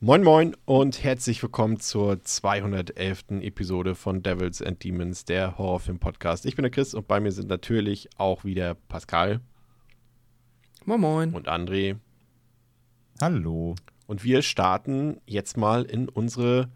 Moin Moin und herzlich willkommen zur 211. Episode von Devils and Demons, der Horrorfilm-Podcast. Ich bin der Chris und bei mir sind natürlich auch wieder Pascal. Moin Moin. Und André. Hallo. Und wir starten jetzt mal in unsere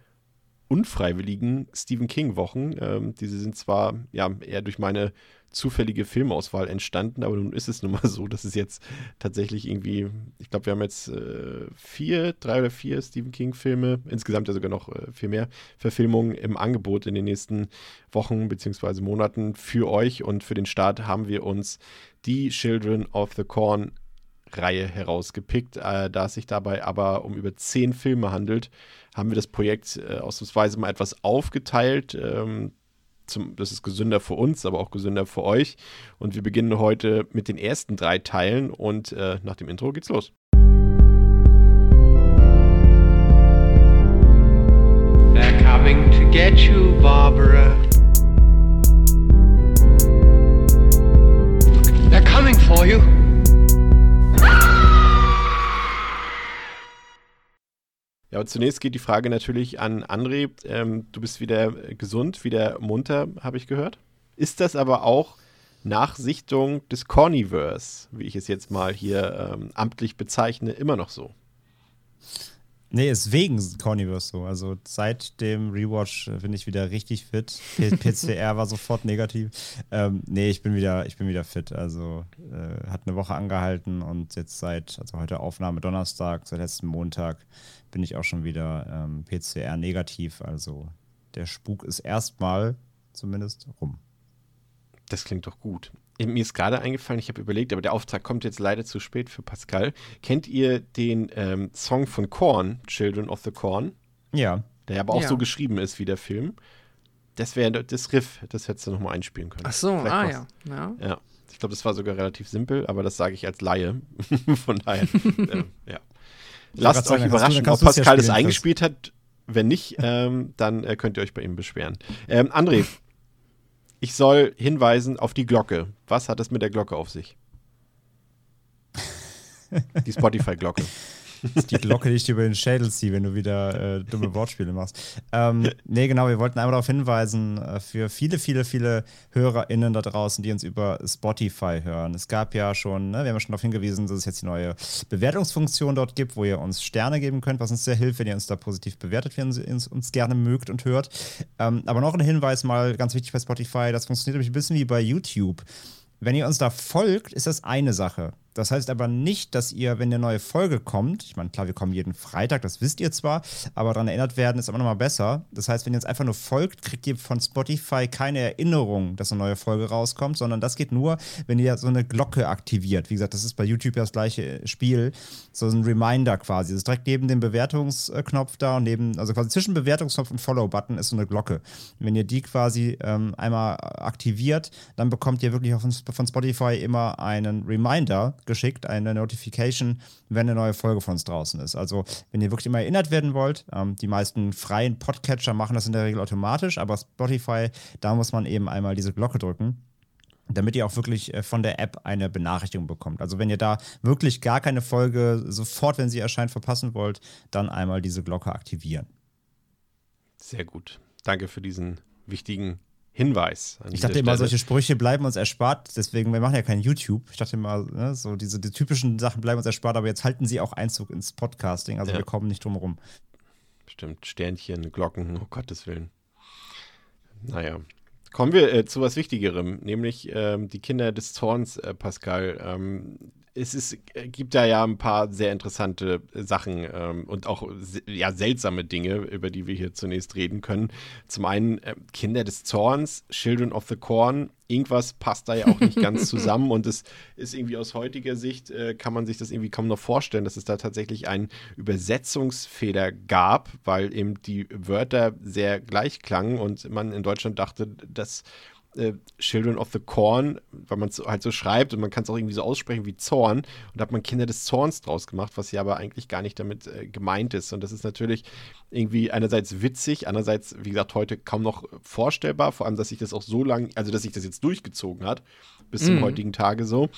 unfreiwilligen Stephen King-Wochen. Ähm, diese sind zwar ja eher durch meine zufällige Filmauswahl entstanden, aber nun ist es nun mal so, dass es jetzt tatsächlich irgendwie, ich glaube, wir haben jetzt äh, vier, drei oder vier Stephen King-Filme, insgesamt ja sogar noch äh, viel mehr Verfilmungen im Angebot in den nächsten Wochen bzw. Monaten für euch und für den Start haben wir uns die Children of the Corn Reihe herausgepickt. Äh, da es sich dabei aber um über zehn Filme handelt, haben wir das Projekt äh, ausnahmsweise mal etwas aufgeteilt. Ähm, zum, das ist gesünder für uns, aber auch gesünder für euch. Und wir beginnen heute mit den ersten drei Teilen und äh, nach dem Intro geht's los. They're coming to get you, Barbara. Ja, zunächst geht die Frage natürlich an André. Ähm, du bist wieder gesund, wieder munter, habe ich gehört. Ist das aber auch nach Sichtung des Corniverse, wie ich es jetzt mal hier ähm, amtlich bezeichne, immer noch so? Nee, ist wegen Corniverse so. Also seit dem Rewatch bin ich wieder richtig fit. PCR war sofort negativ. Ähm, nee, ich bin wieder, ich bin wieder fit. Also äh, hat eine Woche angehalten und jetzt seit, also heute Aufnahme Donnerstag, seit letzten Montag bin ich auch schon wieder ähm, PCR negativ. Also der Spuk ist erstmal zumindest rum. Das klingt doch gut. Mir ist gerade eingefallen, ich habe überlegt, aber der Auftrag kommt jetzt leider zu spät für Pascal. Kennt ihr den ähm, Song von Korn, Children of the Corn? Ja. Der aber auch Ja. so geschrieben ist wie der Film. Das wäre das Riff, das hättest du nochmal einspielen können. Ach so, Vielleicht ah ja. ja. Ja. Ich glaube, das war sogar relativ simpel, aber das sage ich als Laie. Von daher, äh, ja. Lasst sagen, euch du- überraschen, ob Pascal das eingespielt hat. Wenn nicht, ähm, dann äh, könnt ihr euch bei ihm beschweren. Ähm, André, ich soll hinweisen auf die Glocke. Was hat es mit der Glocke auf sich? Die Spotify-Glocke. Das ist die Glocke, die ich dir über den Schädel ziehe, wenn du wieder äh, dumme Wortspiele machst. Ähm, nee, genau, wir wollten einmal darauf hinweisen, äh, für viele, viele, viele HörerInnen da draußen, die uns über Spotify hören. Es gab ja schon, ne, wir haben ja schon darauf hingewiesen, dass es jetzt die neue Bewertungsfunktion dort gibt, wo ihr uns Sterne geben könnt, was uns sehr hilft, wenn ihr uns da positiv bewertet, wenn ihr uns, uns gerne mögt und hört. Ähm, aber noch ein Hinweis mal, ganz wichtig bei Spotify, das funktioniert nämlich ein bisschen wie bei YouTube. Wenn ihr uns da folgt, ist das eine Sache. Das heißt aber nicht, dass ihr, wenn eine neue Folge kommt, ich meine, klar, wir kommen jeden Freitag, das wisst ihr zwar, aber daran erinnert werden ist immer noch mal besser. Das heißt, wenn ihr uns einfach nur folgt, kriegt ihr von Spotify keine Erinnerung, dass eine neue Folge rauskommt, sondern das geht nur, wenn ihr so eine Glocke aktiviert. Wie gesagt, das ist bei YouTube ja das gleiche Spiel. So ein Reminder quasi. Das ist direkt neben dem Bewertungsknopf da und neben, also quasi zwischen Bewertungsknopf und Follow-Button ist so eine Glocke. Wenn ihr die quasi ähm, einmal aktiviert, dann bekommt ihr wirklich von, von Spotify immer einen Reminder geschickt, eine Notification, wenn eine neue Folge von uns draußen ist. Also, wenn ihr wirklich immer erinnert werden wollt, ähm, die meisten freien Podcatcher machen das in der Regel automatisch, aber Spotify, da muss man eben einmal diese Glocke drücken damit ihr auch wirklich äh, von der App eine Benachrichtigung bekommt. Also wenn ihr da wirklich gar keine Folge sofort, wenn sie erscheint, verpassen wollt, dann einmal diese Glocke aktivieren. Sehr gut. Danke für diesen wichtigen Hinweis. Ich dachte immer, solche Sprüche bleiben uns erspart, deswegen, wir machen ja kein YouTube. Ich dachte immer, ne, so diese die typischen Sachen bleiben uns erspart, aber jetzt halten sie auch Einzug ins Podcasting, also Ja. wir kommen nicht drum rum. Stimmt, Sternchen, Glocken, um Gottes Willen. Naja. Kommen wir äh, zu was Wichtigerem, nämlich ähm, die Kinder des Zorns, äh, Pascal. Ähm, es ist, äh, gibt da ja ein paar sehr interessante äh, Sachen ähm, und auch ja, seltsame Dinge, über die wir hier zunächst reden können. Zum einen äh, Kinder des Zorns, Children of the Corn. Irgendwas passt da ja auch nicht ganz zusammen und es ist irgendwie aus heutiger Sicht, äh, kann man sich das irgendwie kaum noch vorstellen, dass es da tatsächlich einen Übersetzungsfehler gab, weil eben die Wörter sehr gleich klangen und man in Deutschland dachte, dass äh, Children of the Corn, weil man es halt so schreibt und man kann es auch irgendwie so aussprechen wie Zorn. Und da hat man Kinder des Zorns draus gemacht, was ja aber eigentlich gar nicht damit äh, gemeint ist. Und das ist natürlich irgendwie einerseits witzig, andererseits, wie gesagt, heute kaum noch vorstellbar, vor allem, dass sich das auch so lang, also dass sich das jetzt durchgezogen hat, bis zum Mhm. heutigen Tage so.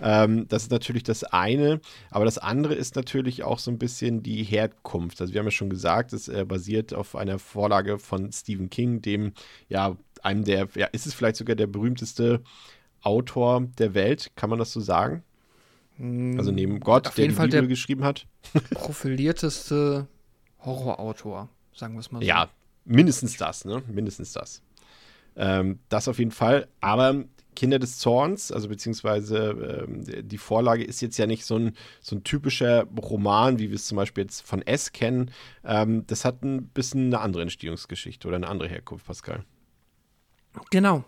Ähm, das ist natürlich das eine, aber das andere ist natürlich auch so ein bisschen die Herkunft. Also wir haben ja schon gesagt, es äh, basiert auf einer Vorlage von Stephen King, dem ja einem der, ja, ist es vielleicht sogar der berühmteste Autor der Welt, kann man das so sagen? Also neben Gott, Auf der jeden die Fall Bibel der- geschrieben hat. Profilierteste Horrorautor, sagen wir es mal so. Ja, mindestens das, ne? Mindestens das. Ähm, das auf jeden Fall. Aber Kinder des Zorns, also beziehungsweise ähm, die Vorlage ist jetzt ja nicht so ein, so ein typischer Roman, wie wir es zum Beispiel jetzt von S kennen. Ähm, das hat ein bisschen eine andere Entstehungsgeschichte oder eine andere Herkunft, Pascal. Genau.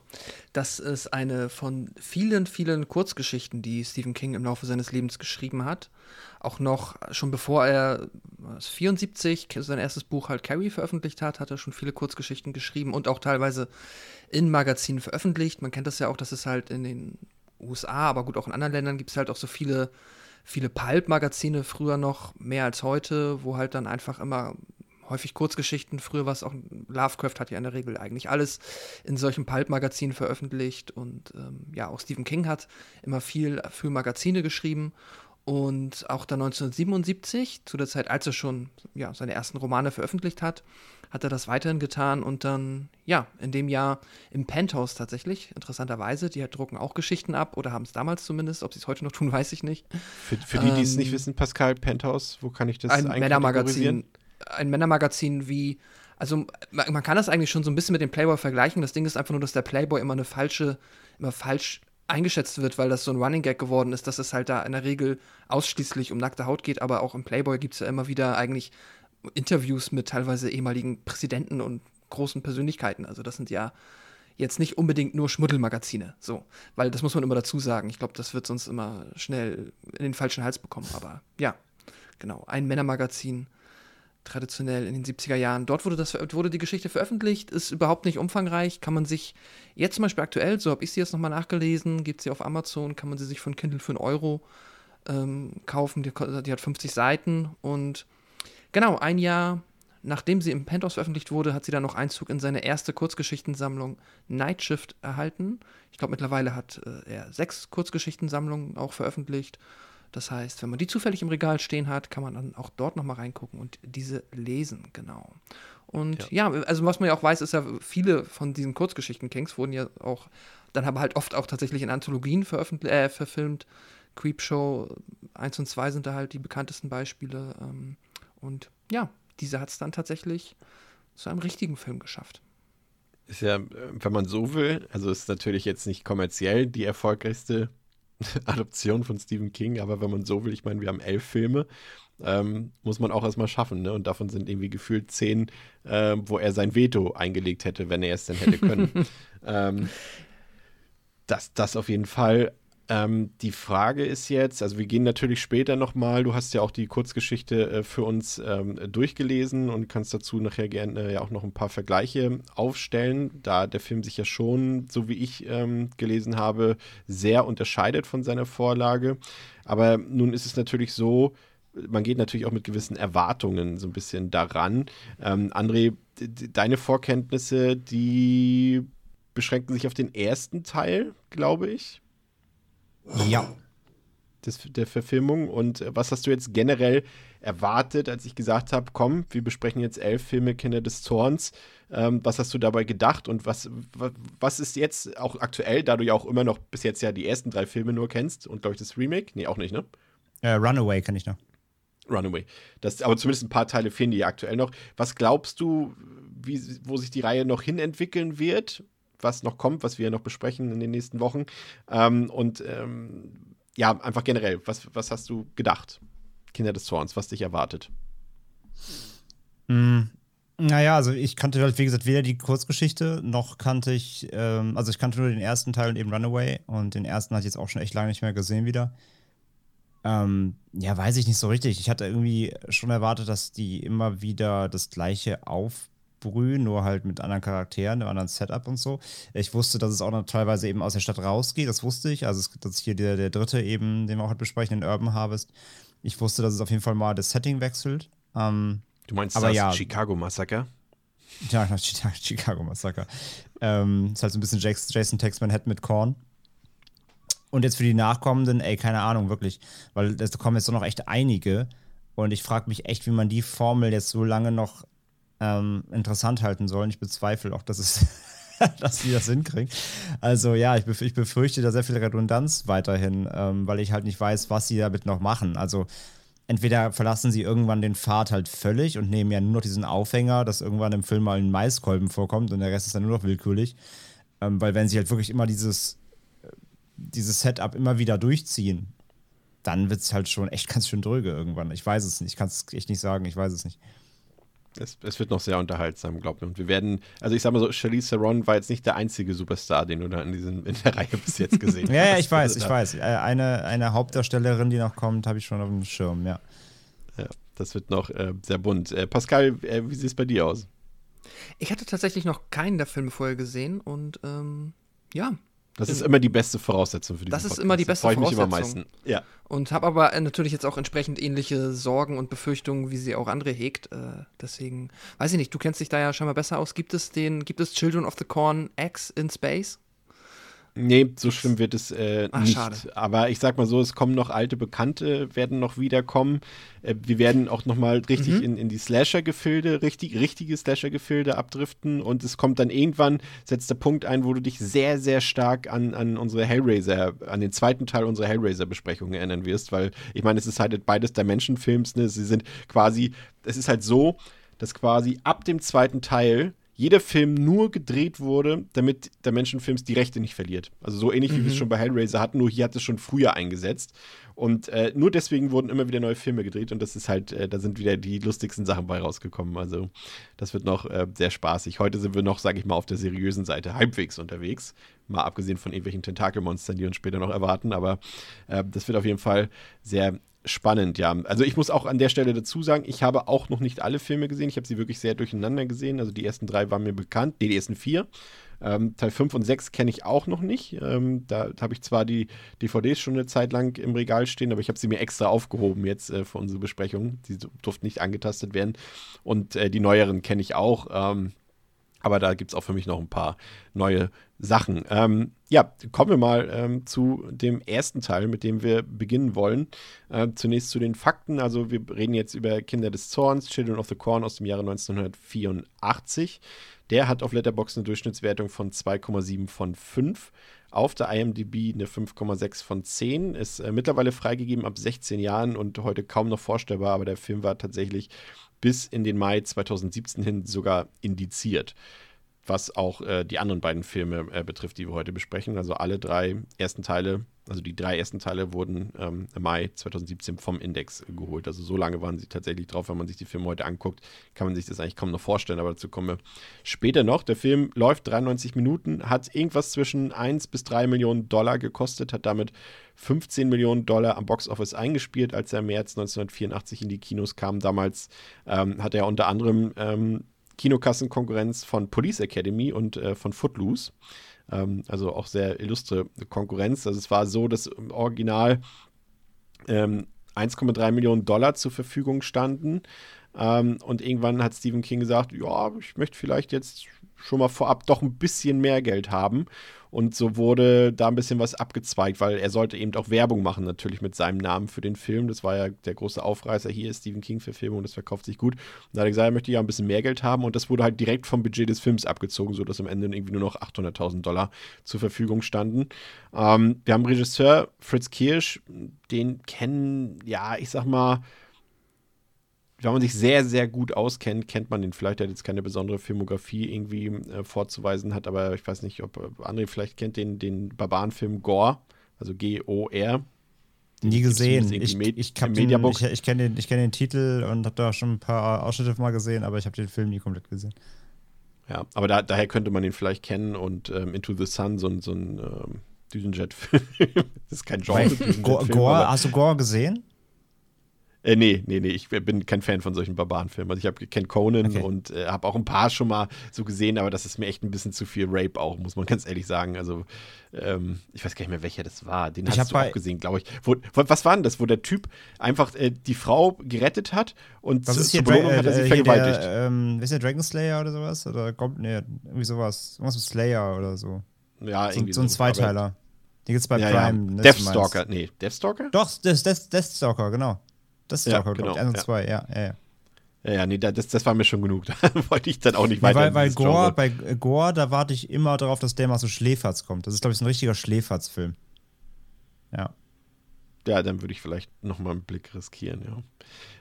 Das ist eine von vielen, vielen Kurzgeschichten, die Stephen King im Laufe seines Lebens geschrieben hat. Auch noch schon bevor er was, 74 sein erstes Buch halt Carrie veröffentlicht hat, hat er schon viele Kurzgeschichten geschrieben und auch teilweise in Magazinen veröffentlicht. Man kennt das ja auch, dass es halt in den USA, aber gut auch in anderen Ländern gibt es halt auch so viele, viele Pulp-Magazine früher noch, mehr als heute, wo halt dann einfach immer häufig Kurzgeschichten. Früher war es auch, Lovecraft hat ja in der Regel eigentlich alles in solchen Pulp-Magazinen veröffentlicht und ähm, ja, auch Stephen King hat immer viel für Magazine geschrieben und auch dann 1977, zu der Zeit, als er schon ja, seine ersten Romane veröffentlicht hat, hat er das weiterhin getan und dann, ja, in dem Jahr im Penthouse tatsächlich, interessanterweise, die drucken auch Geschichten ab oder haben es damals zumindest, ob sie es heute noch tun, weiß ich nicht. Für, für die, die es Ähm, nicht wissen, Pascal Penthouse, wo kann ich das ein? Männermagazin, ein Männermagazin wie, also man, man kann das eigentlich schon so ein bisschen mit dem Playboy vergleichen. Das Ding ist einfach nur, dass der Playboy immer eine falsche, immer falsch eingeschätzt wird, weil das so ein Running Gag geworden ist, dass es halt da in der Regel ausschließlich um nackte Haut geht, aber auch im Playboy gibt es ja immer wieder eigentlich Interviews mit teilweise ehemaligen Präsidenten und großen Persönlichkeiten. Also das sind ja jetzt nicht unbedingt nur Schmuddelmagazine, so, weil das muss man immer dazu sagen. Ich glaube, das wird sonst immer schnell in den falschen Hals bekommen, aber ja, genau, ein Männermagazin traditionell in den 70er Jahren. Dort wurde, das, wurde die Geschichte veröffentlicht, ist überhaupt nicht umfangreich, kann man sich jetzt zum Beispiel aktuell, so habe ich sie jetzt nochmal nachgelesen, gibt sie auf Amazon, kann man sie sich von Kindle für einen Euro ähm, kaufen, die, die hat 50 Seiten und genau, ein Jahr nachdem sie im Penthouse veröffentlicht wurde, hat sie dann noch Einzug in seine erste Kurzgeschichtensammlung Night Shift erhalten. Ich glaube, mittlerweile hat äh, er sechs Kurzgeschichtensammlungen auch veröffentlicht. Das heißt, wenn man die zufällig im Regal stehen hat, kann man dann auch dort nochmal reingucken und diese lesen, genau. Und ja. ja. also was man ja auch weiß, ist ja, viele von diesen Kurzgeschichten Kings wurden ja auch, dann aber halt oft auch tatsächlich in Anthologien veröffentlicht, äh, verfilmt. Creepshow 1 und 2 sind da halt die bekanntesten Beispiele. Ähm, und ja, diese hat es dann tatsächlich zu einem richtigen Film geschafft. Ist ja, wenn man so will, also ist natürlich jetzt nicht kommerziell die erfolgreichste Adoption von Stephen King, aber wenn man so will, ich meine, wir haben elf Filme, ähm, muss man auch erstmal schaffen, ne? Und davon sind irgendwie gefühlt zehn, äh, wo er sein Veto eingelegt hätte, wenn er es denn hätte können. ähm, das, das auf jeden Fall. Ähm, die Frage ist jetzt, also wir gehen natürlich später nochmal, du hast ja auch die Kurzgeschichte äh, für uns ähm, durchgelesen und kannst dazu nachher gerne äh, ja auch noch ein paar Vergleiche aufstellen, da der Film sich ja schon, so wie ich ähm, gelesen habe, sehr unterscheidet von seiner Vorlage. Aber nun ist es natürlich so, man geht natürlich auch mit gewissen Erwartungen so ein bisschen daran. Ähm, André, deine Vorkenntnisse, die beschränken sich auf den ersten Teil, glaube ich. Ja. Des, der Verfilmung. Und was hast du jetzt generell erwartet, als ich gesagt habe, komm, wir besprechen jetzt elf Filme Kinder des Zorns. Ähm, was hast du dabei gedacht und was, was, ist jetzt auch aktuell, da du ja auch immer noch bis jetzt ja die ersten drei Filme nur kennst und glaube ich das Remake? Nee, auch nicht, ne? Äh, Runaway kann ich noch. Runaway. Das, aber zumindest ein paar Teile fehlen die ja aktuell noch. Was glaubst du, wie, wo sich die Reihe noch hin entwickeln wird? Was noch kommt, was wir noch besprechen in den nächsten Wochen? Ähm, und ähm, ja, einfach generell, was, was hast du gedacht? Kinder des Zorns, was dich erwartet? Mm, naja, also ich kannte halt, wie gesagt, weder die Kurzgeschichte noch kannte ich, ähm, also ich kannte nur den ersten Teil und eben Runaway und den ersten hatte ich jetzt auch schon echt lange nicht mehr gesehen wieder. Ähm, ja, weiß ich nicht so richtig. Ich hatte irgendwie schon erwartet, dass die immer wieder das gleiche aufbauen sprühen, nur halt mit anderen Charakteren, einem anderen Setup und so. Ich wusste, dass es auch noch teilweise eben aus der Stadt rausgeht, das wusste ich. Also, das ist hier der, der dritte eben, den wir auch heute besprechen, den Urban Harvest. Ich wusste, dass es auf jeden Fall mal das Setting wechselt. Ähm, Du meinst Aber das ja. Chicago-Massaker? ja, nach Chi- Chicago Massaker. Ähm, ist halt so ein bisschen Jason, Jason Tex Manhattan mit Korn. Und jetzt für die Nachkommenden, ey, keine Ahnung, wirklich. Weil es kommen jetzt doch noch echt einige. Und ich frage mich echt, wie man die Formel jetzt so lange noch ähm, interessant halten soll. Und ich bezweifle auch, dass es. dass die das hinkriegen. Also ja, ich, bef ich befürchte da sehr viel Redundanz weiterhin, ähm, weil ich halt nicht weiß, was sie damit noch machen. Also entweder verlassen sie irgendwann den Pfad halt völlig und nehmen ja nur noch diesen Aufhänger, dass irgendwann im Film mal ein Maiskolben vorkommt und der Rest ist dann nur noch willkürlich. Ähm, weil wenn sie halt wirklich immer dieses, äh, dieses Setup immer wieder durchziehen, dann wird es halt schon echt ganz schön dröge irgendwann. Ich weiß es nicht, ich kann es echt nicht sagen, ich weiß es nicht. Es, es wird noch sehr unterhaltsam, glaubt mir. Und wir werden, also ich sag mal so, Charlize Theron war jetzt nicht der einzige Superstar, den du da in, diesen, in der Reihe bis jetzt gesehen hast. Ja, ja, ich weiß, Also ich weiß. Äh, Eine, eine Hauptdarstellerin, die noch kommt, habe ich schon auf dem Schirm, ja. Ja, das wird noch äh, sehr bunt. Äh, Pascal, äh, wie sieht es bei dir aus? Ich hatte tatsächlich noch keinen der Filme vorher gesehen und ähm, ja. Das ist immer die beste Voraussetzung für diesen Das ist Podcast. immer die Da beste freu ich mich immer am Voraussetzung. meisten. Ja. Und habe aber äh, natürlich jetzt auch entsprechend ähnliche Sorgen und Befürchtungen, wie sie auch andere hegt. Äh, deswegen, weiß ich nicht, du kennst dich da ja scheinbar besser aus. Gibt es den, gibt es Children of the Corn X in Space? Nee, so schlimm wird es äh, Ach, nicht. schade. Aber ich sag mal so, es kommen noch alte Bekannte, werden noch wiederkommen. Äh, wir werden auch noch mal richtig Mhm. in, in die Slasher-Gefilde, richtig, richtige Slasher-Gefilde abdriften. Und es kommt dann irgendwann, setzt der Punkt ein, wo du dich sehr, sehr stark an, an unsere Hellraiser, an den zweiten Teil unserer Hellraiser-Besprechung erinnern wirst. Weil, ich meine, es ist halt beides Dimension-Films. Ne? Sie sind quasi, es ist halt so, dass quasi ab dem zweiten Teil jeder Film nur gedreht wurde, damit der Menschenfilms die Rechte nicht verliert. Also so ähnlich wie wir es schon bei Hellraiser hatten, nur hier hat es schon früher eingesetzt. Und äh, nur deswegen wurden immer wieder neue Filme gedreht und das ist halt, äh, da sind wieder die lustigsten Sachen bei rausgekommen. Also das wird noch äh, sehr spaßig. Heute sind wir noch, sage ich mal, auf der seriösen Seite halbwegs unterwegs. Mal abgesehen von irgendwelchen Tentakelmonstern, die uns später noch erwarten. Aber äh, das wird auf jeden Fall sehr spannend, ja. Also ich muss auch an der Stelle dazu sagen, ich habe auch noch nicht alle Filme gesehen. Ich habe sie wirklich sehr durcheinander gesehen. Also die ersten drei waren mir bekannt, nee, die ersten vier. Ähm, Teil 5 und 6 kenne ich auch noch nicht. Ähm, da habe ich zwar die DVDs schon eine Zeit lang im Regal stehen, aber ich habe sie mir extra aufgehoben jetzt äh, für unsere Besprechung. Die durften nicht angetastet werden. Und äh, die neueren kenne ich auch. Ähm, aber da gibt es auch für mich noch ein paar neue Sachen. Ähm, ja, kommen wir mal ähm, zu dem ersten Teil, mit dem wir beginnen wollen. Äh, zunächst zu den Fakten. Also wir reden jetzt über Kinder des Zorns, Children of the Corn aus dem Jahre 1984. Der hat auf Letterboxd eine Durchschnittswertung von 2,7 von 5. Auf der IMDb eine 5,6 von 10. Ist äh, mittlerweile freigegeben ab 16 Jahren und heute kaum noch vorstellbar, aber der Film war tatsächlich bis in den Mai 2017 hin sogar indiziert. Was auch äh, die anderen beiden Filme äh, betrifft, die wir heute besprechen. Also alle drei ersten Teile, also die drei ersten Teile wurden ähm, im Mai 2017 vom Index geholt. Also so lange waren sie tatsächlich drauf. Wenn man sich die Filme heute anguckt, kann man sich das eigentlich kaum noch vorstellen. Aber dazu kommen wir später noch. Der Film läuft 93 Minuten, hat irgendwas zwischen 1 bis 3 Millionen Dollar gekostet, hat damit 15 Millionen Dollar am Boxoffice eingespielt, als er im März 1984 in die Kinos kam. Damals ähm, hat er unter anderem ähm, Kinokassenkonkurrenz von Police Academy und äh, von Footloose. Ähm, also auch sehr illustre Konkurrenz. Also es war so, dass im Original ähm, 1,3 Millionen Dollar zur Verfügung standen. Ähm, und irgendwann hat Stephen King gesagt, ja, ich möchte vielleicht jetzt schon mal vorab doch ein bisschen mehr Geld haben. Und so wurde da ein bisschen was abgezweigt, weil er sollte eben auch Werbung machen, natürlich mit seinem Namen für den Film. Das war ja der große Aufreißer. Hier ist Stephen King-Verfilmung, das verkauft sich gut. Und da hat er gesagt, er möchte ja ein bisschen mehr Geld haben. Und das wurde halt direkt vom Budget des Films abgezogen, sodass am Ende irgendwie nur noch 800.000 Dollar zur Verfügung standen. Ähm, wir haben Regisseur Fritz Kirsch, den kennen, ja, ich sag mal, wenn man sich sehr, sehr gut auskennt, kennt man den vielleicht. Er hat jetzt keine besondere Filmografie irgendwie äh, vorzuweisen hat, aber ich weiß nicht, ob André vielleicht kennt den, den Barbarenfilm Gore, also G-O-R. Den Nie gesehen. Ich, ich, den, ich, ich kenne den, ich kenn den Titel und habe da schon ein paar Ausschnitte mal gesehen, aber ich habe den Film nie komplett gesehen. Ja, aber da, daher könnte man ihn vielleicht kennen und ähm, Into the Sun, so, ein- so ein ähm, Düsenjet-Film. das ist kein Genre. Gore, hast du Gore gesehen? Äh, nee, nee, nee, ich bin kein Fan von solchen Barbarenfilmen. Also ich habe kenne Conan Okay. und äh, habe auch ein paar schon mal so gesehen, aber das ist mir echt ein bisschen zu viel Rape auch, muss man ganz ehrlich sagen. Also ähm, ich weiß gar nicht mehr, welcher das war. Den Ich hast du auch gesehen, glaube ich. Wo, was war denn das, wo der Typ einfach äh, die Frau gerettet hat und Was zu- ist hier zur Belohnung Dra hat er sie äh, vergewaltigt? der, ähm, ist der Dragon Slayer oder sowas? Oder kommt, nee, irgendwie sowas. Irgendwas mit Slayer oder so. ja, So, irgendwie so ein Zweiteiler. Die gibt's bei ja, Prime. ja. Deathstalker. Nee, Deathstalker? Doch, das, das, Deathstalker, genau. Deathstalker, Ja, glaube ich. genau, 1 und ja. 2, ja, ja, ja. Ja, ja, nee, da- das, das war mir schon genug. Da wollte ich dann auch nicht Ja, weiter. weil in bei dieses Gore, bei Gore, da warte ich immer darauf, dass der mal so Schläferz kommt. Das ist, glaube ich, so ein richtiger Schläferz-Film. Ja. Ja, dann würde ich vielleicht nochmal einen Blick riskieren, ja.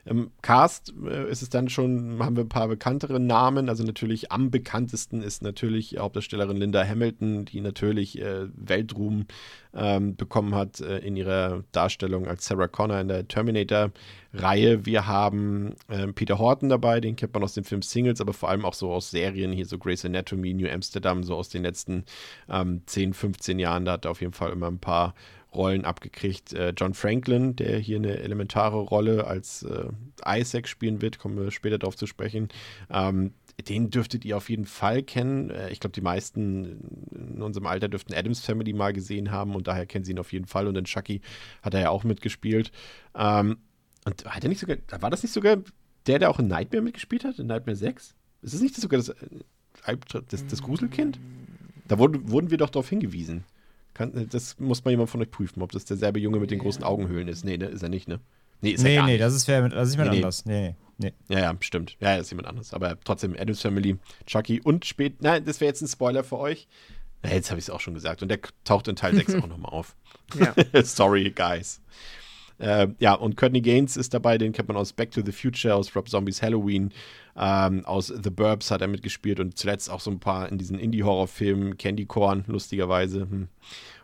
Im Cast äh, ist es dann schon, haben wir ein paar bekanntere Namen. Also natürlich am bekanntesten ist natürlich Hauptdarstellerin Linda Hamilton, die natürlich äh, Weltruhm ähm, bekommen hat äh, in ihrer Darstellung als Sarah Connor in der Terminator-Reihe. Wir haben ähm, Peter Horton dabei, den kennt man aus dem Film Singles, aber vor allem auch so aus Serien, hier so Grey's Anatomy, New Amsterdam, so aus den letzten ähm, 10, 15 Jahren. Da hat er auf jeden Fall immer ein paar Rollen abgekriegt. Äh, John Franklin, der hier eine elementare Rolle als äh, Isaac spielen wird, kommen wir später darauf zu sprechen. Ähm, den dürftet ihr auf jeden Fall kennen. Äh, ich glaube, die meisten in unserem Alter dürften Adams Family mal gesehen haben und daher kennen sie ihn auf jeden Fall. Und in Chucky hat er ja auch mitgespielt. Ähm, und hat er nicht sogar, war das nicht sogar der, der auch in Nightmare mitgespielt hat? In Nightmare 6? Ist das nicht sogar das, äh, das, das Gruselkind? Da wurden, wurden wir doch darauf hingewiesen. Kann, das muss mal jemand von euch prüfen, ob das derselbe Junge mit den großen Augenhöhlen ist. Nee, ne, ist er nicht, ne? Nee, ist er Nee, gar nee, das ist, wer, das ist jemand Nee, anders. Nee, nee, nee. Ja, ja, stimmt. Ja, ist jemand anderes. Aber trotzdem, Adams Family, Chucky und spät. Nein, das wäre jetzt ein Spoiler für euch. Na, jetzt habe ich es auch schon gesagt. Und der taucht in Teil 6 auch nochmal auf. Ja. Sorry, guys. Äh, ja, und Courtney Gaines ist dabei, den kennt man aus Back to the Future, aus Rob Zombies Halloween, ähm, aus The Burbs hat er mitgespielt und zuletzt auch so ein paar in diesen Indie-Horror-Filmen, Candy Corn, lustigerweise. Hm.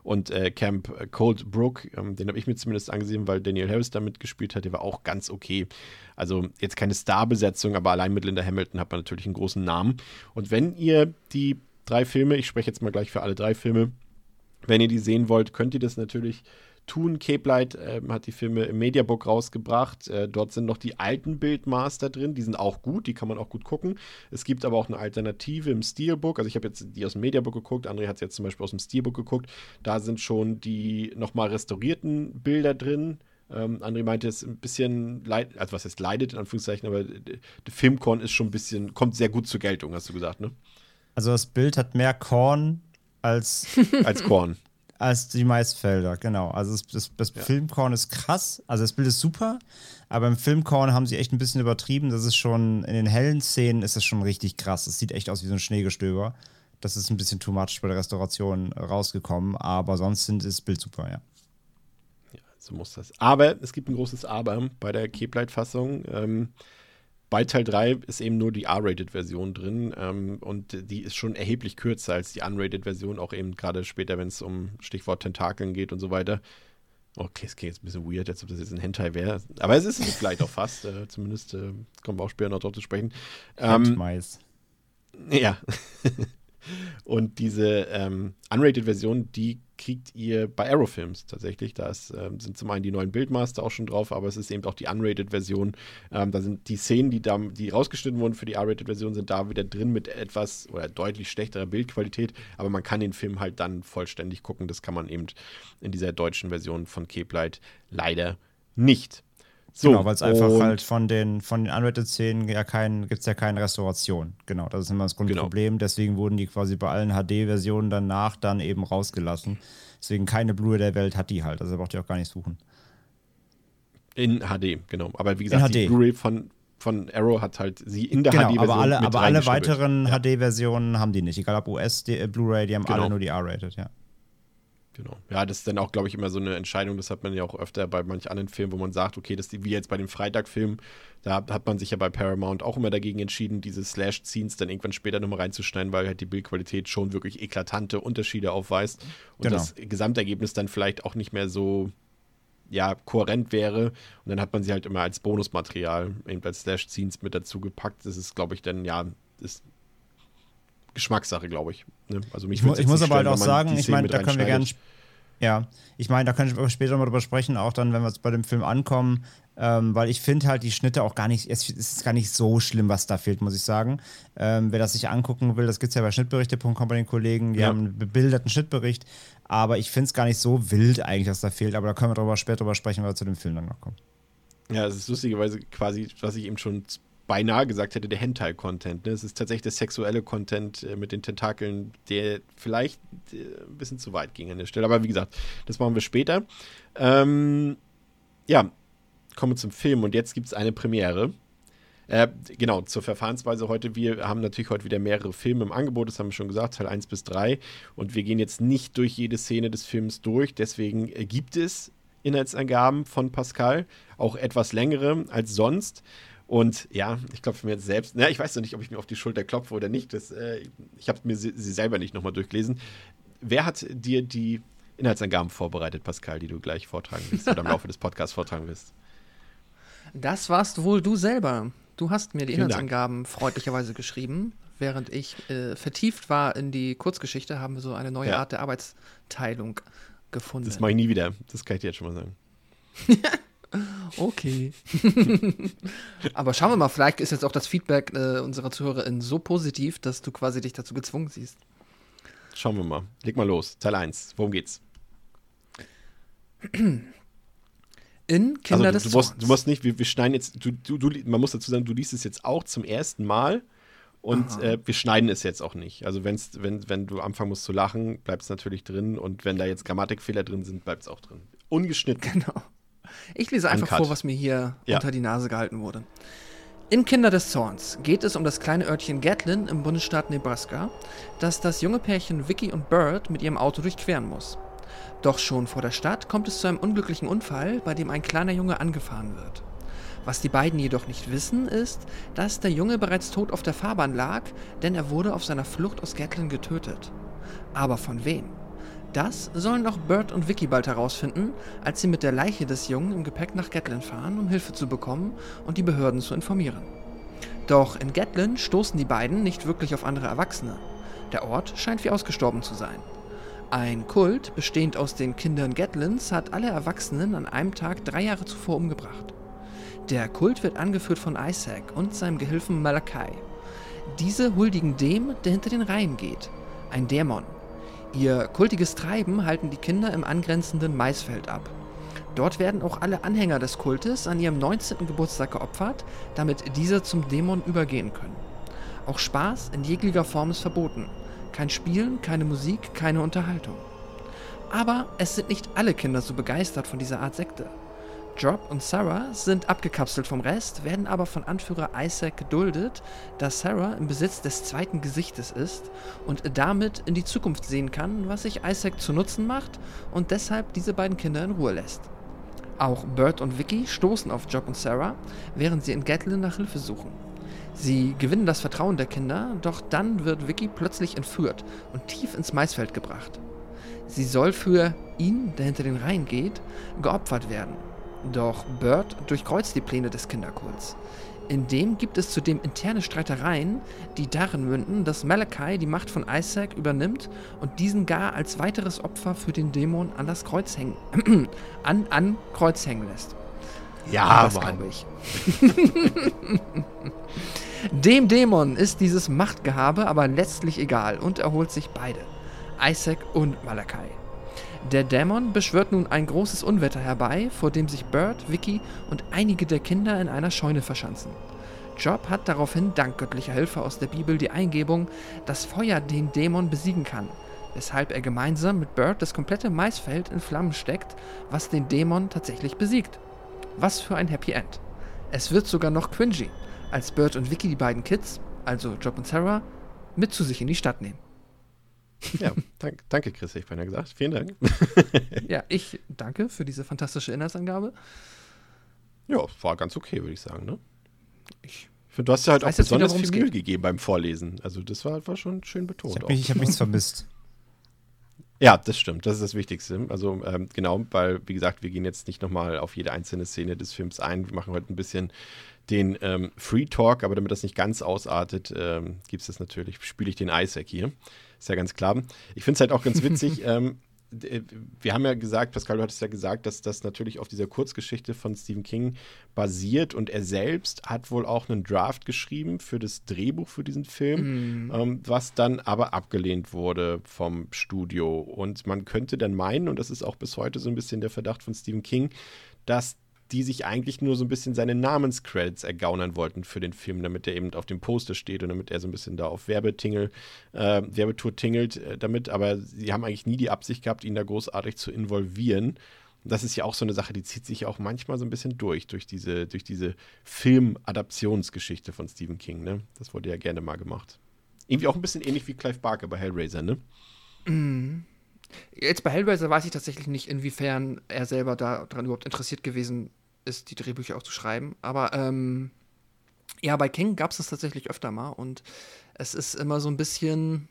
Und äh, Camp Cold Brook, ähm, den habe ich mir zumindest angesehen, weil Daniel Harris da mitgespielt hat, der war auch ganz okay. Also jetzt keine Starbesetzung, aber allein mit Linda Hamilton hat man natürlich einen großen Namen. Und wenn ihr die drei Filme, ich spreche jetzt mal gleich für alle drei Filme, wenn ihr die sehen wollt, könnt ihr das natürlich tun. Cape Light ähm, hat die Filme im Mediabook rausgebracht. Äh, dort sind noch die alten Bildmaster drin. Die sind auch gut, die kann man auch gut gucken. Es gibt aber auch eine Alternative im Steelbook. Also ich habe jetzt die aus dem Mediabook geguckt. André hat es jetzt zum Beispiel aus dem Steelbook geguckt. Da sind schon die nochmal restaurierten Bilder drin. Ähm, André meinte, es ist ein bisschen leid, also was heißt leidet in Anführungszeichen, aber der Filmkorn ist schon ein bisschen, kommt sehr gut zur Geltung, hast du gesagt, ne? Also das Bild hat mehr Korn als, Als Korn. Als die Maisfelder, genau. Also das, das, das Filmkorn ist krass, also das Bild ist super, aber im Filmkorn haben sie echt ein bisschen übertrieben. Das ist schon, in den hellen Szenen ist das schon richtig krass. Das sieht echt aus wie so ein Schneegestöber. Das ist ein bisschen too much bei der Restauration rausgekommen, aber sonst sind, ist das Bild super, ja. So muss das. Aber es gibt ein großes Aber bei der Cape Light-Fassung. Ähm, bei Teil 3 ist eben nur die R-Rated-Version drin ähm, und die ist schon erheblich kürzer als die Unrated-Version, auch eben gerade später, wenn es um Stichwort Tentakeln geht und so weiter. Okay, es klingt jetzt ein bisschen weird, als ob das jetzt ein Hentai wäre. Aber es ist es vielleicht auch fast, äh, zumindest äh, kommen wir auch später noch drauf zu sprechen. Ähm, Handmais. ja. Und diese ähm, Unrated-Version, die kriegt ihr bei Arrow-Films tatsächlich. Da ist, ähm, sind zum einen die neuen Bildmaster auch schon drauf, aber es ist eben auch die Unrated-Version. Ähm, da sind die Szenen, die, da, die rausgeschnitten wurden für die R-Rated-Version, sind da wieder drin mit etwas oder deutlich schlechterer Bildqualität. Aber man kann den Film halt dann vollständig gucken. Das kann man eben in dieser deutschen Version von Cape Light leider nicht. So, genau, weil es einfach halt von den, von den Unrated-Szenen ja kein, gibt es ja keine Restauration. Genau, das ist immer das Genau. Grundproblem. Deswegen wurden die quasi bei allen HD-Versionen danach dann eben rausgelassen. Deswegen keine Blu-ray der Welt hat die halt. Also da braucht ihr auch gar nicht suchen. In HD, genau. Aber wie gesagt, die. Blu-ray von, von Arrow hat halt sie in der Genau, HD-Version aber alle, aber alle weiteren Ja, HD-Versionen haben die nicht. Egal ob US, die, äh, Blu-ray, die haben Genau. alle nur die R-Rated, ja. Genau. Ja, das ist dann auch, glaube ich, immer so eine Entscheidung. Das hat man ja auch öfter bei manch anderen Filmen, wo man sagt, okay, das ist wie jetzt bei dem Freitag-Film, da hat man sich ja bei Paramount auch immer dagegen entschieden, diese Slash-Scenes dann irgendwann später nochmal reinzuschneiden, weil halt die Bildqualität schon wirklich eklatante Unterschiede aufweist und Genau. das Gesamtergebnis dann vielleicht auch nicht mehr so ja, kohärent wäre. Und dann hat man sie halt immer als Bonusmaterial, eben als Slash-Scenes mit dazu gepackt. Das ist, glaube ich, dann, ja, ist Geschmackssache, glaube ich. Ne? Also mich Ich, mu ich muss aber halt auch sagen, ich meine, da können wir gerne. Ja, ich meine, da können wir später mal drüber sprechen, auch dann, wenn wir bei dem Film ankommen, ähm, weil ich finde halt die Schnitte auch gar nicht, es ist gar nicht so schlimm, was da fehlt, muss ich sagen. Ähm, wer das sich angucken will, das gibt es ja bei Schnittberichte.com bei den Kollegen, die Ja. haben einen bebilderten Schnittbericht, aber ich finde es gar nicht so wild eigentlich, was da fehlt, aber da können wir drüber, später drüber sprechen, wenn wir zu dem Film dann noch kommen. Ja, es ist lustigerweise quasi, was ich eben schon beinahe gesagt hätte, der Hentai-Content. Ne? Es ist tatsächlich der sexuelle Content äh, mit den Tentakeln, der vielleicht äh, ein bisschen zu weit ging an der Stelle. Aber wie gesagt, das machen wir später. Ähm, ja, kommen wir zum Film und jetzt gibt es eine Premiere. Äh, genau, zur Verfahrensweise heute. Wir haben natürlich heute wieder mehrere Filme im Angebot, das haben wir schon gesagt, Teil 1 bis 3. Und wir gehen jetzt nicht durch jede Szene des Films durch. Deswegen äh, gibt es Inhaltsangaben von Pascal, auch etwas längere als sonst. Und ja, ich klopfe mir jetzt selbst, na, ich weiß noch nicht, ob ich mir auf die Schulter klopfe oder nicht. Das, äh, ich habe mir sie, sie selber nicht nochmal durchgelesen. Wer hat dir die Inhaltsangaben vorbereitet, Pascal, die du gleich vortragen willst oder im Laufe des Podcasts vortragen willst? Das warst wohl du selber. Du hast mir die Vielen Inhaltsangaben freundlicherweise geschrieben. Während ich äh, vertieft war in die Kurzgeschichte, haben wir so eine neue Ja. Art der Arbeitsteilung gefunden. Das mache ich nie wieder. Das kann ich dir jetzt schon mal sagen. Okay. Aber schauen wir mal, vielleicht ist jetzt auch das Feedback äh, unserer ZuhörerInnen so positiv, dass du quasi dich dazu gezwungen siehst. Schauen wir mal. Leg mal los. Teil 1. Worum geht's? In Kinder also, des du, du, musst, Zorns. du musst nicht, wir, wir schneiden jetzt, du, du, du, man muss dazu sagen, du liest es jetzt auch zum ersten Mal und äh, wir schneiden es jetzt auch nicht. Also wenn's, wenn, wenn du anfangen musst zu lachen, bleibt es natürlich drin und wenn da jetzt Grammatikfehler drin sind, bleibt es auch drin. Ungeschnitten. Genau. Ich lese einfach Uncut. vor, was mir hier Ja. unter die Nase gehalten wurde. In Kinder des Zorns geht es um das kleine Örtchen Gatlin im Bundesstaat Nebraska, das das junge Pärchen Vicky und Bird mit ihrem Auto durchqueren muss. Doch schon vor der Stadt kommt es zu einem unglücklichen Unfall, bei dem ein kleiner Junge angefahren wird. Was die beiden jedoch nicht wissen, ist, dass der Junge bereits tot auf der Fahrbahn lag, denn er wurde auf seiner Flucht aus Gatlin getötet. Aber von wem? Das sollen auch Bert und Vicky bald herausfinden, als sie mit der Leiche des Jungen im Gepäck nach Gatlin fahren, um Hilfe zu bekommen und die Behörden zu informieren. Doch in Gatlin stoßen die beiden nicht wirklich auf andere Erwachsene. Der Ort scheint wie ausgestorben zu sein. Ein Kult, bestehend aus den Kindern Gatlins, hat alle Erwachsenen an einem Tag drei Jahre zuvor umgebracht. Der Kult wird angeführt von Isaac und seinem Gehilfen Malachi. Diese huldigen dem, der hinter den Reihen geht, ein Dämon. Ihr kultiges Treiben halten die Kinder im angrenzenden Maisfeld ab. Dort werden auch alle Anhänger des Kultes an ihrem 19. Geburtstag geopfert, damit diese zum Dämon übergehen können. Auch Spaß in jeglicher Form ist verboten. Kein Spielen, keine Musik, keine Unterhaltung. Aber es sind nicht alle Kinder so begeistert von dieser Art Sekte. Job und Sarah sind abgekapselt vom Rest, werden aber von Anführer Isaac geduldet, da Sarah im Besitz des zweiten Gesichtes ist und damit in die Zukunft sehen kann, was sich Isaac zu Nutzen macht und deshalb diese beiden Kinder in Ruhe lässt. Auch Bert und Vicky stoßen auf Job und Sarah, während sie in Gatlin nach Hilfe suchen. Sie gewinnen das Vertrauen der Kinder, doch dann wird Vicky plötzlich entführt und tief ins Maisfeld gebracht. Sie soll für ihn, der hinter den Reihen geht, geopfert werden. Doch Bert durchkreuzt die Pläne des Kinderkults. In dem gibt es zudem interne Streitereien, die darin münden, dass Malachi die Macht von Isaac übernimmt und diesen gar als weiteres Opfer für den Dämon an das Kreuz hängen, an, an Kreuz hängen lässt. Ja, das glaube ich. Dem Dämon ist dieses Machtgehabe aber letztlich egal und er holt sich beide, Isaac und Malachi. Der Dämon beschwört nun ein großes Unwetter herbei, vor dem sich Bert, Vicky und einige der Kinder in einer Scheune verschanzen. Job hat daraufhin dank göttlicher Hilfe aus der Bibel die Eingebung, dass Feuer den Dämon besiegen kann, weshalb er gemeinsam mit Bert das komplette Maisfeld in Flammen steckt, was den Dämon tatsächlich besiegt. Was für ein Happy End. Es wird sogar noch cringy, als Bert und Vicky die beiden Kids, also Job und Sarah, mit zu sich in die Stadt nehmen. Ja, dank, danke, Chris, ich beinahe gesagt. Vielen Dank. Ja, ich danke für diese fantastische Inhaltsangabe. Ja, war ganz okay, würde ich sagen, ne? Ich Ich finde, du hast ja halt auch besonders viel Mühe gegeben beim Vorlesen. Also das war, war schon schön Ich betont. habe auch. mich, ich hab nichts vermisst. Ja, das stimmt. Das ist das Wichtigste. Also ähm, genau, weil, wie gesagt, wir gehen jetzt nicht nochmal auf jede einzelne Szene des Films ein. Wir machen heute ein bisschen den ähm, Free Talk, aber damit das nicht ganz ausartet, ähm, gibt es das natürlich, spiele ich den Isaac hier. Ist ja ganz klar. Ich finde es halt auch ganz witzig. ähm, äh, wir haben ja gesagt, Pascal, du hattest ja gesagt, dass das natürlich auf dieser Kurzgeschichte von Stephen King basiert und er selbst hat wohl auch einen Draft geschrieben für das Drehbuch für diesen Film, mhm. ähm, was dann aber abgelehnt wurde vom Studio. Und man könnte dann meinen, und das ist auch bis heute so ein bisschen der Verdacht von Stephen King, dass die sich eigentlich nur so ein bisschen seine Namenscredits ergaunern wollten für den Film, damit er eben auf dem Poster steht und damit er so ein bisschen da auf Werbetingel, äh, Werbetour tingelt äh, damit. Aber sie haben eigentlich nie die Absicht gehabt, ihn da großartig zu involvieren. Das ist ja auch so eine Sache, die zieht sich auch manchmal so ein bisschen durch, durch diese, durch diese Film-Adaptionsgeschichte von Stephen King, ne? Das wurde ja gerne mal gemacht. Irgendwie auch ein bisschen ähnlich wie Clive Barker bei Hellraiser, ne? Mhm. Jetzt bei Hellraiser weiß ich tatsächlich nicht, inwiefern er selber daran überhaupt interessiert gewesen ist, die Drehbücher auch zu schreiben. Aber ähm, ja, bei King gab es das tatsächlich öfter mal und es ist immer so ein bisschen,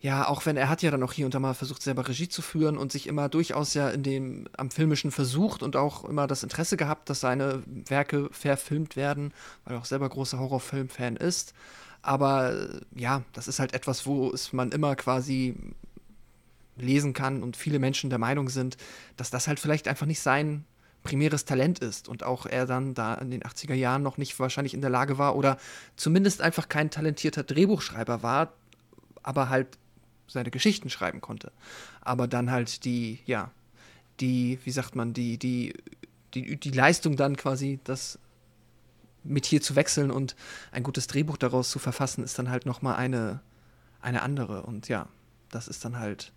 ja, auch wenn er hat ja dann auch hier und da mal versucht, selber Regie zu führen und sich immer durchaus ja in dem am Filmischen versucht und auch immer das Interesse gehabt, dass seine Werke verfilmt werden, weil er auch selber großer Horrorfilm-Fan ist. Aber ja, das ist halt etwas, wo es man immer quasi lesen kann und viele Menschen der Meinung sind, dass das halt vielleicht einfach nicht sein primäres Talent ist und auch er dann da in den 80er Jahren noch nicht wahrscheinlich in der Lage war oder zumindest einfach kein talentierter Drehbuchschreiber war, aber halt seine Geschichten schreiben konnte. Aber dann halt die, ja, die, wie sagt man, die, die, die, die Leistung dann quasi, das mit hier zu wechseln und ein gutes Drehbuch daraus zu verfassen, ist dann halt nochmal eine, eine andere. Und ja, das ist dann halt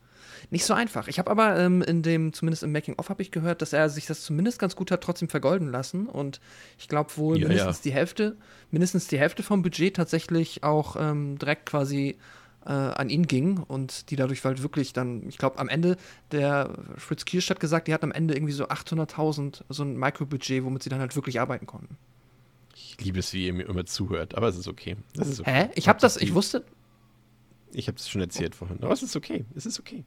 nicht so einfach. Ich habe aber ähm, in dem, zumindest im Making-of habe ich gehört, dass er sich das zumindest ganz gut hat trotzdem vergolden lassen. Und ich glaube wohl ja, mindestens ja. die Hälfte, mindestens die Hälfte vom Budget tatsächlich auch ähm, direkt quasi äh, an ihn ging und die dadurch halt wirklich dann, ich glaube, am Ende, der Fritz Kirsch hat gesagt, die hatten am Ende irgendwie so 800.000, so ein Mikrobudget, womit sie dann halt wirklich arbeiten konnten. Ich liebe es, wie ihr mir immer zuhört, aber es ist okay. Ist okay. Hä? Ich habe das, ich wusste. Ich habe es schon erzählt vorhin, aber es ist okay. Es ist okay.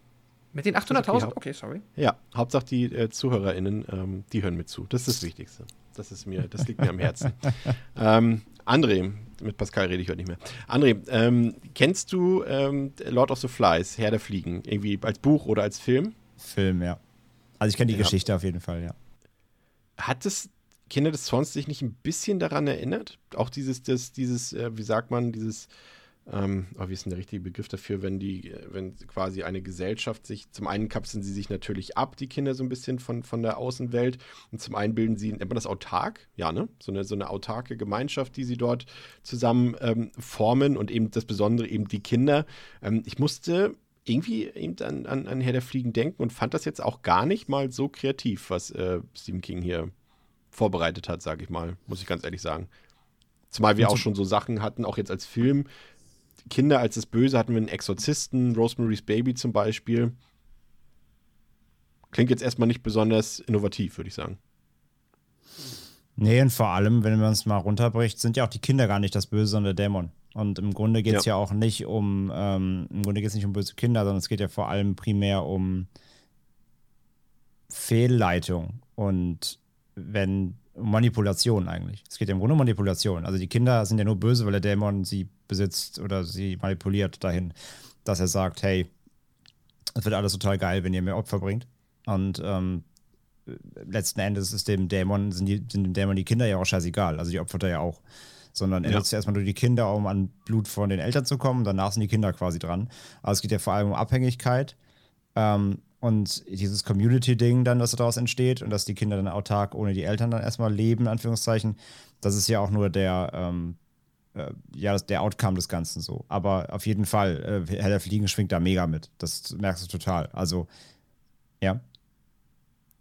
Mit den 800.000? Okay, sorry. Ja, Hauptsache die äh, ZuhörerInnen, ähm, die hören mit zu. Das ist das Wichtigste. Das ist mir, das liegt mir am Herzen. ähm, André, mit Pascal rede ich heute nicht mehr. André, ähm, kennst du ähm, Lord of the Flies, Herr der Fliegen, irgendwie als Buch oder als Film? Film, ja. Also ich kenne die ja. Geschichte auf jeden Fall, ja. Hat es Kinder des Zorns sich nicht ein bisschen daran erinnert? Auch dieses, das, dieses, äh, wie sagt man, dieses ähm, aber wie ist denn der richtige Begriff dafür, wenn die, wenn quasi eine Gesellschaft sich, zum einen kapseln sie sich natürlich ab, die Kinder so ein bisschen von, von der Außenwelt, und zum einen bilden sie, nennt man das autark? Ja, ne? So eine, so eine autarke Gemeinschaft, die sie dort zusammen ähm, formen und eben das Besondere eben die Kinder. Ähm, ich musste irgendwie eben an, an, an Herr der Fliegen denken und fand das jetzt auch gar nicht mal so kreativ, was äh, Stephen King hier vorbereitet hat, sage ich mal, muss ich ganz ehrlich sagen. Zumal wir auch schon so Sachen hatten, auch jetzt als Film, Kinder als das Böse hatten wir einen Exorzisten, Rosemary's Baby zum Beispiel. Klingt jetzt erstmal nicht besonders innovativ, würde ich sagen. Nee, und vor allem, wenn man es mal runterbricht, sind ja auch die Kinder gar nicht das Böse, sondern der Dämon. Und im Grunde geht es ja. ja. auch nicht um, ähm, im Grunde geht es nicht um böse Kinder, sondern es geht ja vor allem primär um Fehlleitung und wenn Manipulation eigentlich. Es geht ja im Grunde um Manipulation. Also die Kinder sind ja nur böse, weil der Dämon sie besitzt oder sie manipuliert dahin, dass er sagt, hey, es wird alles total geil, wenn ihr mehr Opfer bringt. Und ähm, letzten Endes ist dem Dämon, sind, die, sind dem Dämon die Kinder ja auch scheißegal. Also die opfert er ja auch. Sondern er ja. nutzt erstmal nur die Kinder, um an Blut von den Eltern zu kommen. Danach sind die Kinder quasi dran. Also es geht ja vor allem um Abhängigkeit. Ähm, und dieses Community-Ding dann, was daraus entsteht und dass die Kinder dann autark ohne die Eltern dann erstmal leben, in Anführungszeichen, das ist ja auch nur der, ähm, äh, ja, der Outcome des Ganzen so. Aber auf jeden Fall, äh, Herr der Fliegen schwingt da mega mit. Das merkst du total. Also, ja.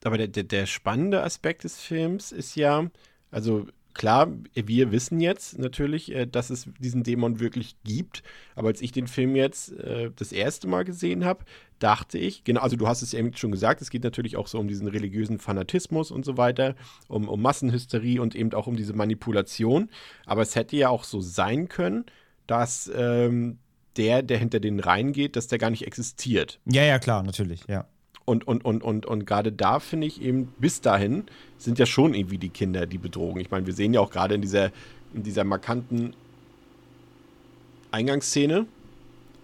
Aber der, der, der spannende Aspekt des Films ist ja, also klar, wir wissen jetzt natürlich, äh, dass es diesen Dämon wirklich gibt. Aber als ich den Film jetzt äh, das erste Mal gesehen habe, dachte ich, genau, also du hast es eben schon gesagt, es geht natürlich auch so um diesen religiösen Fanatismus und so weiter, um, um Massenhysterie und eben auch um diese Manipulation. Aber es hätte ja auch so sein können, dass ähm, der, der hinter den reingeht, dass der gar nicht existiert. Ja, ja, klar, natürlich, ja. Und, und, und, und, und gerade da finde ich eben, bis dahin sind ja schon irgendwie die Kinder die Bedrohung. Ich meine, wir sehen ja auch gerade in dieser, in dieser markanten Eingangsszene,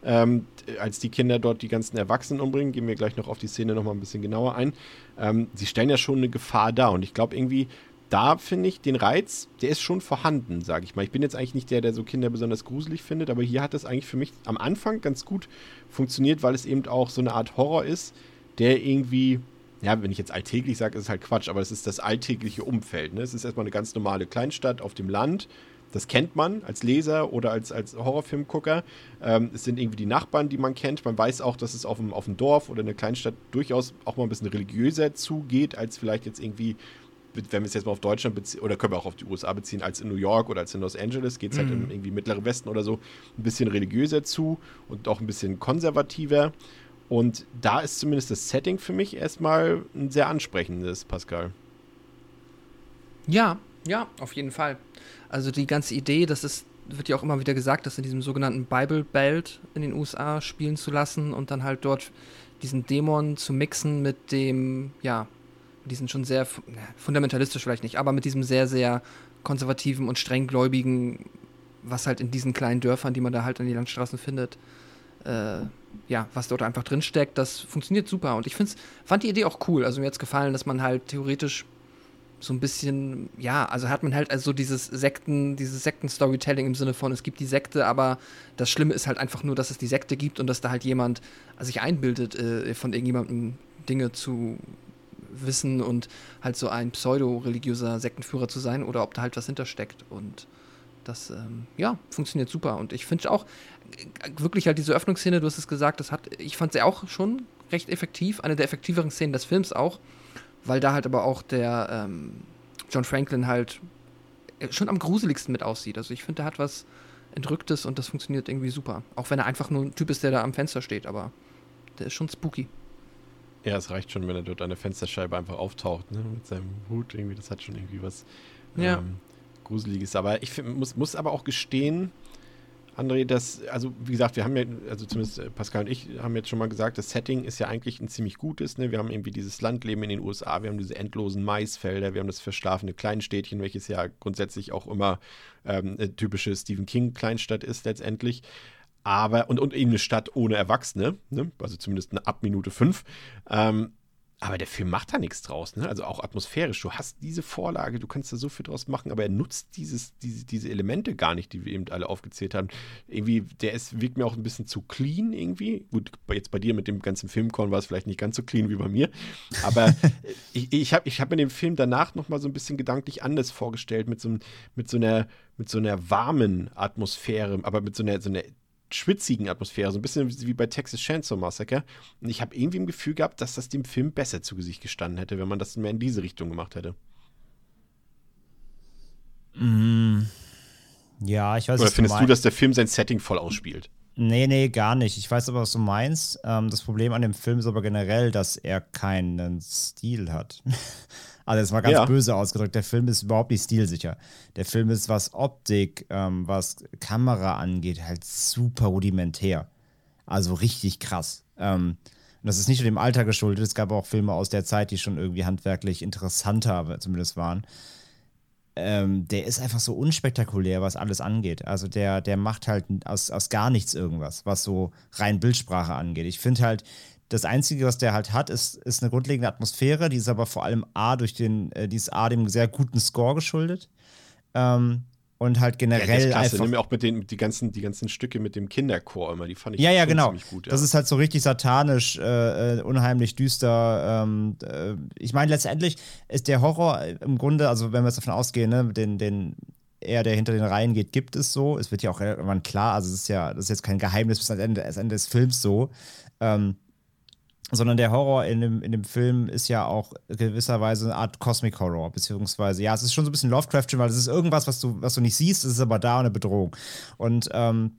ähm, als die Kinder dort die ganzen Erwachsenen umbringen, gehen wir gleich noch auf die Szene nochmal ein bisschen genauer ein. Ähm, sie stellen ja schon eine Gefahr dar und ich glaube irgendwie, da finde ich den Reiz, der ist schon vorhanden, sage ich mal. Ich bin jetzt eigentlich nicht der, der so Kinder besonders gruselig findet, aber hier hat es eigentlich für mich am Anfang ganz gut funktioniert, weil es eben auch so eine Art Horror ist, der irgendwie, ja, wenn ich jetzt alltäglich sage, ist es halt Quatsch, aber es ist das alltägliche Umfeld. Ne? Es ist erstmal eine ganz normale Kleinstadt auf dem Land. Das kennt man als Leser oder als, als Horrorfilmgucker. Ähm, es sind irgendwie die Nachbarn, die man kennt. Man weiß auch, dass es auf dem, auf dem Dorf oder in der Kleinstadt durchaus auch mal ein bisschen religiöser zugeht, als vielleicht jetzt irgendwie wenn wir es jetzt mal auf Deutschland beziehen, oder können wir auch auf die USA beziehen, als in New York oder als in Los Angeles, geht es halt mhm. im irgendwie Mittleren Westen oder so ein bisschen religiöser zu und auch ein bisschen konservativer. Und da ist zumindest das Setting für mich erstmal ein sehr ansprechendes, Pascal. Ja, ja, auf jeden Fall. Also die ganze Idee, das ist, wird ja auch immer wieder gesagt, das in diesem sogenannten Bible Belt in den USA spielen zu lassen und dann halt dort diesen Dämon zu mixen mit dem, ja, diesen schon sehr fundamentalistisch vielleicht nicht, aber mit diesem sehr, sehr konservativen und strenggläubigen, was halt in diesen kleinen Dörfern, die man da halt an die Landstraßen findet, äh, ja, was dort einfach drin steckt, das funktioniert super. Und ich find's, fand die Idee auch cool. Also mir hat es gefallen, dass man halt theoretisch so ein bisschen, ja, also hat man halt also dieses Sekten, dieses Sekten-Storytelling im Sinne von, es gibt die Sekte, aber das Schlimme ist halt einfach nur, dass es die Sekte gibt und dass da halt jemand also sich einbildet, äh, von irgendjemandem Dinge zu wissen und halt so ein pseudo-religiöser Sektenführer zu sein oder ob da halt was hintersteckt. Und das, ähm, ja, funktioniert super. Und ich finde auch wirklich halt diese Öffnungsszene, du hast es gesagt, das hat, ich fand sie auch schon recht effektiv, eine der effektiveren Szenen des Films auch, weil da halt aber auch der ähm, John Franklin halt schon am gruseligsten mit aussieht. Also ich finde, der hat was Entrücktes und das funktioniert irgendwie super. Auch wenn er einfach nur ein Typ ist, der da am Fenster steht, aber der ist schon spooky. Ja, es reicht schon, wenn er dort an der Fensterscheibe einfach auftaucht, ne? Mit seinem Hut irgendwie. Das hat schon irgendwie was ja. ähm, Gruseliges. Aber ich find, muss, muss aber auch gestehen, André, dass, also wie gesagt, wir haben ja, also zumindest äh, Pascal und ich haben jetzt schon mal gesagt, das Setting ist ja eigentlich ein ziemlich gutes. Ne? Wir haben irgendwie dieses Landleben in den USA, wir haben diese endlosen Maisfelder, wir haben das verschlafene Kleinstädtchen, welches ja grundsätzlich auch immer ähm, eine typische Stephen King-Kleinstadt ist letztendlich aber, und, und eben eine Stadt ohne Erwachsene, ne? also zumindest eine ab Minute fünf. Ähm, aber der Film macht da nichts draus, ne? Also auch atmosphärisch. Du hast diese Vorlage, du kannst da so viel draus machen, aber er nutzt dieses, diese, diese Elemente gar nicht, die wir eben alle aufgezählt haben. Irgendwie, der ist, wirkt mir auch ein bisschen zu clean irgendwie. Gut, jetzt bei dir mit dem ganzen Filmkorn war es vielleicht nicht ganz so clean wie bei mir. Aber ich, ich habe ich hab mir den Film danach nochmal so ein bisschen gedanklich anders vorgestellt, mit so, mit so einer, mit so einer warmen Atmosphäre, aber mit so einer, so einer schwitzigen Atmosphäre, so ein bisschen wie bei Texas Chainsaw Massacre. Und ich habe irgendwie ein Gefühl gehabt, dass das dem Film besser zu Gesicht gestanden hätte, wenn man das mehr in diese Richtung gemacht hätte. Mm, ja, ich weiß Oder findest du, du, dass der Film sein Setting voll ausspielt? Nee, nee, gar nicht. Ich weiß aber, was du meinst. Ähm, das Problem an dem Film ist aber generell, dass er keinen Stil hat. Also jetzt mal ganz ja. böse ausgedrückt, der Film ist überhaupt nicht stilsicher. Der Film ist, was Optik, ähm, was Kamera angeht, halt super rudimentär. Also richtig krass. Ähm, und das ist nicht nur dem Alter geschuldet, es gab auch Filme aus der Zeit, die schon irgendwie handwerklich interessanter zumindest waren. Ähm, der ist einfach so unspektakulär, was alles angeht. Also der, der macht halt aus, aus gar nichts irgendwas, was so rein Bildsprache angeht. Ich finde halt, das Einzige, was der halt hat, ist, ist eine grundlegende Atmosphäre, die ist aber vor allem A durch den, äh, die ist A dem sehr guten Score geschuldet. Ähm, und halt generell ja, das ist klasse. einfach. Nimm auch mit den die ganzen, die ganzen Stücke mit dem Kinderchor immer, die fand ich ja, ja, genau. ziemlich gut. Ja. Das ist halt so richtig satanisch, äh, äh unheimlich düster. Ähm, äh, ich meine, letztendlich ist der Horror im Grunde, also wenn wir jetzt davon ausgehen, ne, den, den er, der hinter den Reihen geht, gibt es so. Es wird ja auch irgendwann klar, also es ist ja, das ist jetzt kein Geheimnis bis ans Ende, ans Ende des Films so. Ähm, sondern der Horror in dem, in dem Film ist ja auch gewisserweise eine Art Cosmic Horror, beziehungsweise, ja, es ist schon so ein bisschen Lovecraftian, weil es ist irgendwas, was du, was du nicht siehst, es ist aber da eine Bedrohung. Und ähm,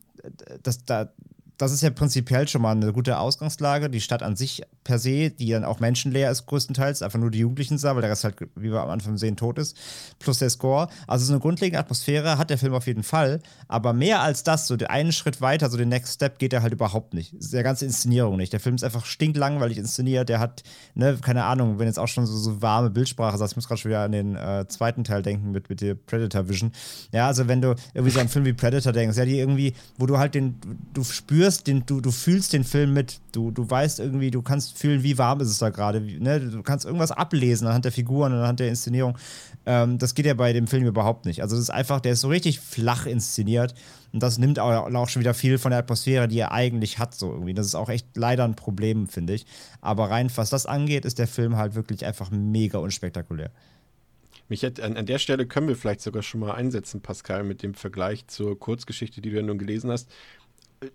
das, da, das ist ja prinzipiell schon mal eine gute Ausgangslage. Die Stadt an sich per se, die dann auch menschenleer ist, größtenteils, einfach nur die Jugendlichen sah, weil der Rest halt, wie wir am Anfang sehen, tot ist, plus der Score. Also so eine grundlegende Atmosphäre hat der Film auf jeden Fall, aber mehr als das, so den einen Schritt weiter, so den Next Step geht er halt überhaupt nicht. Der ganze Inszenierung nicht. Der Film ist einfach stinklangweilig inszeniert, der hat, ne, keine Ahnung, wenn jetzt auch schon so, so warme Bildsprache sagst, ich muss gerade schon wieder an den äh, zweiten Teil denken mit, mit der Predator Vision. Ja, also wenn du irgendwie so einen Film wie Predator denkst, ja, die irgendwie, wo du halt den, du spürst, den, du, du fühlst den Film mit, du, du weißt irgendwie, du kannst fühlen, wie warm ist es da gerade, ne? du kannst irgendwas ablesen anhand der Figuren anhand der Inszenierung. Ähm, das geht ja bei dem Film überhaupt nicht. Also das ist einfach, der ist so richtig flach inszeniert und das nimmt auch, schon wieder viel von der Atmosphäre, die er eigentlich hat, so irgendwie. Das ist auch echt leider ein Problem, finde ich. Aber rein, was das angeht, ist der Film halt wirklich einfach mega unspektakulär. Mich hat, an, an der Stelle können wir vielleicht sogar schon mal einsetzen, Pascal, mit dem Vergleich zur Kurzgeschichte, die du ja nun gelesen hast.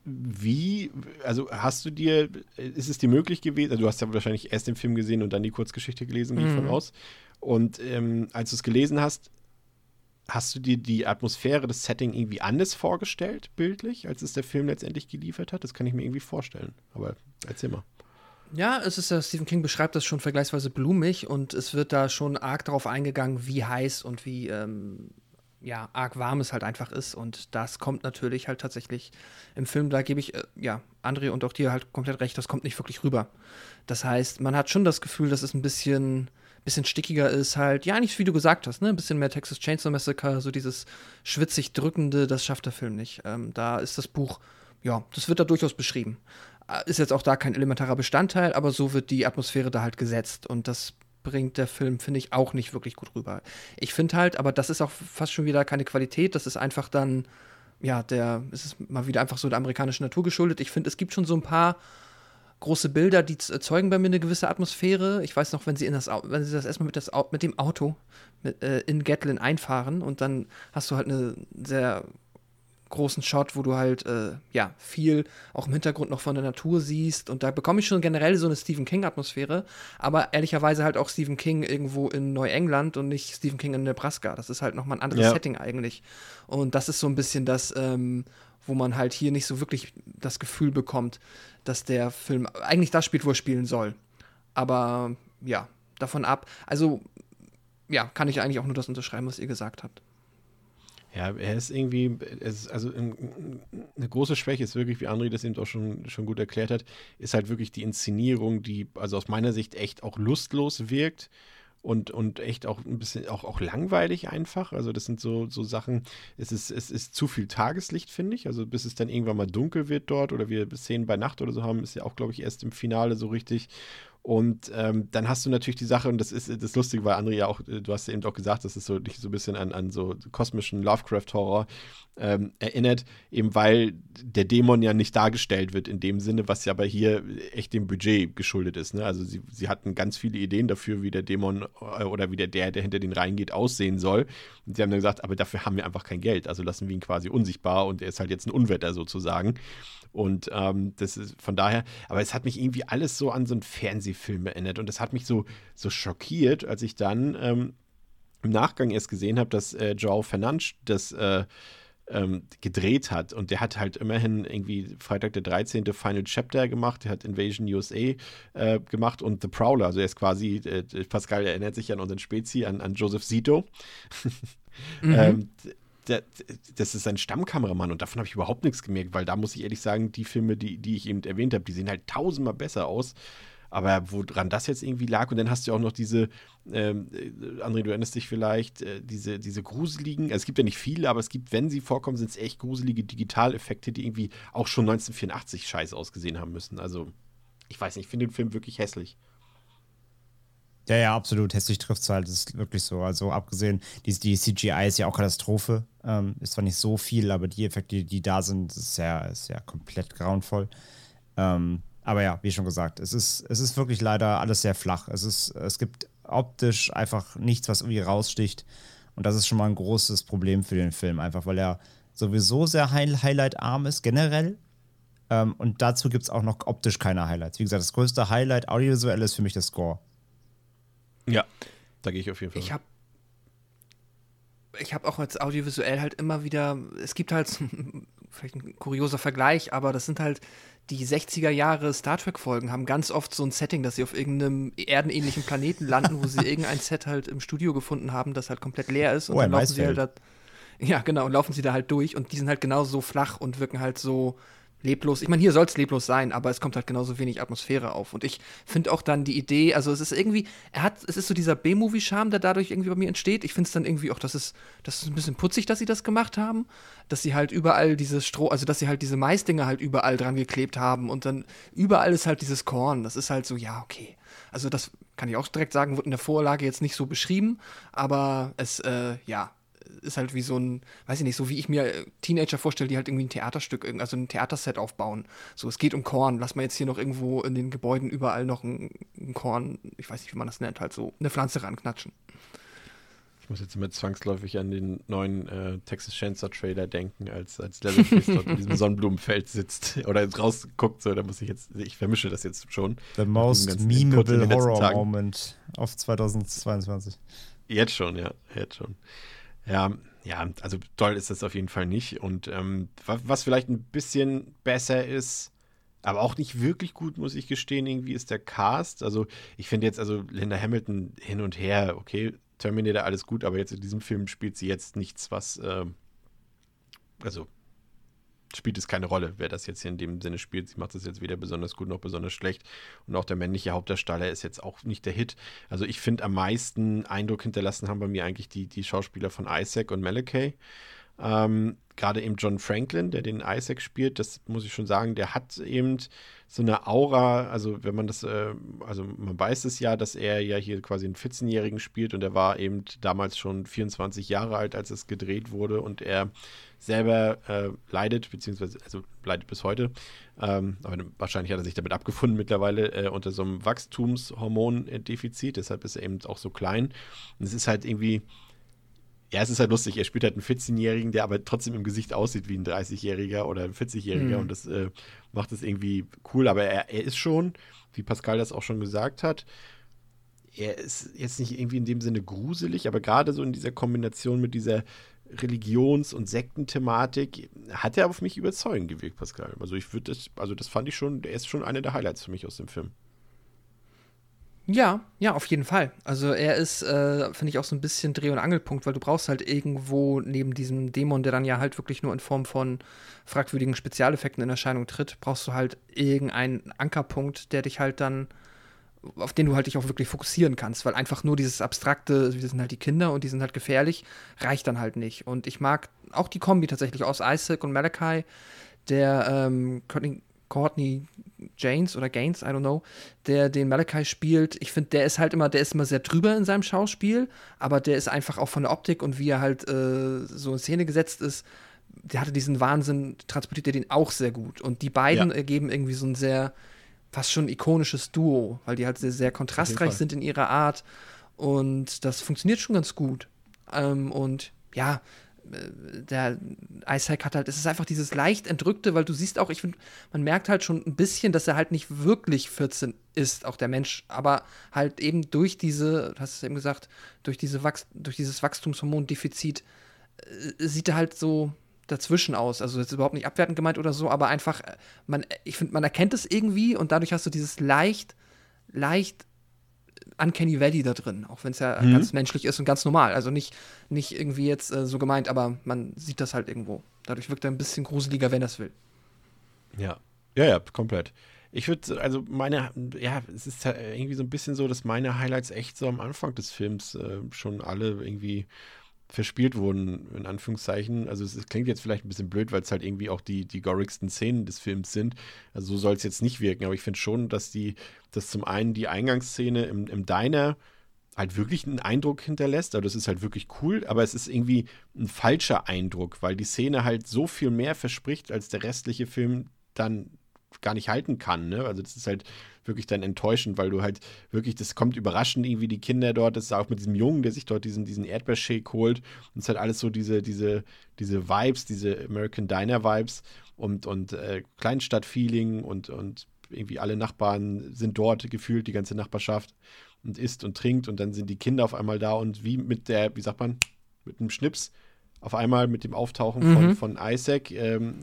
Wie, also hast du dir, ist es dir möglich gewesen, also du hast ja wahrscheinlich erst den Film gesehen und dann die Kurzgeschichte gelesen, gehe ich von aus. Und ähm, als du es gelesen hast, hast du dir die Atmosphäre, das Setting irgendwie anders vorgestellt, bildlich, als es der Film letztendlich geliefert hat? Das kann ich mir irgendwie vorstellen. Aber erzähl mal. Ja, es ist ja, Stephen King beschreibt das schon vergleichsweise blumig und es wird da schon arg darauf eingegangen, wie heiß und wie ähm, ja, arg warm es halt einfach ist. Und das kommt natürlich halt tatsächlich im Film, da gebe ich, äh, ja, André und auch dir halt komplett recht, das kommt nicht wirklich rüber. Das heißt, man hat schon das Gefühl, dass es ein bisschen, bisschen stickiger ist, halt, ja, nicht wie du gesagt hast, ne? Ein bisschen mehr Texas Chainsaw Massacre, so dieses schwitzig drückende, das schafft der Film nicht. Ähm, da ist das Buch, ja, das wird da durchaus beschrieben ist jetzt auch da kein elementarer Bestandteil, aber so wird die Atmosphäre da halt gesetzt und das bringt der Film, finde ich, auch nicht wirklich gut rüber. Ich finde halt, aber das ist auch fast schon wieder keine Qualität, das ist einfach dann, ja, der, es ist mal wieder einfach so der amerikanischen Natur geschuldet. Ich finde, es gibt schon so ein paar große Bilder, die erzeugen bei mir eine gewisse Atmosphäre. Ich weiß noch, wenn sie in das, wenn sie das erstmal mit, das, mit dem Auto mit, äh, in Gatlin einfahren und dann hast du halt eine sehr großen Shot, wo du halt äh, ja viel auch im Hintergrund noch von der Natur siehst und da bekomme ich schon generell so eine Stephen King Atmosphäre, aber ehrlicherweise halt auch Stephen King irgendwo in Neuengland und nicht Stephen King in Nebraska. Das ist halt noch mal ein anderes ja. Setting eigentlich und das ist so ein bisschen das, ähm, wo man halt hier nicht so wirklich das Gefühl bekommt, dass der Film eigentlich das spielt, wo er spielen soll. Aber ja, davon ab. Also ja, kann ich eigentlich auch nur das unterschreiben, was ihr gesagt habt. Ja, er ist irgendwie, ist also eine große Schwäche ist wirklich, wie André das eben auch schon, schon gut erklärt hat, ist halt wirklich die Inszenierung, die also aus meiner Sicht echt auch lustlos wirkt und, und echt auch ein bisschen auch, auch langweilig einfach. Also das sind so, so Sachen, es ist, es ist zu viel Tageslicht, finde ich. Also bis es dann irgendwann mal dunkel wird dort oder wir Szenen bei Nacht oder so haben, ist ja auch, glaube ich, erst im Finale so richtig. Und ähm, dann hast du natürlich die Sache, und das ist das Lustige, weil André ja auch, äh, du hast ja eben auch gesagt, dass es so dich so ein bisschen an, an so kosmischen Lovecraft-Horror ähm, erinnert, eben weil der Dämon ja nicht dargestellt wird in dem Sinne, was ja aber hier echt dem Budget geschuldet ist. Ne? Also sie, sie hatten ganz viele Ideen dafür, wie der Dämon äh, oder wie der, der, der hinter den Reihen geht, aussehen soll. Und sie haben dann gesagt, aber dafür haben wir einfach kein Geld. Also lassen wir ihn quasi unsichtbar und er ist halt jetzt ein Unwetter sozusagen. Und ähm, das ist von daher, aber es hat mich irgendwie alles so an so einen Fernsehfilm erinnert. Und das hat mich so, so schockiert, als ich dann ähm, im Nachgang erst gesehen habe, dass äh, Joao Fernandes das äh, ähm, gedreht hat. Und der hat halt immerhin irgendwie Freitag der 13. Final Chapter gemacht, der hat Invasion USA äh, gemacht und The Prowler. Also er ist quasi, äh, Pascal erinnert sich an unseren Spezi, an, an Joseph Zito. mhm. ähm, der, das ist ein Stammkameramann und davon habe ich überhaupt nichts gemerkt, weil da muss ich ehrlich sagen, die Filme, die, die ich eben erwähnt habe, die sehen halt tausendmal besser aus. Aber woran das jetzt irgendwie lag, und dann hast du auch noch diese, ähm, äh, André, du erinnerst dich vielleicht, äh, diese, diese gruseligen, also es gibt ja nicht viele, aber es gibt, wenn sie vorkommen, sind es echt gruselige Digitaleffekte, die irgendwie auch schon 1984 scheiße ausgesehen haben müssen. Also, ich weiß nicht, ich finde den Film wirklich hässlich. Ja, ja, absolut. Hässlich trifft es halt. Das ist wirklich so. Also abgesehen, die, die CGI ist ja auch Katastrophe. Ähm, ist zwar nicht so viel, aber die Effekte, die da sind, ist ja, ist ja komplett grauenvoll. Ähm, aber ja, wie schon gesagt, es ist, es ist wirklich leider alles sehr flach. Es, ist, es gibt optisch einfach nichts, was irgendwie raussticht. Und das ist schon mal ein großes Problem für den Film, einfach weil er sowieso sehr highlight-arm ist, generell. Ähm, und dazu gibt es auch noch optisch keine Highlights. Wie gesagt, das größte Highlight audiovisuell ist für mich der Score. Ja, da gehe ich auf jeden Fall. Ich habe ich habe auch als audiovisuell halt immer wieder, es gibt halt, vielleicht ein kurioser Vergleich, aber das sind halt die 60er Jahre Star Trek-Folgen haben ganz oft so ein Setting, dass sie auf irgendeinem erdenähnlichen Planeten landen, wo sie irgendein Set halt im Studio gefunden haben, das halt komplett leer ist. Und Oh, dann laufen sie halt da, Ja, genau, und laufen sie da halt durch und die sind halt genauso so flach und wirken halt so leblos. Ich meine, hier soll es leblos sein, aber es kommt halt genauso wenig Atmosphäre auf. Und ich finde auch dann die Idee, also es ist irgendwie, er hat, es ist so dieser B-Movie-Charme, der dadurch irgendwie bei mir entsteht. Ich finde es dann irgendwie auch, das ist, das ist ein bisschen putzig, dass sie das gemacht haben. Dass sie halt überall dieses Stroh, also dass sie halt diese Maisdinger halt überall dran geklebt haben und dann überall ist halt dieses Korn. Das ist halt so, ja, okay. Also das kann ich auch direkt sagen, wird in der Vorlage jetzt nicht so beschrieben, aber es, äh, ja, ist halt wie so ein, weiß ich nicht, so wie ich mir äh, Teenager vorstelle, die halt irgendwie ein Theaterstück, irgend- also ein Theaterset aufbauen. So, es geht um Korn. Lass mal jetzt hier noch irgendwo in den Gebäuden überall noch ein, ein Korn, ich weiß nicht, wie man das nennt, halt so eine Pflanze ranknatschen. Ich muss jetzt immer zwangsläufig an den neuen äh, Texas Chainsaw Trailer denken, als, als Leatherface dort in diesem Sonnenblumenfeld sitzt oder rausguckt. So, da muss ich jetzt, ich vermische das jetzt schon. The most memeable Horror Tagen. Moment of 2022. Jetzt schon, ja, jetzt schon. Ja, ja, also toll ist das auf jeden Fall nicht. Und ähm, wa- was vielleicht ein bisschen besser ist, aber auch nicht wirklich gut, muss ich gestehen, irgendwie ist der Cast. Also ich finde jetzt, also Linda Hamilton hin und her, okay, Terminator, alles gut, aber jetzt in diesem Film spielt sie jetzt nichts, was, ähm, also spielt es keine Rolle, wer das jetzt hier in dem Sinne spielt. Sie macht das jetzt weder besonders gut noch besonders schlecht. Und auch der männliche Hauptdarsteller ist jetzt auch nicht der Hit. Also ich finde, am meisten Eindruck hinterlassen haben bei mir eigentlich die, die Schauspieler von Isaac und Malachi. Ähm, Gerade eben John Franklin, der den Isaac spielt, das muss ich schon sagen, der hat eben so eine Aura, also wenn man das, äh, also man weiß es ja, dass er ja hier quasi einen 14-Jährigen spielt und er war eben damals schon 24 Jahre alt, als es gedreht wurde und er selber äh, leidet, beziehungsweise also leidet bis heute, ähm, aber wahrscheinlich hat er sich damit abgefunden mittlerweile äh, unter so einem Wachstumshormondefizit, deshalb ist er eben auch so klein. Und es ist halt irgendwie, ja, es ist halt lustig, er spielt halt einen 14-Jährigen, der aber trotzdem im Gesicht aussieht wie ein 30-Jähriger oder ein 40-Jähriger Mhm. und das äh, macht es irgendwie cool, aber er, er ist schon, wie Pascal das auch schon gesagt hat, er ist jetzt nicht irgendwie in dem Sinne gruselig, aber gerade so in dieser Kombination mit dieser Religions- und Sektenthematik hat er auf mich überzeugend gewirkt, Pascal. Also ich würde das, also das fand ich schon, der ist schon einer der Highlights für mich aus dem Film. Ja, ja, auf jeden Fall. Also er ist, äh, finde ich, auch so ein bisschen Dreh- und Angelpunkt, weil du brauchst halt irgendwo neben diesem Dämon, der dann ja halt wirklich nur in Form von fragwürdigen Spezialeffekten in Erscheinung tritt, brauchst du halt irgendeinen Ankerpunkt, der dich halt dann, auf den du halt dich auch wirklich fokussieren kannst, weil einfach nur dieses abstrakte, wir sind halt die Kinder und die sind halt gefährlich, reicht dann halt nicht. Und ich mag auch die Kombi tatsächlich aus Isaac und Malachi, der ähm, Courtney, Courtney Janes oder Gaines, I don't know, der den Malachi spielt. Ich finde, der ist halt immer, der ist immer sehr drüber in seinem Schauspiel, aber der ist einfach auch von der Optik und wie er halt äh, so in Szene gesetzt ist, der hatte diesen Wahnsinn, transportiert er den auch sehr gut. Und die beiden Ja. ergeben irgendwie so ein sehr, fast schon ikonisches Duo, weil die halt sehr, sehr kontrastreich sind in ihrer Art. Und das funktioniert schon ganz gut. Ähm, und ja, äh, der Isaac hat halt, es ist einfach dieses leicht entrückte, weil du siehst auch, ich finde, man merkt halt schon ein bisschen, dass er halt nicht wirklich 14 ist, auch der Mensch, aber halt eben durch diese, du hast es eben gesagt, durch, diese Wachs durch dieses Wachstumshormondefizit äh, sieht er halt so dazwischen aus. Also jetzt überhaupt nicht abwertend gemeint oder so, aber einfach, äh, man, ich finde, man erkennt es irgendwie und dadurch hast du dieses leicht, leicht Uncanny Valley da drin, auch wenn es ja Mhm. ganz menschlich ist und ganz normal. Also nicht, nicht irgendwie jetzt äh, so gemeint, aber man sieht das halt irgendwo. Dadurch wirkt er ein bisschen gruseliger, wenn er es will. Ja. Ja, ja, komplett. Ich würde, also meine, ja, es ist ja irgendwie so ein bisschen so, dass meine Highlights echt so am Anfang des Films äh, schon alle irgendwie verspielt wurden, in Anführungszeichen. Also es, es klingt jetzt vielleicht ein bisschen blöd, weil es halt irgendwie auch die, die gorigsten Szenen des Films sind. Also so soll es jetzt nicht wirken, aber ich finde schon, dass die, dass zum einen die Eingangsszene im, im Diner halt wirklich einen Eindruck hinterlässt. Also das ist halt wirklich cool, aber es ist irgendwie ein falscher Eindruck, weil die Szene halt so viel mehr verspricht, als der restliche Film dann gar nicht halten kann. Ne? Also das ist halt wirklich dann enttäuschend, weil du halt wirklich, das kommt überraschend irgendwie die Kinder dort, das ist auch mit diesem Jungen, der sich dort diesen, diesen Erdbeershake holt und es ist halt alles so diese, diese, diese Vibes, diese American Diner Vibes und, und äh, Kleinstadt-Feeling und, und irgendwie alle Nachbarn sind dort gefühlt, die ganze Nachbarschaft und isst und trinkt und dann sind die Kinder auf einmal da und wie mit der, wie sagt man, mit einem Schnips auf einmal mit dem Auftauchen Mhm. von, von Isaac ähm,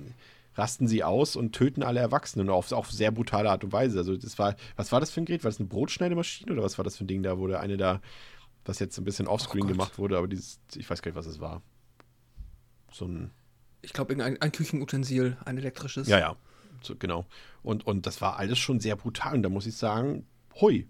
rasten sie aus und töten alle Erwachsenen auf, auf sehr brutale Art und Weise. Also das war, was war das für ein Gerät? War das eine Brotschneidemaschine oder was war das für ein Ding da, wo der eine da, was jetzt ein bisschen offscreen Oh gemacht wurde, aber dieses, ich weiß gar nicht, was es war. So ein Ich glaube, irgendein ein Küchenutensil, ein elektrisches. Ja, ja, so, genau. Und, und das war alles schon sehr brutal. Und da muss ich sagen, hui,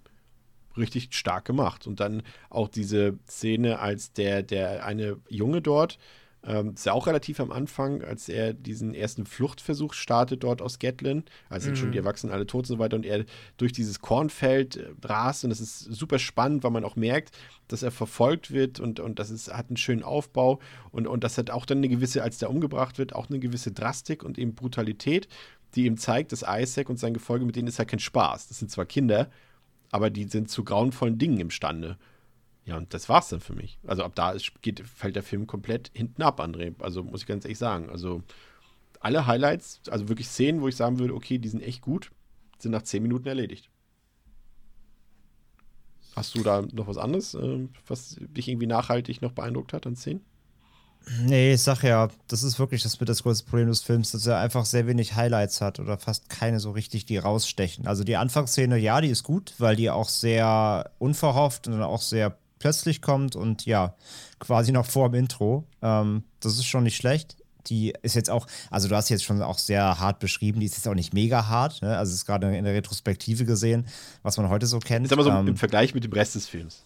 richtig stark gemacht. Und dann auch diese Szene, als der, der eine Junge dort, ähm, ist ja auch relativ am Anfang, als er diesen ersten Fluchtversuch startet dort aus Gatlin, als sind schon die Erwachsenen alle tot und so weiter und er durch dieses Kornfeld äh, rast und das ist super spannend, weil man auch merkt, dass er verfolgt wird und, und das ist, hat einen schönen Aufbau und, und das hat auch dann eine gewisse, als der umgebracht wird, auch eine gewisse Drastik und eben Brutalität, die ihm zeigt, dass Isaac und sein Gefolge, mit denen ist ja kein Spaß. Das sind zwar Kinder, aber die sind zu grauenvollen Dingen imstande. Ja, und das war's dann für mich. Also ab da ist, geht, fällt der Film komplett hinten ab, André. Also muss ich ganz ehrlich sagen. Also alle Highlights, also wirklich Szenen, wo ich sagen würde, okay, die sind echt gut, sind nach zehn Minuten erledigt. Hast du da noch was anderes, ähm, was dich irgendwie nachhaltig noch beeindruckt hat an Szenen? Nee, ich sag ja, das ist wirklich das mit das größte Problem des Films, dass er einfach sehr wenig Highlights hat oder fast keine so richtig, die rausstechen. Also die Anfangsszene, ja, die ist gut, weil die auch sehr unverhofft und dann auch sehr plötzlich kommt und ja, quasi noch vor dem Intro. Ähm, das ist schon nicht schlecht. Die ist jetzt auch, also du hast jetzt schon auch sehr hart beschrieben, die ist jetzt auch nicht mega hart, ne? Also es ist gerade in der Retrospektive gesehen, was man heute so kennt. Sag mal so Ähm, im Vergleich mit dem Rest des Films.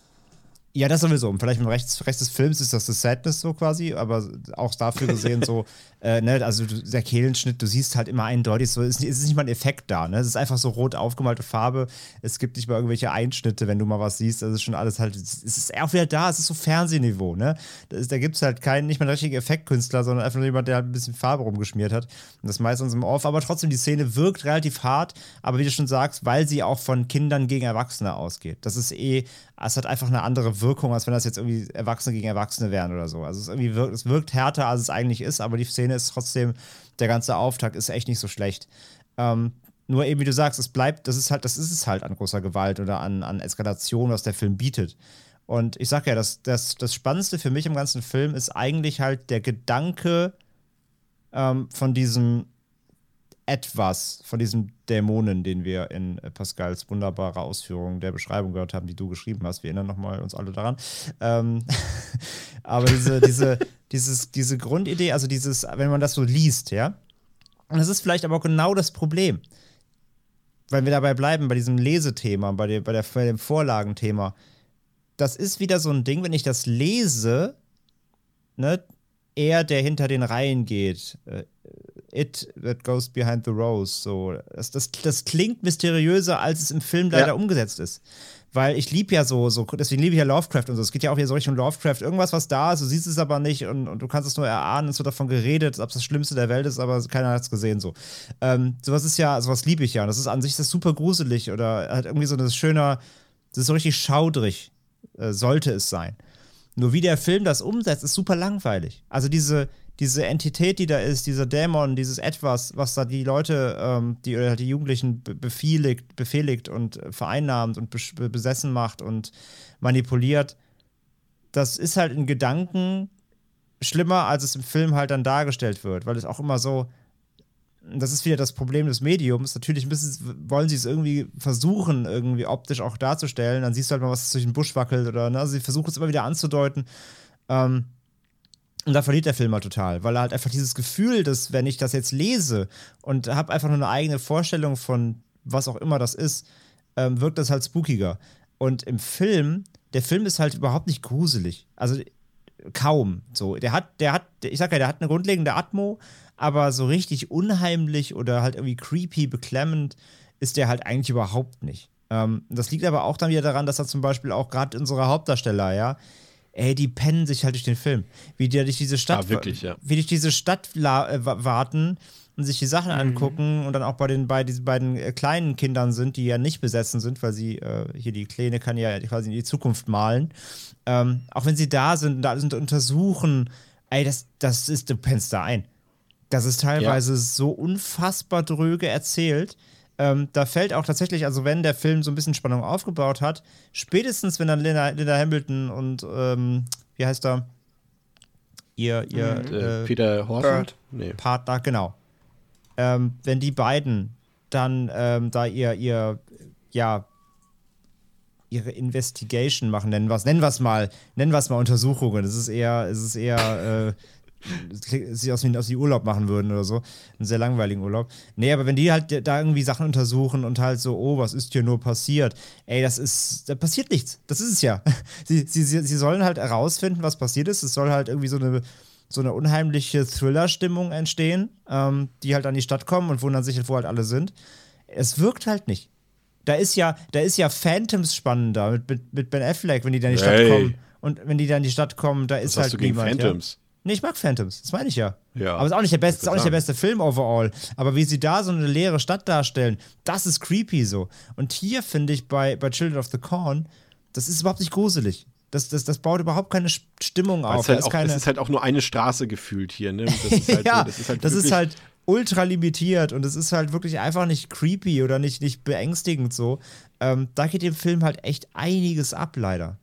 Ja, das sowieso. Und vielleicht dem Rechts, Rest des Films ist das das Sadness so quasi, aber auch dafür gesehen so, äh, ne, also der Kehlenschnitt, du siehst halt immer eindeutig so, es ist, ist nicht mal ein Effekt da, ne? Es ist einfach so rot aufgemalte Farbe. Es gibt nicht mal irgendwelche Einschnitte, wenn du mal was siehst. Das ist schon alles halt, es ist auch wieder da, es ist so Fernsehniveau, ne? Da, ist- da gibt es halt keinen, nicht mal einen richtigen Effektkünstler, sondern einfach nur jemand, der halt ein bisschen Farbe rumgeschmiert hat. Und das meistens im Off. Aber trotzdem, die Szene wirkt relativ hart, aber wie du schon sagst, weil sie auch von Kindern gegen Erwachsene ausgeht. Das ist eh, es hat einfach eine andere Wirkung, als wenn das jetzt irgendwie Erwachsene gegen Erwachsene wären oder so. Also es, irgendwie wirkt, es wirkt härter, als es eigentlich ist, aber die Szene ist trotzdem, der ganze Auftakt ist echt nicht so schlecht. Ähm, nur eben, wie du sagst, es bleibt, das ist halt, das ist es halt an großer Gewalt oder an, an Eskalation, was der Film bietet. Und ich sag ja, das, das, das Spannendste für mich im ganzen Film ist eigentlich halt der Gedanke ähm, von diesem etwas, von diesem Dämonen, den wir in äh, Pascals wunderbare Ausführung der Beschreibung gehört haben, die du geschrieben hast. Wir erinnern nochmal uns alle daran. Ähm, aber diese, diese, dieses, diese Grundidee, also dieses, wenn man das so liest, ja, und das ist vielleicht aber auch genau das Problem. Weil wir dabei bleiben, bei diesem Lesethema, bei, der, bei, der, bei dem Vorlagenthema. Das ist wieder so ein Ding, wenn ich das lese, ne, er, der hinter den Reihen geht, äh, it that goes behind the rose, so. Das, das, das klingt mysteriöser, als es im Film leider Ja. umgesetzt ist. Weil ich liebe ja so, so, deswegen liebe ich ja Lovecraft und so. Es geht ja auch wieder so Richtung Lovecraft. Irgendwas, was da ist, du siehst es aber nicht und, und du kannst es nur erahnen. Es wird davon geredet, ob es das Schlimmste der Welt ist, aber keiner hat es gesehen. So. Ähm, sowas ist ja, sowas liebe ich ja. Und das ist an sich das super gruselig oder halt irgendwie so ein schöner, das ist so richtig schaudrig, äh, sollte es sein. Nur wie der Film das umsetzt, ist super langweilig. Also diese, diese Entität, die da ist, dieser Dämon, dieses Etwas, was da die Leute, ähm, die, oder die Jugendlichen be- befehligt, befehligt und äh, vereinnahmt und besessen macht und manipuliert, das ist halt in Gedanken schlimmer, als es im Film halt dann dargestellt wird, weil es auch immer so, das ist wieder das Problem des Mediums. Natürlich müssen, wollen sie es irgendwie versuchen, irgendwie optisch auch darzustellen. Dann siehst du halt mal, was durch den Busch wackelt oder, ne? Also sie versuchen es immer wieder anzudeuten. Ähm, und da verliert der Film halt total, weil er halt einfach dieses Gefühl, dass, wenn ich das jetzt lese und habe einfach nur eine eigene Vorstellung von was auch immer das ist, ähm, wirkt das halt spookiger. Und im Film, der Film ist halt überhaupt nicht gruselig. Also kaum. So, der hat, der hat, ich sag ja, der hat eine grundlegende Atmo, aber so richtig unheimlich oder halt irgendwie creepy, beklemmend ist der halt eigentlich überhaupt nicht. Ähm, das liegt aber auch dann wieder daran, dass er zum Beispiel auch gerade unsere Hauptdarsteller, ja, ey, die pennen sich halt durch den Film. Wie die durch diese Stadt, Ah, wirklich, ja. wie durch diese Stadt la- äh, wa- warten und sich die Sachen angucken und dann auch bei den bei diesen beiden äh, kleinen Kindern sind, die ja nicht besessen sind, weil sie äh, hier die Kleine kann ja quasi in die Zukunft malen. Ähm, auch wenn sie da sind und da sind untersuchen, ey, das, das ist, du pennst da ein. Das ist teilweise so unfassbar dröge erzählt. Ähm, da fällt auch tatsächlich, also wenn der Film so ein bisschen Spannung aufgebaut hat, spätestens wenn dann Linda, Linda Hamilton und ähm, wie heißt er? ihr, ihr Äh, äh, Peter Horton? Bird. Nee. Partner, genau. Ähm, wenn die beiden dann ähm, da ihr, ihr, ja, ihre Investigation machen, nennen wir es, nennen wir es mal, nennen wir es mal Untersuchungen. Es ist eher, es ist eher, äh, sieht aus wie, aus wie Urlaub machen würden oder so. Einen sehr langweiligen Urlaub. Nee, aber wenn die halt da irgendwie Sachen untersuchen und halt so, oh, was ist hier nur passiert? Ey, das ist, da passiert nichts. Das ist es ja. Sie, sie, sie, sie sollen halt herausfinden, was passiert ist. Es soll halt irgendwie so eine, so eine unheimliche Thriller-Stimmung entstehen, ähm, die halt an die Stadt kommen und wundern sich, halt, wo halt alle sind. Es wirkt halt nicht. Da ist ja, da ist ja Phantoms spannender mit, mit, mit Ben Affleck, wenn die da in die Stadt Hey. kommen. Und wenn die da in die Stadt kommen, da ist Was halt hast du gegen niemand. Phantoms? Ja. Nee, ich mag Phantoms, das meine ich ja. Ja. Aber ist auch nicht der beste, ist auch nicht der beste Film overall. Aber wie sie da so eine leere Stadt darstellen, das ist creepy so. Und hier finde ich bei, bei Children of the Corn, das ist überhaupt nicht gruselig. Das, das, das baut überhaupt keine Stimmung auf. Es, halt ist auch, keine, es ist halt auch nur eine Straße gefühlt hier, ne? Das ist halt, ja, das ist halt, das ist halt ultra limitiert und es ist halt wirklich einfach nicht creepy oder nicht, nicht beängstigend so. Ähm, da geht dem Film halt echt einiges ab, leider.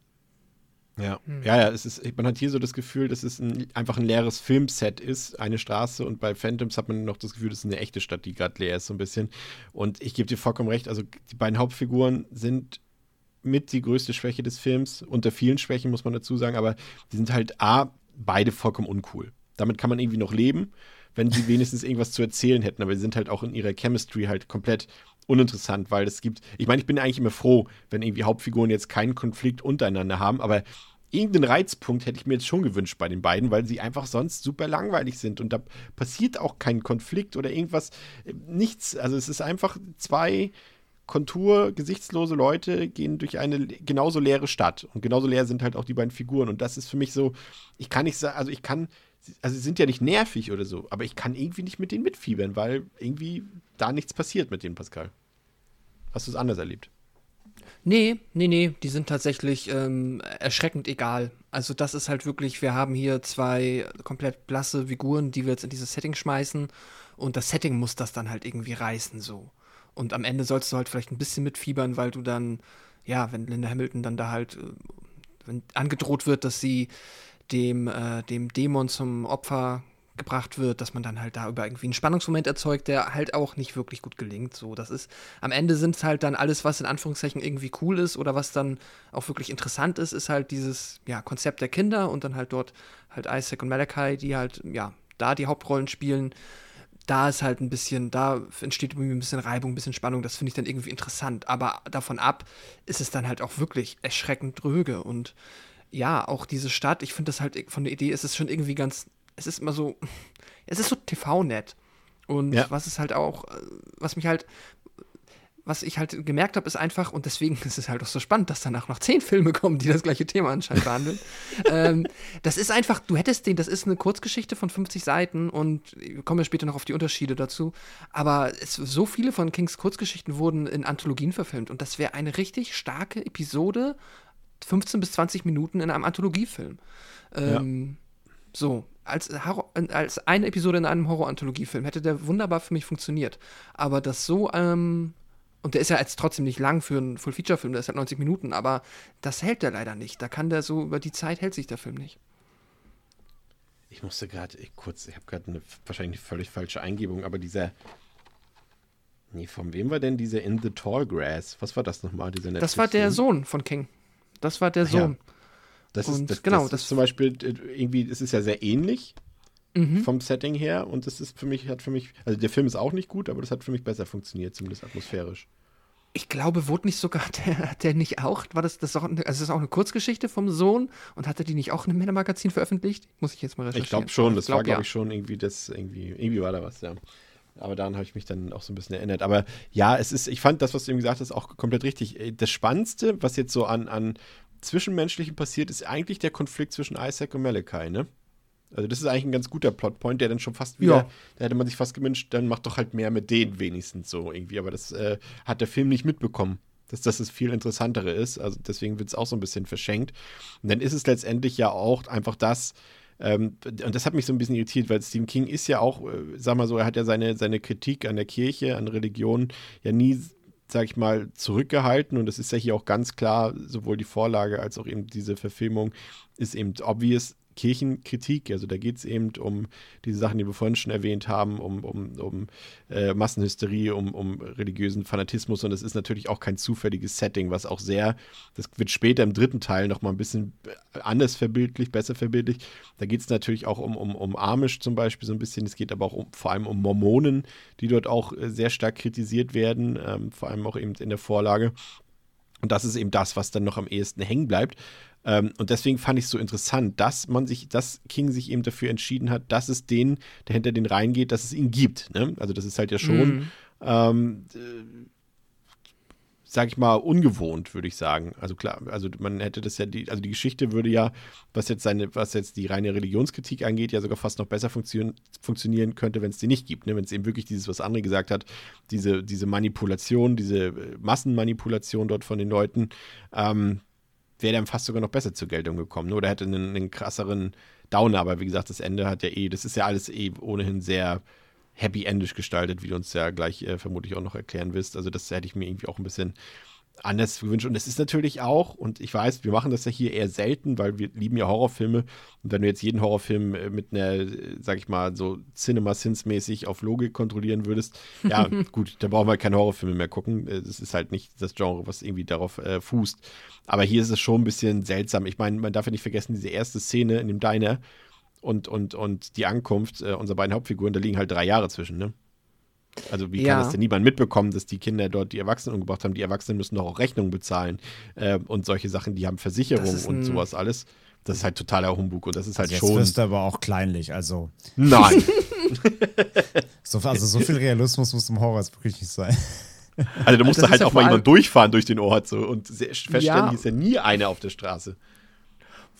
Ja, ja, ja, es ist, man hat hier so das Gefühl, dass es ein, einfach ein leeres Filmset ist, eine Straße und bei Phantoms hat man noch das Gefühl, das ist eine echte Stadt, die gerade leer ist, so ein bisschen. Und ich gebe dir vollkommen recht, also die beiden Hauptfiguren sind mit die größte Schwäche des Films, unter vielen Schwächen muss man dazu sagen, aber die sind halt A, beide vollkommen uncool. Damit kann man irgendwie noch leben, wenn sie wenigstens irgendwas zu erzählen hätten, aber sie sind halt auch in ihrer Chemistry halt komplett uninteressant, weil es gibt, ich meine, ich bin eigentlich immer froh, wenn irgendwie Hauptfiguren jetzt keinen Konflikt untereinander haben, aber irgendeinen Reizpunkt hätte ich mir jetzt schon gewünscht bei den beiden, weil sie einfach sonst super langweilig sind und da passiert auch kein Konflikt oder irgendwas, äh, nichts. Also es ist einfach zwei Kontur, gesichtslose Leute gehen durch eine genauso leere Stadt und genauso leer sind halt auch die beiden Figuren und das ist für mich so, ich kann nicht sagen, also ich kann, also sie sind ja nicht nervig oder so, aber ich kann irgendwie nicht mit denen mitfiebern, weil irgendwie da nichts passiert mit denen, Pascal. Hast du es anders erlebt? Nee, nee, nee, die sind tatsächlich ähm, erschreckend egal. Also das ist halt wirklich, wir haben hier zwei komplett blasse Figuren, die wir jetzt in dieses Setting schmeißen und das Setting muss das dann halt irgendwie reißen so. Und am Ende sollst du halt vielleicht ein bisschen mitfiebern, weil du dann, ja, wenn Linda Hamilton dann da halt äh, angedroht wird, dass sie dem, äh, dem Dämon zum Opfer gebracht wird, dass man dann halt da über irgendwie einen Spannungsmoment erzeugt, der halt auch nicht wirklich gut gelingt. So, das ist, am Ende sind es halt dann alles, was in Anführungszeichen irgendwie cool ist oder was dann auch wirklich interessant ist, ist halt dieses, ja, Konzept der Kinder und dann halt dort halt Isaac und Malachi, die halt, ja, da die Hauptrollen spielen. Da ist halt ein bisschen, da entsteht irgendwie ein bisschen Reibung, ein bisschen Spannung, das finde ich dann irgendwie interessant. Aber davon ab ist es dann halt auch wirklich erschreckend dröge und ja, auch diese Stadt, ich finde das halt von der Idee ist es schon irgendwie ganz, es ist immer so, es ist so TV-nett. Und Ja. was ist halt auch, äh, was mich halt, was ich halt gemerkt habe, ist einfach, und deswegen ist es halt auch so spannend, dass danach noch zehn Filme kommen, die das gleiche Thema anscheinend behandeln. ähm, das ist einfach, du hättest den, das ist eine Kurzgeschichte von 50 Seiten und wir kommen ja später noch auf die Unterschiede dazu. Aber es, so viele von Kings Kurzgeschichten wurden in Anthologien verfilmt und das wäre eine richtig starke Episode, 15 bis 20 Minuten in einem Anthologiefilm. Ähm, So, als, als eine Episode in einem Horror-Anthologiefilm hätte der wunderbar für mich funktioniert. Aber das so, ähm, und der ist ja jetzt trotzdem nicht lang für einen Full-Feature-Film, der ist halt 90 Minuten, aber das hält der leider nicht. Da kann der so, über die Zeit hält sich der Film nicht. Ich musste gerade kurz, ich habe gerade eine wahrscheinlich eine völlig falsche Eingebung, aber dieser. Nee, von wem war denn dieser In the Tall Grass? Was war das nochmal, dieser Das war der? Sohn von King. Das war der Ach ja. Das Und ist, das, genau, das, das- ist zum Beispiel äh, irgendwie, es ist ja sehr ähnlich Mhm. vom Setting her und das ist für mich, hat für mich, also der Film ist auch nicht gut, aber das hat für mich besser funktioniert, zumindest atmosphärisch. Ich glaube, wurde nicht sogar der, der nicht auch, war das, das auch, eine- also das ist auch eine Kurzgeschichte vom Sohn und hatte die nicht auch in einem Männermagazin veröffentlicht? Muss ich jetzt mal recherchieren. Ich glaube schon, das war, glaub, glaube ja. ich, schon irgendwie das, irgendwie, irgendwie war da was, ja. Aber daran habe ich mich dann auch so ein bisschen erinnert. Aber ja, es ist, ich fand das, was du eben gesagt hast, auch komplett richtig. Äh, Das Spannendste, was jetzt so an, an Zwischenmenschlichen passiert, ist eigentlich der Konflikt zwischen Isaac und Malachi, ne? Also das ist eigentlich ein ganz guter Plotpoint, der dann schon fast wieder, Ja. da hätte man sich fast gewünscht, dann macht doch halt mehr mit denen wenigstens so irgendwie. Aber das äh, hat der Film nicht mitbekommen, dass das das viel interessantere ist. Also deswegen wird es auch so ein bisschen verschenkt. Und dann ist es letztendlich ja auch einfach das, ähm, und das hat mich so ein bisschen irritiert, weil Stephen King ist ja auch, äh, sag mal so, er hat ja seine, seine Kritik an der Kirche, an Religion ja nie, sag ich mal, zurückgehalten. Und das ist ja hier auch ganz klar, sowohl die Vorlage als auch eben diese Verfilmung ist eben obvious. Kirchenkritik. Also da geht es eben um diese Sachen, die wir vorhin schon erwähnt haben, um, um, um äh, Massenhysterie, um, um religiösen Fanatismus. Und es ist natürlich auch kein zufälliges Setting, was auch sehr, das wird später im dritten Teil nochmal ein bisschen anders verbildlich, besser verbildlich. Da geht es natürlich auch um, um, um Amish zum Beispiel so ein bisschen. Es geht aber auch um, vor allem um Mormonen, die dort auch äh, sehr stark kritisiert werden, ähm, vor allem auch eben in der Vorlage. Und das ist eben das, was dann noch am ehesten hängen bleibt. Ähm, und deswegen fand ich es so interessant, dass man sich, dass King sich eben dafür entschieden hat, dass es den, der hinter den reingeht, dass es ihn gibt. Ne? Also das ist halt ja schon mhm. ähm, sag ich mal, ungewohnt, würde ich sagen. Also klar, also man hätte das ja, die, also die Geschichte würde ja, was jetzt seine, was jetzt die reine Religionskritik angeht, ja sogar fast noch besser funktio funktionieren könnte, wenn es die nicht gibt. Ne? Wenn es eben wirklich dieses, was André gesagt hat, diese, diese Manipulation, diese äh, Massenmanipulation dort von den Leuten, ähm, wäre dann fast sogar noch besser zur Geltung gekommen. Ne? Oder hätte einen, einen krasseren Downer, aber wie gesagt, das Ende hat ja eh, das ist ja alles eh ohnehin sehr happy-endisch gestaltet, wie du uns ja gleich äh, vermutlich auch noch erklären wirst. Also das hätte ich mir irgendwie auch ein bisschen anders gewünscht. Und es ist natürlich auch, und ich weiß, wir machen das ja hier eher selten, weil wir lieben ja Horrorfilme. Und wenn du jetzt jeden Horrorfilm äh, mit einer, äh, sag ich mal, so Cinema-Sins-mäßig auf Logik kontrollieren würdest, ja, gut, da brauchen wir keine Horrorfilme mehr gucken. Das ist halt nicht das Genre, was irgendwie darauf äh, fußt. Aber hier ist es schon ein bisschen seltsam. Ich meine, man darf ja nicht vergessen, diese erste Szene in dem Diner, und, und, und die Ankunft äh, unserer beiden Hauptfiguren, da liegen halt drei Jahre zwischen, ne? Also wie ja. kann das denn niemand mitbekommen, dass die Kinder dort die Erwachsenen umgebracht haben? Die Erwachsenen müssen doch auch Rechnungen bezahlen äh, und solche Sachen, die haben Versicherungen und sowas alles. Das ist halt totaler Humbug und das ist halt Jetzt schon. Das wirst du aber auch kleinlich, also. Nein. so, also so viel Realismus muss im Horror jetzt wirklich nicht sein. Also da musste halt ja auch mal jemand durchfahren durch den Ort so und feststellen, ja. ist ja nie einer auf der Straße.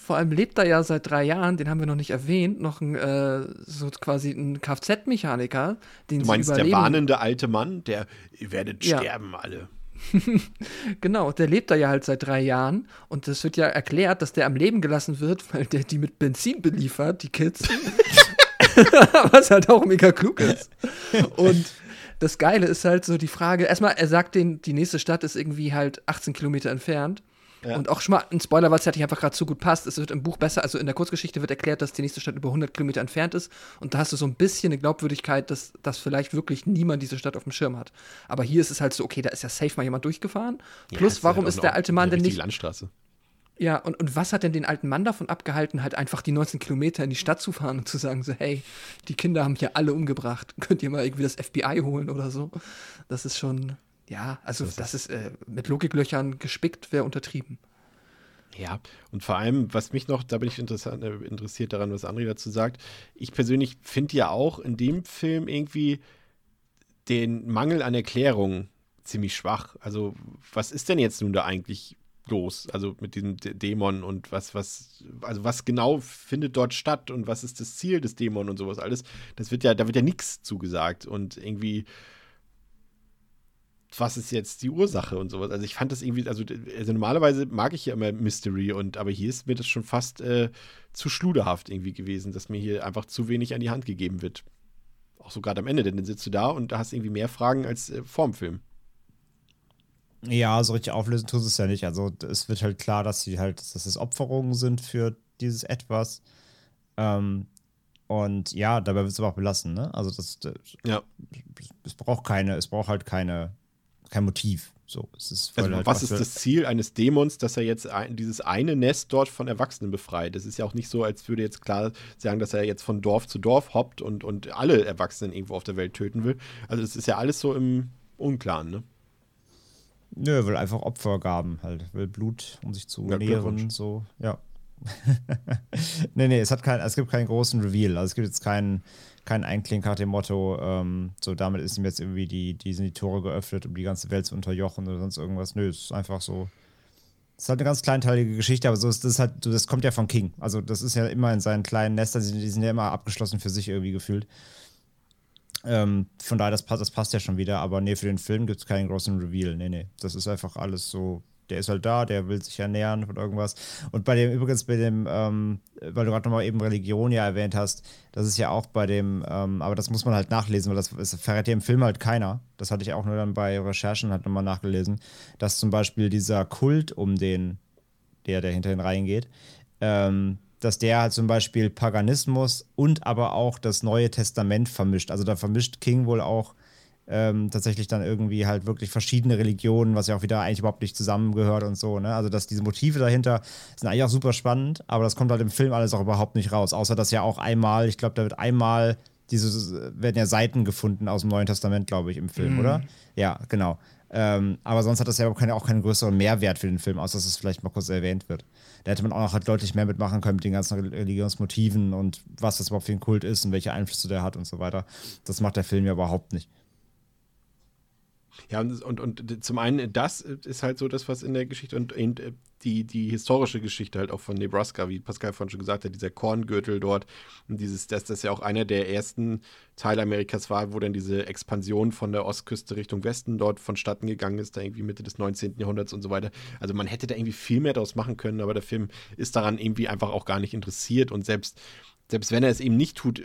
Vor allem lebt da ja seit drei Jahren, den haben wir noch nicht erwähnt, noch ein, äh, so quasi ein Kfz-Mechaniker, den Du meinst sie der warnende alte Mann, der, ihr werdet ja. sterben alle. genau, der lebt da ja halt seit drei Jahren und es wird ja erklärt, dass der am Leben gelassen wird, weil der die mit Benzin beliefert, die Kids. Was halt auch mega klug ist. Und das Geile ist halt so die Frage: erstmal, er sagt denen, die nächste Stadt ist irgendwie halt 18 Kilometer entfernt. Ja. Und auch schon mal ein Spoiler, weil es halt einfach gerade so gut passt. Es wird im Buch besser, also in der Kurzgeschichte wird erklärt, dass die nächste Stadt über 100 Kilometer entfernt ist. Und da hast du so ein bisschen eine Glaubwürdigkeit, dass, dass vielleicht wirklich niemand diese Stadt auf dem Schirm hat. Aber hier ist es halt so, okay, da ist ja safe mal jemand durchgefahren. Plus, ja, warum halt ist der alte Mann denn nicht. Landstraße. Ja, und, und was hat denn den alten Mann davon abgehalten, halt einfach die 19 Kilometer in die Stadt zu fahren und zu sagen, so, hey, die Kinder haben hier alle umgebracht. Könnt ihr mal irgendwie das FBI holen oder so? Das ist schon, ja, also das, das ist, äh, mit Logiklöchern gespickt, wäre untertrieben. Ja, und vor allem, was mich noch, da bin ich äh, interessiert daran, was André dazu sagt. Ich persönlich finde ja auch in dem Film irgendwie den Mangel an Erklärung ziemlich schwach. Also, was ist denn jetzt nun da eigentlich los? Also mit diesem Dämon und was, was, also was genau findet dort statt und was ist das Ziel des Dämon und sowas alles? Das wird ja, da wird ja nichts zugesagt und irgendwie was ist jetzt die Ursache und sowas. Also ich fand das irgendwie, also, also normalerweise mag ich ja immer Mystery und aber hier ist mir das schon fast äh, zu schluderhaft irgendwie gewesen, dass mir hier einfach zu wenig an die Hand gegeben wird. Auch so gerade am Ende, denn dann sitzt du da und da hast irgendwie mehr Fragen als äh, vorm Film. Ja, so richtig auflösen tust es ja nicht. Also es wird halt klar, dass sie halt, dass es Opferungen sind für dieses Etwas. Ähm, und ja, dabei wird es aber auch belassen, ne? Also das, das ja. es braucht keine, es braucht halt keine kein Motiv. So, es ist also, halt was ist das Ziel eines Dämons, dass er jetzt ein, dieses eine Nest dort von Erwachsenen befreit? Das ist ja auch nicht so, als würde jetzt klar sagen, dass er jetzt von Dorf zu Dorf hoppt und, und alle Erwachsenen irgendwo auf der Welt töten will. Also das ist ja alles so im Unklaren, ne? Nö, will einfach Opfergaben halt, will Blut, um sich zu ja, nähren, so, ja. nee, nee, es, hat kein, es gibt keinen großen Reveal. Also es gibt jetzt keinen kein Einkling nach dem Motto, ähm, so damit ist ihm jetzt irgendwie die, die sind die Tore geöffnet, um die ganze Welt zu unterjochen oder sonst irgendwas. Nö, es ist einfach so. Es ist halt eine ganz kleinteilige Geschichte, aber so ist das halt, das kommt ja von King. Also, das ist ja immer in seinen kleinen Nestern, die sind ja immer abgeschlossen für sich irgendwie gefühlt. Ähm, von daher, das passt, das passt ja schon wieder, aber nee, für den Film gibt es keinen großen Reveal. Nee, nee. Das ist einfach alles so der ist halt da, der will sich ernähren von irgendwas. Und bei dem, übrigens bei dem, ähm, weil du gerade nochmal eben Religion ja erwähnt hast, das ist ja auch bei dem, ähm, aber das muss man halt nachlesen, weil das, das verrät ja im Film halt keiner. Das hatte ich auch nur dann bei Recherchen halt nochmal nachgelesen, dass zum Beispiel dieser Kult um den, der, der hinter den Reihen ähm, dass der halt zum Beispiel Paganismus und aber auch das Neue Testament vermischt. Also da vermischt King wohl auch ähm, tatsächlich dann irgendwie halt wirklich verschiedene Religionen, was ja auch wieder eigentlich überhaupt nicht zusammengehört und so. Ne? Also dass diese Motive dahinter sind eigentlich auch super spannend, aber das kommt halt im Film alles auch überhaupt nicht raus. Außer dass ja auch einmal, ich glaube, da wird einmal diese werden ja Seiten gefunden aus dem Neuen Testament, glaube ich, im Film, Mhm. oder? Ja, genau. Ähm, aber sonst hat das ja auch, keine, auch keinen größeren Mehrwert für den Film, außer dass es vielleicht mal kurz erwähnt wird. Da hätte man auch noch halt deutlich mehr mitmachen können mit den ganzen Religionsmotiven und was das überhaupt für ein Kult ist und welche Einflüsse der hat und so weiter. Das macht der Film ja überhaupt nicht. Ja, und, und, und zum einen, das ist halt so das, was in der Geschichte und, und äh, die, die historische Geschichte halt auch von Nebraska, wie Pascal vorhin schon gesagt hat, dieser Korngürtel dort und dieses, dass das ja auch einer der ersten Teile Amerikas war, wo dann diese Expansion von der Ostküste Richtung Westen dort vonstatten gegangen ist, da irgendwie Mitte des 19. Jahrhunderts und so weiter. Also man hätte da irgendwie viel mehr daraus machen können, aber der Film ist daran irgendwie einfach auch gar nicht interessiert und selbst, selbst wenn er es eben nicht tut,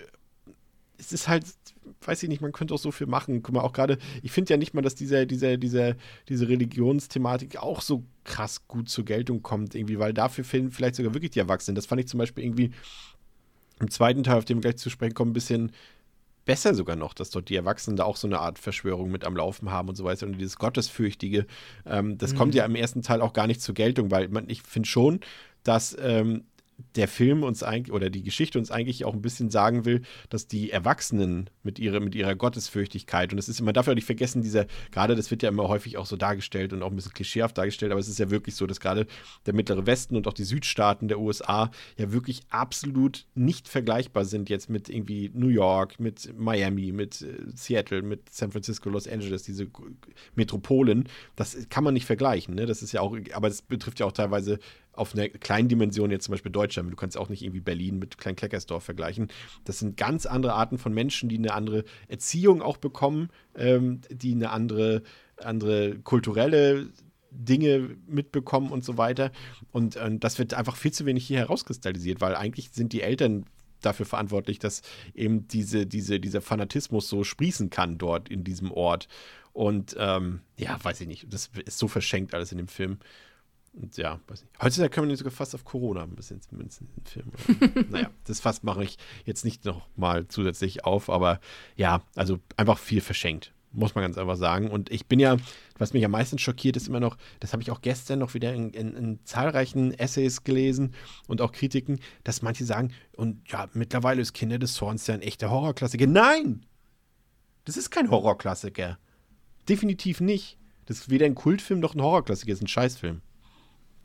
es ist halt, weiß ich nicht, man könnte auch so viel machen. Guck mal, auch gerade, ich finde ja nicht mal, dass dieser, dieser, dieser, diese Religionsthematik auch so krass gut zur Geltung kommt, irgendwie, weil dafür fehlen vielleicht sogar wirklich die Erwachsenen. Das fand ich zum Beispiel irgendwie im zweiten Teil, auf dem wir gleich zu sprechen kommen, ein bisschen besser sogar noch, dass dort die Erwachsenen da auch so eine Art Verschwörung mit am Laufen haben und so weiter und dieses Gottesfürchtige, ähm, das Mhm. kommt ja im ersten Teil auch gar nicht zur Geltung, weil man, ich finde schon, dass ähm, der Film uns eigentlich oder die Geschichte uns eigentlich auch ein bisschen sagen will, dass die Erwachsenen mit ihrer, mit ihrer Gottesfürchtigkeit, und es ist, man darf ja nicht vergessen, dieser, gerade das wird ja immer häufig auch so dargestellt und auch ein bisschen klischeehaft dargestellt, aber es ist ja wirklich so, dass gerade der mittlere Westen und auch die Südstaaten der USA ja wirklich absolut nicht vergleichbar sind jetzt mit irgendwie New York, mit Miami, mit äh, Seattle, mit San Francisco, Los Angeles, diese Metropolen. Das kann man nicht vergleichen, ne? Das ist ja auch, aber das betrifft ja auch teilweise auf einer kleinen Dimension jetzt zum Beispiel Deutschland. Du kannst auch nicht irgendwie Berlin mit Klein-Kleckersdorf vergleichen. Das sind ganz andere Arten von Menschen, die eine andere Erziehung auch bekommen, ähm, die eine andere, andere kulturelle Dinge mitbekommen und so weiter. Und ähm, das wird einfach viel zu wenig hier herauskristallisiert, weil eigentlich sind die Eltern dafür verantwortlich, dass eben diese, diese, dieser Fanatismus so sprießen kann dort in diesem Ort. Und ähm, ja, weiß ich nicht. Das ist so verschenkt alles in dem Film. Und ja, weiß nicht. Heutzutage können wir sogar fast auf Corona ein bisschen zumindest in den Film. naja, das Fass mache ich jetzt nicht noch mal zusätzlich auf, aber ja, also einfach viel verschenkt, muss man ganz einfach sagen. Und ich bin ja, was mich am meisten schockiert, ist immer noch, das habe ich auch gestern noch wieder in, in, in zahlreichen Essays gelesen und auch Kritiken, dass manche sagen, und ja, mittlerweile ist Kinder des Zorns ja ein echter Horrorklassiker. Nein! Das ist kein Horrorklassiker. Definitiv nicht. Das ist weder ein Kultfilm noch ein Horrorklassiker, das ist ein Scheißfilm.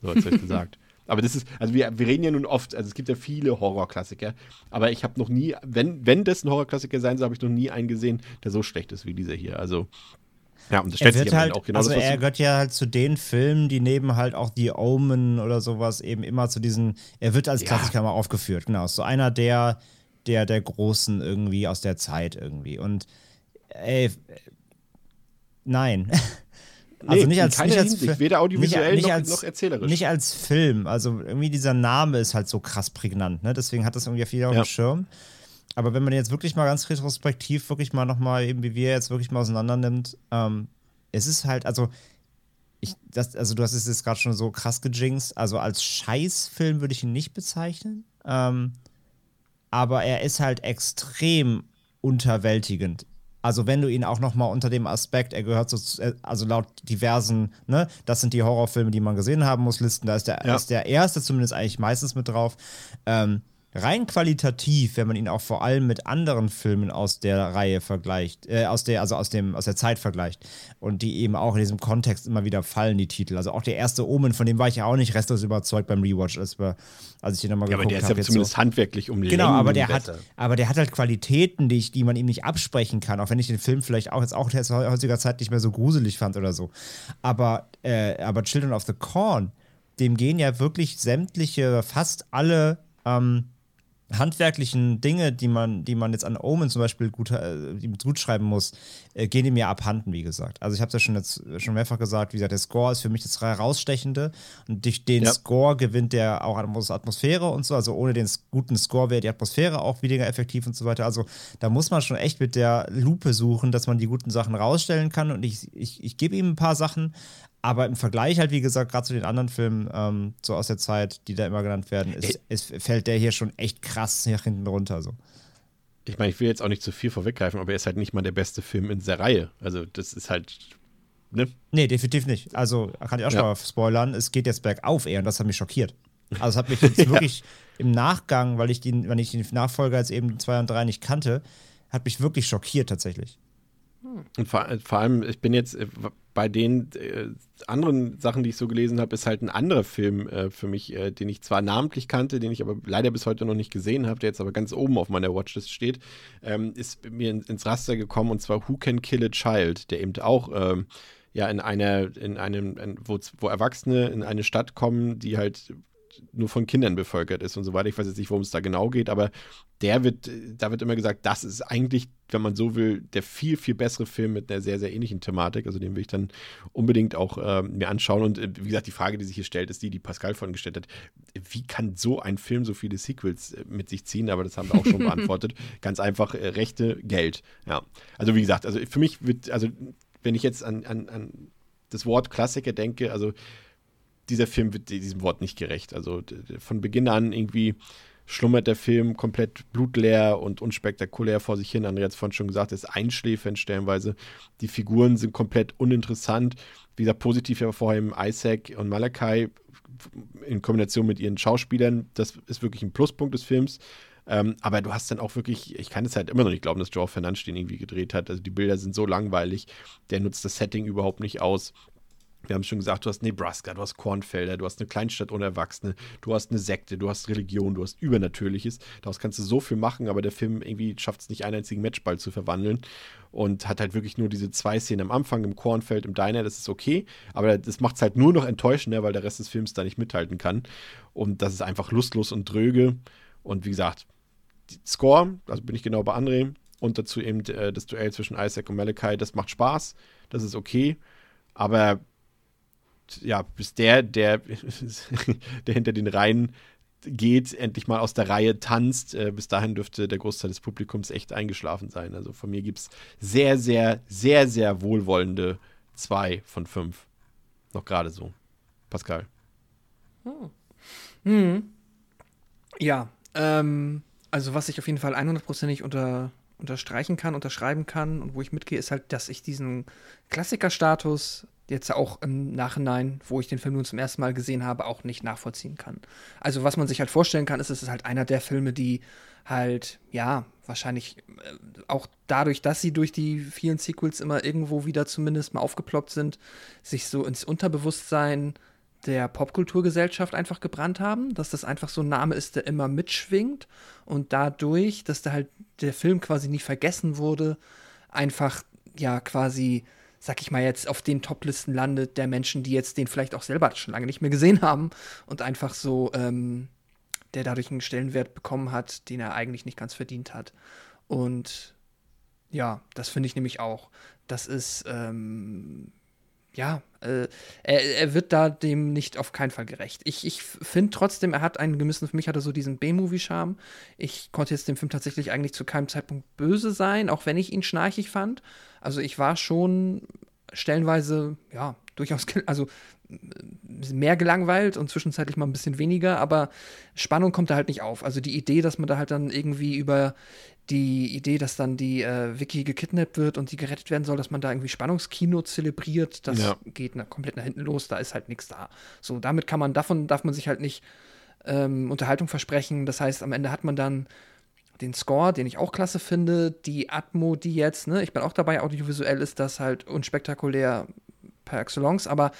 So hat es gesagt. Aber das ist, also wir, wir reden ja nun oft, also es gibt ja viele Horrorklassiker, aber ich habe noch nie, wenn, wenn das ein Horrorklassiker sein soll, habe ich noch nie einen gesehen, der so schlecht ist wie dieser hier. Also, ja, und das Er stellt sich halt, auch genau also das, er gehört ja halt zu den Filmen, die neben halt auch die Omen oder sowas eben immer zu diesen, er wird als Ja. Klassiker mal aufgeführt, genau. So einer der, der, der Großen irgendwie aus der Zeit irgendwie. Und ey, nein. Also Nee, nicht als, nicht als Hinsicht, weder audiovisuell nicht, noch- als, noch erzählerisch. Nicht als Film. Also irgendwie dieser Name ist halt so krass prägnant, ne? Deswegen hat das irgendwie viel auf Ja. dem Schirm. Aber wenn man jetzt wirklich mal ganz retrospektiv, wirklich mal nochmal, eben wie wir jetzt wirklich mal auseinander nimmt, ähm, es ist halt, also, ich, das, also du hast es jetzt gerade schon so krass gejinxt. Also als Scheißfilm würde ich ihn nicht bezeichnen. Ähm, aber er ist halt extrem unterwältigend. Also wenn du ihn auch noch mal unter dem Aspekt, er gehört so, zu, äh, also laut diversen, ne, das sind die Horrorfilme, die man gesehen haben muss, Listen, da ist der, Ja. ist der erste zumindest eigentlich meistens mit drauf. Ähm, rein qualitativ, wenn man ihn auch vor allem mit anderen Filmen aus der Reihe vergleicht, äh, aus der, also aus dem, aus der Zeit vergleicht und die eben auch in diesem Kontext immer wieder fallen, die Titel. Also auch der erste Omen, von dem war ich ja auch nicht restlos überzeugt beim Rewatch, als, wir, als ich den nochmal ja, aber geguckt der ist habe. ja zumindest so. handwerklich um Genau, aber der, besser. hat, aber der hat halt Qualitäten, die, ich, die man ihm nicht absprechen kann, auch wenn ich den Film vielleicht auch jetzt auch jetzt heutiger Zeit nicht mehr so gruselig fand oder so. Aber, äh, aber Children of the Corn, dem gehen ja wirklich sämtliche, fast alle ähm, handwerklichen Dinge, die man, die man jetzt an Omen zum Beispiel gut, äh, gut schreiben muss, äh, gehen ihm ja abhanden, wie gesagt. Also ich habe es ja schon jetzt schon mehrfach gesagt, wie gesagt, der Score ist für mich das herausstechende und durch den Ja. Score gewinnt der auch Atmos Atmosphäre und so. Also ohne den guten Score wäre die Atmosphäre auch weniger effektiv und so weiter. Also da muss man schon echt mit der Lupe suchen, dass man die guten Sachen rausstellen kann und ich, ich, ich gebe ihm ein paar Sachen, Aber im Vergleich halt, wie gesagt, gerade zu den anderen Filmen, ähm, so aus der Zeit, die da immer genannt werden, ist, ist, fällt der hier schon echt krass nach hinten runter. So. Ich meine, ich will jetzt auch nicht zu viel vorweggreifen, aber er ist halt nicht mal der beste Film in der Reihe. Also, das ist halt. Ne? Nee, definitiv nicht. Also, kann ich auch schon ja. mal spoilern, es geht jetzt bergauf eher und das hat mich schockiert. Also, es hat mich jetzt ja. wirklich im Nachgang, weil ich den, wenn ich den Nachfolger jetzt eben 2 und 3 nicht kannte, hat mich wirklich schockiert tatsächlich. Und vor, vor, allem, ich bin jetzt äh, bei den äh, anderen Sachen, die ich so gelesen habe, ist halt ein anderer Film äh, für mich, äh, den ich zwar namentlich kannte, den ich aber leider bis heute noch nicht gesehen habe, der jetzt aber ganz oben auf meiner Watchlist steht, ähm, ist mir in, ins Raster gekommen und zwar Who Can Kill a Child, der eben auch ähm, ja in einer, in einem, in, wo, wo Erwachsene in eine Stadt kommen, die halt nur von Kindern bevölkert ist und so weiter. Ich weiß jetzt nicht, worum es da genau geht, aber der wird, da wird immer gesagt, das ist eigentlich, wenn man so will, der viel, viel bessere Film mit einer sehr, sehr ähnlichen Thematik. Also den will ich dann unbedingt auch äh, mir anschauen. Und äh, wie gesagt, die Frage, die sich hier stellt, ist die, die Pascal vorhin gestellt hat. Wie kann so ein Film so viele Sequels äh, mit sich ziehen? Aber das haben wir auch schon beantwortet. Ganz einfach, äh, Rechte, Geld. Ja. Also wie gesagt, also für mich wird, also wenn ich jetzt an, an, an das Wort Klassiker denke, also dieser Film wird diesem Wort nicht gerecht. Also von Beginn an irgendwie schlummert der Film komplett blutleer und unspektakulär vor sich hin. André hat es vorhin schon gesagt, ist einschläfernd stellenweise. Die Figuren sind komplett uninteressant. Wie gesagt, positiv hervorheben Isaac und Malachi in Kombination mit ihren Schauspielern. Das ist wirklich ein Pluspunkt des Films. Ähm, aber du hast dann auch wirklich, ich kann es halt immer noch nicht glauben, dass Joe Fernandes den irgendwie gedreht hat. Also die Bilder sind so langweilig. Der nutzt das Setting überhaupt nicht aus. Wir haben schon gesagt, du hast Nebraska, du hast Kornfelder, du hast eine Kleinstadt ohne Erwachsene, du hast eine Sekte, du hast Religion, du hast Übernatürliches. Daraus kannst du so viel machen, aber der Film irgendwie schafft es nicht, einen einzigen Matchball zu verwandeln und hat halt wirklich nur diese zwei Szenen am Anfang im Kornfeld, im Diner, das ist okay, aber das macht es halt nur noch enttäuschender, weil der Rest des Films da nicht mithalten kann. Und das ist einfach lustlos und dröge. Und wie gesagt, Score, also bin ich genau bei André, und dazu eben äh, das Duell zwischen Isaac und Malachi, das macht Spaß, das ist okay, aber ja, bis der, der, der hinter den Reihen geht, endlich mal aus der Reihe tanzt. Äh, bis dahin dürfte der Großteil des Publikums echt eingeschlafen sein. Also von mir gibt es sehr, sehr, sehr, sehr wohlwollende zwei von fünf. Noch gerade so. Pascal. Hm. Hm. Ja, ähm, also was ich auf jeden Fall 100%ig unter, unterstreichen kann, unterschreiben kann und wo ich mitgehe, ist halt, dass ich diesen Klassikerstatus jetzt auch im Nachhinein, wo ich den Film nun zum ersten Mal gesehen habe, auch nicht nachvollziehen kann. Also was man sich halt vorstellen kann, ist, es ist halt einer der Filme, die halt, ja, wahrscheinlich äh, auch dadurch, dass sie durch die vielen Sequels immer irgendwo wieder zumindest mal aufgeploppt sind, sich so ins Unterbewusstsein der Popkulturgesellschaft einfach gebrannt haben, dass das einfach so ein Name ist, der immer mitschwingt und dadurch, dass da halt der Film quasi nie vergessen wurde, einfach ja quasi sag ich mal jetzt, auf den Toplisten landet der Menschen, die jetzt den vielleicht auch selber schon lange nicht mehr gesehen haben und einfach so, ähm, der dadurch einen Stellenwert bekommen hat, den er eigentlich nicht ganz verdient hat. Und ja, das finde ich nämlich auch. Das ist, ähm, ja, äh, er, er, wird da dem nicht auf keinen Fall gerecht. Ich, ich finde trotzdem, er hat einen gewissen, für mich hat er so diesen B-Movie-Charme. Ich konnte jetzt dem Film tatsächlich eigentlich zu keinem Zeitpunkt böse sein, auch wenn ich ihn schnarchig fand. Also ich war schon stellenweise, ja, durchaus, also mehr gelangweilt und zwischenzeitlich mal ein bisschen weniger, aber Spannung kommt da halt nicht auf. Also die Idee, dass man da halt dann irgendwie über die Idee, dass dann die äh, Vicky gekidnappt wird und die gerettet werden soll, dass man da irgendwie Spannungskino zelebriert, das ja. geht na, komplett nach hinten los, da ist halt nichts da. So, damit kann man, davon darf man sich halt nicht ähm, Unterhaltung versprechen. Das heißt, am Ende hat man dann den Score, den ich auch klasse finde, die Atmo, die jetzt, ne, ich bin auch dabei, audiovisuell ist das halt unspektakulär per excellence, aber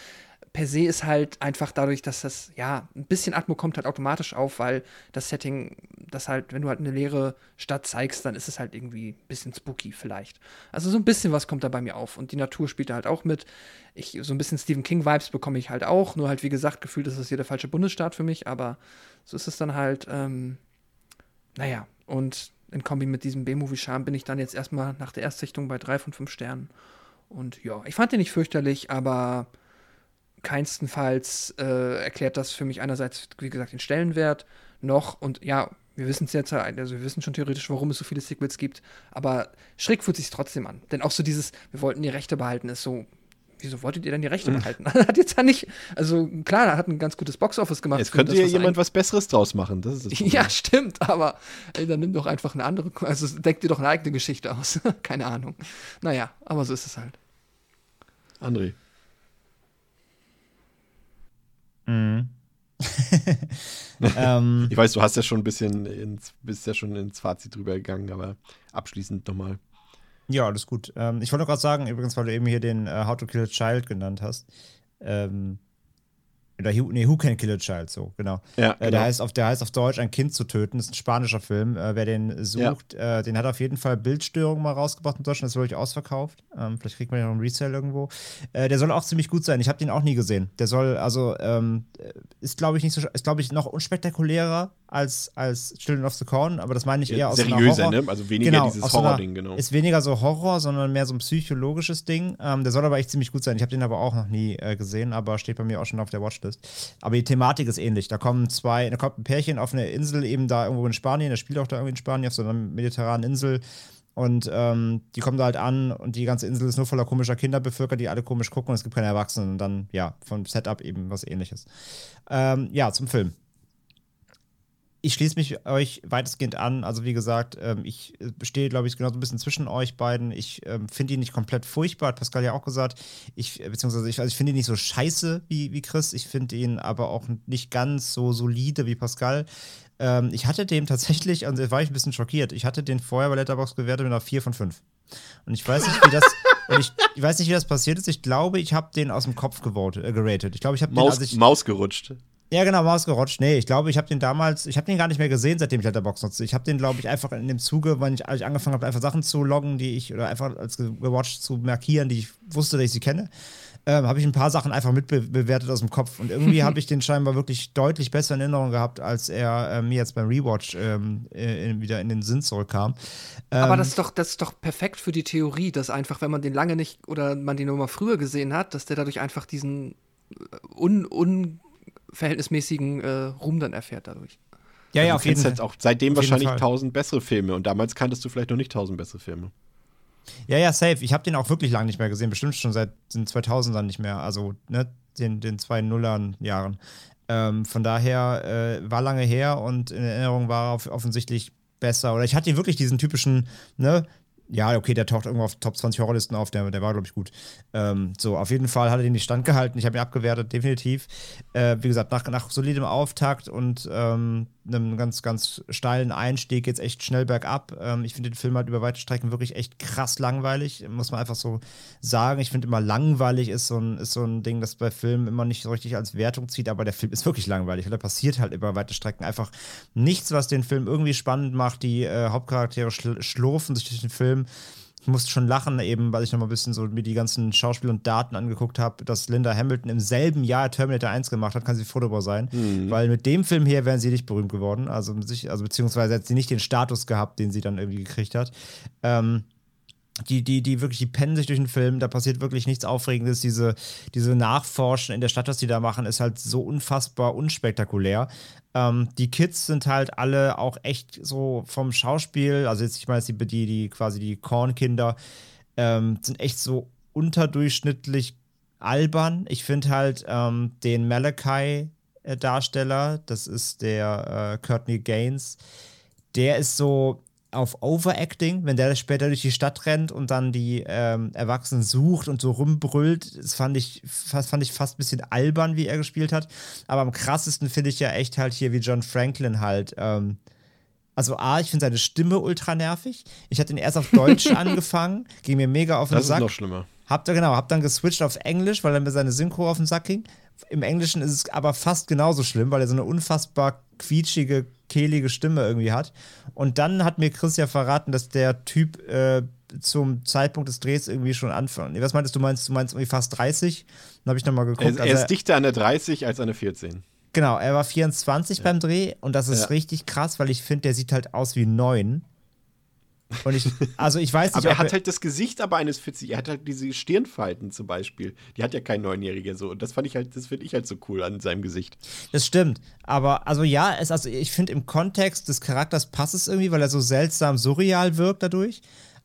per se ist halt einfach dadurch, dass das, ja, ein bisschen Atmo kommt halt automatisch auf, weil das Setting, das halt, wenn du halt eine leere Stadt zeigst, dann ist es halt irgendwie ein bisschen spooky vielleicht. Also so ein bisschen was kommt da bei mir auf. Und die Natur spielt da halt auch mit. Ich, so ein bisschen Stephen King-Vibes bekomme ich halt auch. Nur halt, wie gesagt, gefühlt ist das hier der falsche Bundesstaat für mich, aber so ist es dann halt, ähm, naja, und in Kombi mit diesem B-Movie-Charme bin ich dann jetzt erstmal nach der Erstsichtung bei drei von fünf Sternen. Und ja, ich fand den nicht fürchterlich, aber keinstenfalls äh, erklärt das für mich einerseits, wie gesagt, den Stellenwert noch und ja, wir wissen es jetzt, also wir wissen schon theoretisch, warum es so viele Sequels gibt, aber schräg fühlt sich trotzdem an. Denn auch so dieses, wir wollten die Rechte behalten, ist so, wieso wolltet ihr denn die Rechte behalten? hat jetzt ja nicht, also klar, er hat ein ganz gutes Boxoffice gemacht. Jetzt könnte ja jemand was Besseres draus machen. Das ist das. Ja, stimmt, aber ey, dann nimm doch einfach eine andere, also deck dir doch eine eigene Geschichte aus. Keine Ahnung. Naja, aber so ist es halt. André. Mhm. ähm, Ich weiß, du hast ja schon ein bisschen ins, bist ja schon ins Fazit drüber gegangen, aber abschließend nochmal. ja, alles gut. Ähm, ich wollte gerade sagen, übrigens, weil du eben hier den äh, How to Kill a Child genannt hast. Ähm, oder Who, nee, Who Can Kill a Child, so, genau. Ja, Äh, der, heißt auf, der heißt auf Deutsch Ein Kind zu töten. Das ist ein spanischer Film. Äh, wer den sucht, äh, den hat auf jeden Fall Bildstörung mal rausgebracht in Deutschland. Das ist wirklich ausverkauft. Ähm, vielleicht kriegt man ja noch einen Resale irgendwo. Der soll auch ziemlich gut sein. Ich habe den auch nie gesehen. Der soll, also, ähm, ist, glaube ich, nicht so, ist, glaube ich, noch unspektakulärer als, als Children of the Corn, aber das meine ich eher aus einer seriöser, Horror ne? Also weniger Genau, dieses aus Horror-Ding, genau. Ist weniger so Horror, sondern mehr so ein psychologisches Ding. Ähm, der soll aber echt ziemlich gut sein. Ich habe den aber auch noch nie gesehen, aber steht bei mir auch schon auf der Watchlist. Aber die Thematik ist ähnlich. Da kommen zwei, da kommt ein Pärchen auf eine Insel, eben da irgendwo in Spanien, der spielt auch da irgendwie in Spanien, auf so einer mediterranen Insel. Und ähm, die kommen da halt an und die ganze Insel ist nur voller komischer Kinder bevölkert, die alle komisch gucken und es gibt keine Erwachsenen. Und dann, ja, vom Setup eben was ähnliches. Ähm, ja, zum Film ich schließe mich euch weitestgehend an. Also wie gesagt, ähm, ich äh, stehe, glaube ich, genau so ein bisschen zwischen euch beiden. Ich ähm, finde ihn nicht komplett furchtbar, hat Pascal ja auch gesagt. Ich, äh, beziehungsweise ich, also ich finde ihn nicht so scheiße wie, wie Chris. Ich finde ihn aber auch nicht ganz so solide wie Pascal. Ähm, ich hatte dem tatsächlich, und da war ich ein bisschen schockiert, ich hatte den vorher bei Letterbox gewertet mit einer 4 von 5. Und ich weiß nicht, wie das. und ich, ich weiß nicht, wie das passiert ist. Ich glaube, ich habe den aus dem Kopf gewotet, äh, geratet. Ich glaube, ich habe den, Maus, als ich, Maus gerutscht. Ja, genau, Maus gerutscht. Nee, ich glaube, ich habe den damals, ich habe den gar nicht mehr gesehen, seitdem ich Letterbox nutze. Ich habe den, glaube ich, einfach in dem Zuge, wenn ich, als ich angefangen habe, einfach Sachen zu loggen, die ich, oder einfach als ge- gewatcht zu markieren, die ich wusste, dass ich sie kenne, ähm, habe ich ein paar Sachen einfach mitbewertet aus dem Kopf. Und irgendwie habe ich den scheinbar wirklich deutlich besser in Erinnerung gehabt, als er äh, mir jetzt beim Rewatch ähm, äh, wieder in den Sinn zurückkam. Aber Ähm, das ist doch, das ist doch perfekt für die Theorie, dass einfach, wenn man den lange nicht oder man den nur mal früher gesehen hat, dass der dadurch einfach diesen äh, un, unverhältnismäßigen äh, Ruhm dann erfährt dadurch. ja, ja, du auf jeden Fall. jetzt auch seitdem Auf wahrscheinlich tausend bessere Filme und damals kanntest du vielleicht noch nicht tausend bessere Filme. Ja, ja, safe. Ich habe den auch wirklich lange nicht mehr gesehen. Bestimmt schon seit den 2000ern nicht mehr. Also, ne, den, den zwei Nullern Jahren. Ähm, von daher äh, war lange her und in Erinnerung war er offensichtlich besser. Oder ich hatte wirklich diesen typischen, ne, ja, okay, der taucht irgendwo auf Top 20 Horrorlisten auf, der, der war, glaube ich, gut. Ähm, so, auf jeden Fall hat er den nicht standgehalten. Ich habe ihn abgewertet, definitiv. Äh, wie gesagt, nach, nach solidem Auftakt und ähm, einem ganz, ganz steilen Einstieg jetzt echt schnell bergab. Ähm, ich finde den Film halt über weite Strecken wirklich echt krass langweilig, muss man einfach so sagen. Ich finde immer langweilig ist so, ein, ist so ein Ding, das bei Filmen immer nicht so richtig als Wertung zieht, aber der Film ist wirklich langweilig, weil da passiert halt über weite Strecken einfach nichts, was den Film irgendwie spannend macht. Die äh, Hauptcharaktere schl schlurfen sich durch den Film. Ich musste schon lachen, eben, weil ich noch mal ein bisschen so mir die ganzen Schauspiel und Daten angeguckt habe, dass Linda Hamilton im selben Jahr Terminator 1 gemacht hat, kann sie froh darüber sein. Weil mit dem Film hier wären sie nicht berühmt geworden. Also, also beziehungsweise hat sie nicht den Status gehabt, den sie dann irgendwie gekriegt hat. Ähm, die, die, die wirklich, die pennen sich durch den Film, da passiert wirklich nichts Aufregendes. Diese, diese Nachforschen in der Stadt, was die da machen, ist halt so unfassbar unspektakulär. Ähm, die Kids sind halt alle auch echt so vom Schauspiel, also jetzt, ich meine, die, die, die quasi die Kornkinder, ähm, sind echt so unterdurchschnittlich albern. Ich finde halt ähm, den Malachi-Darsteller, das ist der äh, Courtney Gaines, der ist so auf Overacting, wenn der später durch die Stadt rennt und dann die ähm, Erwachsenen sucht und so rumbrüllt, das fand ich, fast, fand ich fast ein bisschen albern, wie er gespielt hat. Aber am krassesten finde ich ja echt halt hier, wie John Franklin halt. Ähm, also A, ich finde seine Stimme ultra nervig. Ich hatte ihn erst auf Deutsch angefangen, ging mir mega auf den Das ist Sack. noch schlimmer. Hab genau, hab dann geswitcht auf Englisch, weil er mir seine Synchro auf den Sack ging. Im Englischen ist es aber fast genauso schlimm, weil er so eine unfassbar quietschige, kehlige Stimme irgendwie hat. Und dann hat mir Chris ja verraten, dass der Typ äh, zum Zeitpunkt des Drehs irgendwie schon anfängt. Nee, was meintest du? Meinst du meinst irgendwie fast 30? Dann habe ich nochmal geguckt. Er, er also ist dichter an der 30 als an der 14. Genau, er war 24 beim Dreh und das ist Ja. richtig krass, weil ich finde, der sieht halt aus wie neun. Und ich, also ich weiß nicht, Aber er hat halt das Gesicht aber eines 40. Er hat halt diese Stirnfalten zum Beispiel. Die hat ja kein Neunjähriger so. Und das fand ich halt, das finde ich halt so cool an seinem Gesicht. Das stimmt. Aber also ja, es, also ich finde im Kontext des Charakters passt es irgendwie, weil er so seltsam surreal wirkt dadurch.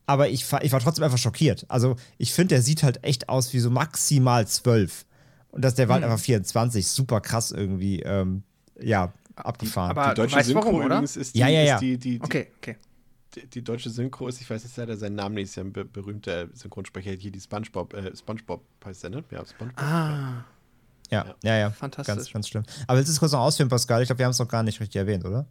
aber ich, war- ich war trotzdem einfach schockiert. Also, ich finde, der sieht halt echt aus wie so maximal zwölf. Und dass der Hm. war halt einfach 24, super krass irgendwie, ähm, ja, abgefahren. aber- Die deutsche weißt Synchro warum, oder? ist die, Ja, ja, ja. Ist die, die, die, Okay, okay. Die, die deutsche Synchro ist, ich weiß jetzt leider seinen Namen nicht, ist ja ein be berühmter Synchronsprecher, hier die Spongebob, äh, Spongebob heißt der, ne? Ja, Spongebob. Ah, ja, ja, ja. Fantastisch. Ganz, ganz schlimm. Aber willst du es kurz noch ausführen, Pascal? Ich glaube, wir haben es noch gar nicht richtig erwähnt, oder?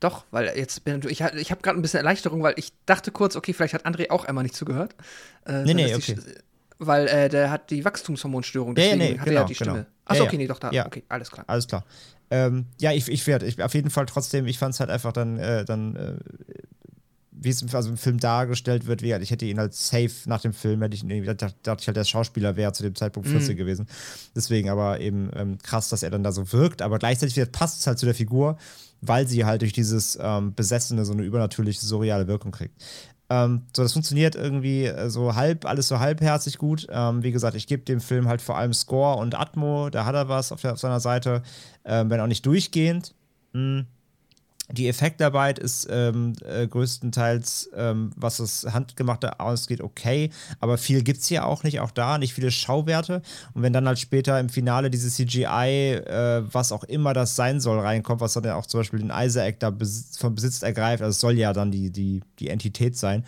doch, weil jetzt bin ich, ich habe gerade ein bisschen Erleichterung, weil ich dachte kurz, okay, vielleicht hat André auch einmal nicht zugehört. Äh, Nee, nee, ist die okay. Sch- Weil äh, der hat die Wachstumshormonstörung, Ja, ja, deswegen nee, hat er ja genau, die Stimme. genau. Achso, Ja, okay, ja. nee, doch da. Ja. Okay, alles klar. Alles klar. Ähm, ja, ich, ich werde, ich, auf jeden Fall trotzdem, ich fand es halt einfach dann, äh, dann äh, wie es im- also im Film dargestellt wird, wie, gesagt, ich hätte ihn als safe nach dem Film, hätte ich dachte, dachte ich halt, der Schauspieler wäre zu dem Zeitpunkt 40 gewesen. Deswegen aber eben ähm, krass, dass er dann da so wirkt, aber gleichzeitig passt es halt zu der Figur, weil sie halt durch dieses ähm, Besessene so eine übernatürliche, surreale Wirkung kriegt. Ähm, so, das funktioniert irgendwie äh, so halb, alles so halbherzig gut. Ähm, wie gesagt, ich gebe dem Film halt vor allem Score und Atmo, da hat er was auf, der, auf seiner Seite, ähm, wenn auch nicht durchgehend. Hm. Die Effektarbeit ist ähm, äh, größtenteils, ähm, was das Handgemachte ausgeht, okay, aber viel gibt es hier auch nicht, auch da nicht viele Schauwerte. Und wenn dann halt später im Finale dieses CGI, äh, was auch immer das sein soll, reinkommt, was dann ja auch zum Beispiel den Isaac da bes vom Besitz ergreift, also es soll ja dann die, die, die Entität sein,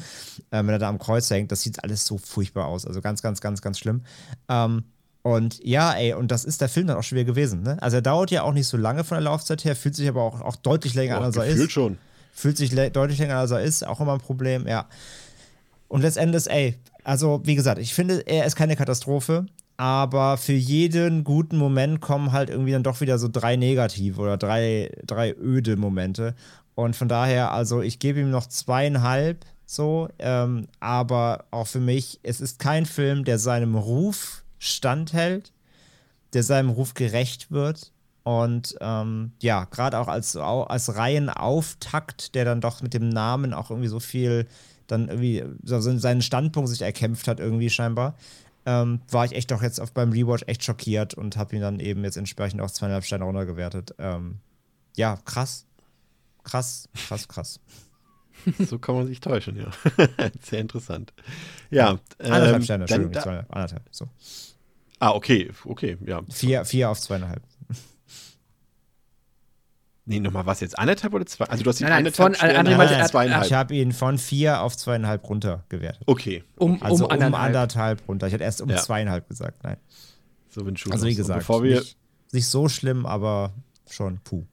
äh, wenn er da am Kreuz hängt, das sieht alles so furchtbar aus. Also ganz, ganz, ganz, ganz schlimm. Ähm, und ja, ey, und das ist der Film dann auch schon wieder gewesen. Ne? Also er dauert ja auch nicht so lange von der Laufzeit her, fühlt sich aber auch, auch deutlich länger an, Boah, als er ist. schon. Fühlt sich deutlich länger, als er ist, auch immer ein Problem, ja. Und letztendlich, ey, also wie gesagt, ich finde, er ist keine Katastrophe, aber für jeden guten Moment kommen halt irgendwie dann doch wieder so drei negative oder drei, drei öde Momente. Und von daher, also ich gebe ihm noch zweieinhalb so, ähm, aber auch für mich, es ist kein Film, der seinem Ruf standhält, der seinem Ruf gerecht wird. Und ähm, ja, gerade auch als, als Reihenauftakt, der dann doch mit dem Namen auch irgendwie so viel dann irgendwie so seinen Standpunkt sich erkämpft hat, irgendwie scheinbar, ähm, war ich echt doch jetzt auf, beim Rewatch echt schockiert und habe ihn dann eben jetzt entsprechend auf zweieinhalb Sterne runtergewertet. Ähm, ja, krass. Krass, krass, krass. So kann man sich täuschen, ja. Sehr interessant. Ja. Anderthalb ähm, Sterne, Entschuldigung, da, zweieinhalb, anderthalb. So. Ah, okay, okay, ja. Vier, vier auf zweieinhalb. Nee, nochmal was jetzt? Anderthalb oder zwei? Also du hast ihn Nein, nein, von- anderthalb Sterne, also er- zweieinhalb. Ich habe ihn von vier auf zweieinhalb runtergewertet. Okay, Um, Also um um anderthalb. anderthalb runter. Ich hatte erst um Ja. zweieinhalb gesagt. Nein. so bin ich Also wie gesagt, Bevor wir, nicht, nicht so schlimm, aber schon puh.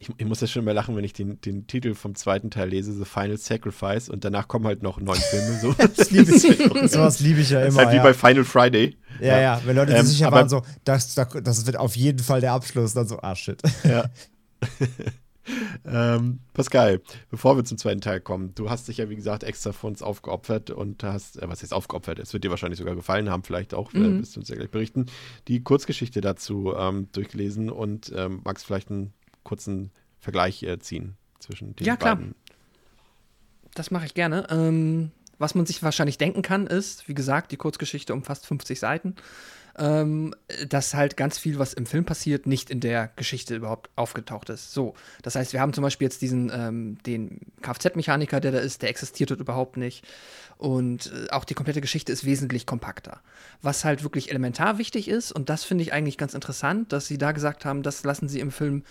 Ich, ich muss ja schon mal lachen, wenn ich den, den Titel vom zweiten Teil lese, The Final Sacrifice, und danach kommen halt noch neun Filme. So. Das liebe ich. Sowas liebe ich ja Das ist immer. halt wie ja. bei Final Friday. ja, ja, wenn Leute Ähm, sich sicher waren, so, das, das wird auf jeden Fall der Abschluss, dann so, ah shit. Ja. ähm, Pascal, bevor wir zum zweiten Teil kommen, du hast dich ja, wie gesagt, extra für uns aufgeopfert und hast, äh, was jetzt aufgeopfert, es wird dir wahrscheinlich sogar gefallen haben, vielleicht auch, äh, wirst du uns ja gleich berichten, die Kurzgeschichte dazu ähm, durchgelesen und ähm, magst vielleicht einen kurzen Vergleich äh, ziehen zwischen den Ja, klar. beiden. Das mache ich gerne. Ähm, was man sich wahrscheinlich denken kann, ist, wie gesagt, die Kurzgeschichte umfasst 50 Seiten, ähm, dass halt ganz viel, was im Film passiert, nicht in der Geschichte überhaupt aufgetaucht ist. So, das heißt, wir haben zum Beispiel jetzt diesen, ähm, den Kfz-Mechaniker, der da ist, der existiert dort überhaupt nicht. Und äh, auch die komplette Geschichte ist wesentlich kompakter. Was halt wirklich elementar wichtig ist, und das finde ich eigentlich ganz interessant, dass sie da gesagt haben, das lassen sie im Film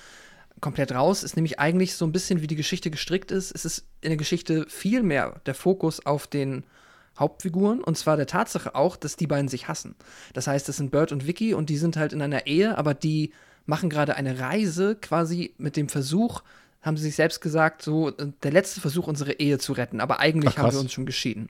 komplett raus, ist nämlich eigentlich so ein bisschen, wie die Geschichte gestrickt ist. Es ist in der Geschichte viel mehr der Fokus auf den Hauptfiguren und zwar der Tatsache auch, dass die beiden sich hassen. Das heißt, das sind Bert und Vicky und die sind halt in einer Ehe, aber die machen gerade eine Reise quasi mit dem Versuch, haben sie sich selbst gesagt, so äh, der letzte Versuch, unsere Ehe zu retten. Aber eigentlich Ach, haben wir uns schon geschieden.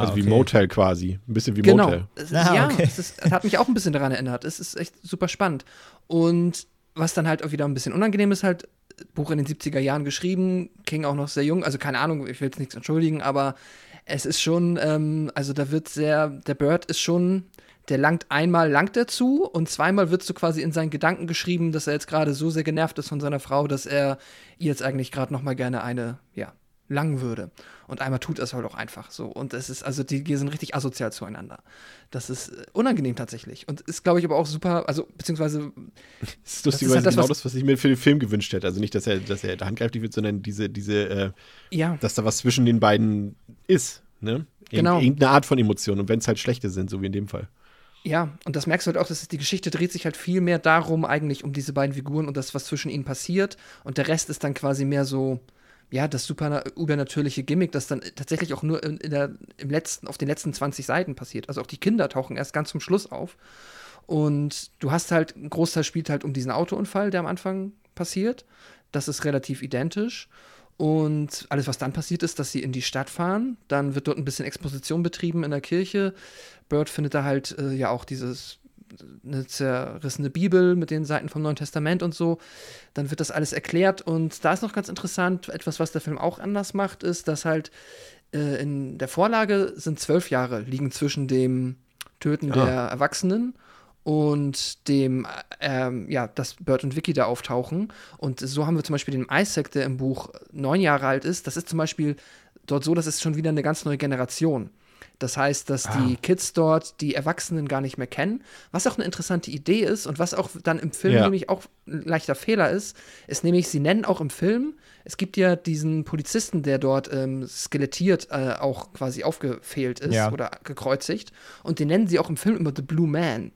Also wie okay. Motel quasi. Ein bisschen wie Genau. Motel. Es, Ah, ja, okay. es, ist, es hat mich auch ein bisschen daran erinnert. Es ist echt super spannend. Und was dann halt auch wieder ein bisschen unangenehm ist, halt, Buch in den 70er Jahren geschrieben, King auch noch sehr jung, also keine Ahnung, ich will jetzt nichts entschuldigen, aber es ist schon, ähm, also da wird sehr, der Bird ist schon, der langt einmal langt er zu und zweimal wird so quasi in seinen Gedanken geschrieben, dass er jetzt gerade so sehr genervt ist von seiner Frau, dass er ihr jetzt eigentlich gerade noch mal gerne eine, ja, langen würde. Und einmal tut es halt auch einfach so. Und es ist, also die, die sind richtig asozial zueinander. Das ist äh, unangenehm tatsächlich. Und ist, glaube ich, aber auch super, also beziehungsweise. Das ist lustigerweise halt das, genau das, was ich mir für den Film gewünscht hätte. Also nicht, dass er, dass er handgreiflich wird, sondern diese, diese, äh, ja. dass da was zwischen den beiden ist. Ne? Genau. Irgendeine Art von Emotion. Und wenn es halt schlechte sind, so wie in dem Fall. Ja, und das merkst du halt auch, dass die Geschichte dreht sich halt viel mehr darum, eigentlich um diese beiden Figuren und das, was zwischen ihnen passiert. Und der Rest ist dann quasi mehr so, ja, das super übernatürliche Gimmick, das dann tatsächlich auch nur in, in der, im letzten, auf den letzten 20 Seiten passiert. Also auch die Kinder tauchen erst ganz zum Schluss auf. Und du hast halt, ein Großteil spielt halt um diesen Autounfall, der am Anfang passiert. Das ist relativ identisch. Und alles, was dann passiert ist, dass sie in die Stadt fahren. Dann wird dort ein bisschen Exposition betrieben in der Kirche. Bird findet da halt äh, ja auch dieses eine zerrissene Bibel mit den Seiten vom Neuen Testament und so. Dann wird das alles erklärt und da ist noch ganz interessant, etwas, was der Film auch anders macht, ist, dass halt äh, in der Vorlage sind zwölf Jahre liegen zwischen dem Töten ah. der Erwachsenen und dem, ähm, ja, dass Bert und Vicky da auftauchen. Und so haben wir zum Beispiel den Isaac, der im Buch neun Jahre alt ist. Das ist zum Beispiel dort so, das ist schon wieder eine ganz neue Generation. Das heißt, dass ah. die Kids dort die Erwachsenen gar nicht mehr kennen. Was auch eine interessante Idee ist und was auch dann im Film ja. nämlich auch ein leichter Fehler ist, ist nämlich, sie nennen auch im Film, es gibt ja diesen Polizisten, der dort ähm, skelettiert äh, auch quasi aufgefehlt ist ja. oder gekreuzigt. Und den nennen sie auch im Film immer The Blue Man.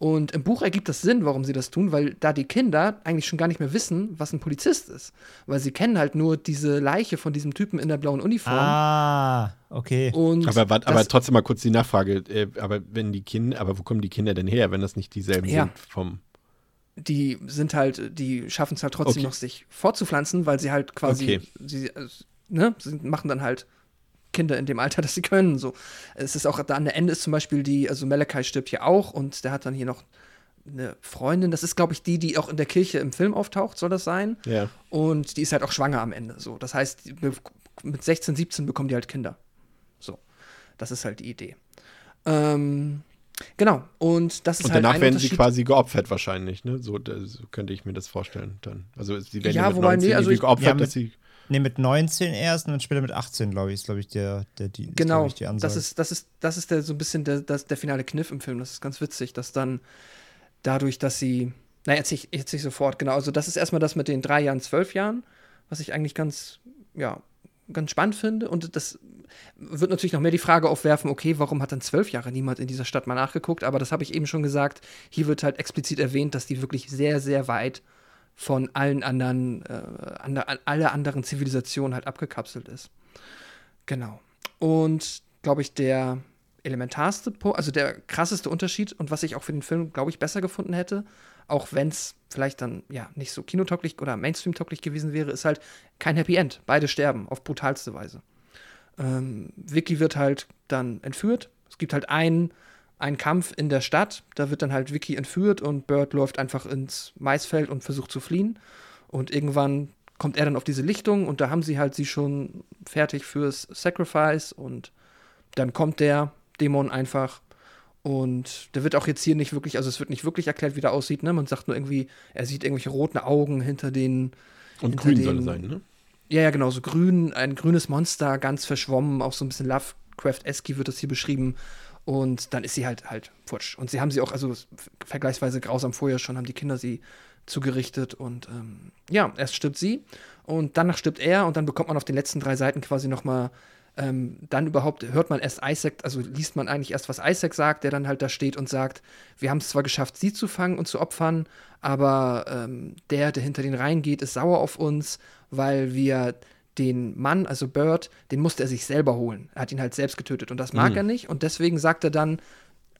Und im Buch ergibt das Sinn, warum sie das tun, weil da die Kinder eigentlich schon gar nicht mehr wissen, was ein Polizist ist. Weil sie kennen halt nur diese Leiche von diesem Typen in der blauen Uniform. Ah, okay. Und aber, aber trotzdem mal kurz die Nachfrage. Äh, aber wenn die Kinder, aber wo kommen die Kinder denn her, wenn das nicht dieselben ja. sind vom die sind halt, die schaffen es halt trotzdem okay. noch, sich fortzupflanzen, weil sie halt quasi, okay. sie, also, ne, sie machen dann halt Kinder in dem Alter, dass sie können. So. Es ist auch da an der Ende ist zum Beispiel die, also Malachi stirbt hier auch und der hat dann hier noch eine Freundin. Das ist, glaube ich, die, die auch in der Kirche im Film auftaucht, soll das sein. Ja. Und die ist halt auch schwanger am Ende. So. Das heißt, mit 16, 17 bekommen die halt Kinder. So. Das ist halt die Idee. Ähm, Genau, und das ist und halt danach werden sie quasi geopfert wahrscheinlich, ne? So, so, könnte ich mir das vorstellen dann. Also sie werden ja, ja mit wobei, 19 nee, also ich, geopfert, ja, mit, dass sie Nee, mit 19 erst und dann später mit 18, glaube ich, ist, glaube ich, der, der die, genau, ist, ich, die Ansage. Das ist, das ist, das ist der, so ein bisschen der, das, der finale Kniff im Film. Das ist ganz witzig, dass dann dadurch, dass sie, na, jetzt ich, jetzt ich sofort, genau. Also, das ist erstmal das mit den drei Jahren, zwölf Jahren, was ich eigentlich ganz, ja, ganz spannend finde. Und das wird natürlich noch mehr die Frage aufwerfen, okay, warum hat dann zwölf Jahre niemand in dieser Stadt mal nachgeguckt? Aber das habe ich eben schon gesagt. Hier wird halt explizit erwähnt, dass die wirklich sehr, sehr weit von allen anderen, äh, andre, alle anderen Zivilisationen halt abgekapselt ist. Genau. Und glaube ich, der elementarste, also der krasseste Unterschied und was ich auch für den Film, glaube ich, besser gefunden hätte, auch wenn es vielleicht dann ja nicht so kinotauglich oder Mainstream-tauglich gewesen wäre, ist halt kein Happy End. Beide sterben auf brutalste Weise. Ähm, Vicky wird halt dann entführt. Es gibt halt einen ein Kampf in der Stadt. Da wird dann halt Vicky entführt und Bird läuft einfach ins Maisfeld und versucht zu fliehen. Und irgendwann kommt er dann auf diese Lichtung und da haben sie halt sie schon fertig fürs Sacrifice und dann kommt der Dämon einfach und der wird auch jetzt hier nicht wirklich, also es wird nicht wirklich erklärt, wie der aussieht, ne? Man sagt nur irgendwie, er sieht irgendwelche roten Augen hinter den. Und hinter grün den, soll er sein, ne? Ja, ja, genau, so grün, ein grünes Monster, ganz verschwommen, auch so ein bisschen Lovecraft-esky wird das hier beschrieben. Und dann ist sie halt halt futsch. Und sie haben sie auch, also vergleichsweise grausam vorher schon, haben die Kinder sie zugerichtet. Und ähm, ja, erst stirbt sie und danach stirbt er und dann bekommt man auf den letzten drei Seiten quasi nochmal ähm, dann überhaupt hört man erst Isaac, also liest man eigentlich erst, was Isaac sagt, der dann halt da steht und sagt, wir haben es zwar geschafft, sie zu fangen und zu opfern, aber ähm, der, der hinter den Reihen geht, ist sauer auf uns, weil wir den Mann, also Bird, den musste er sich selber holen. Er hat ihn halt selbst getötet und das mag mhm. er nicht und deswegen sagt er dann,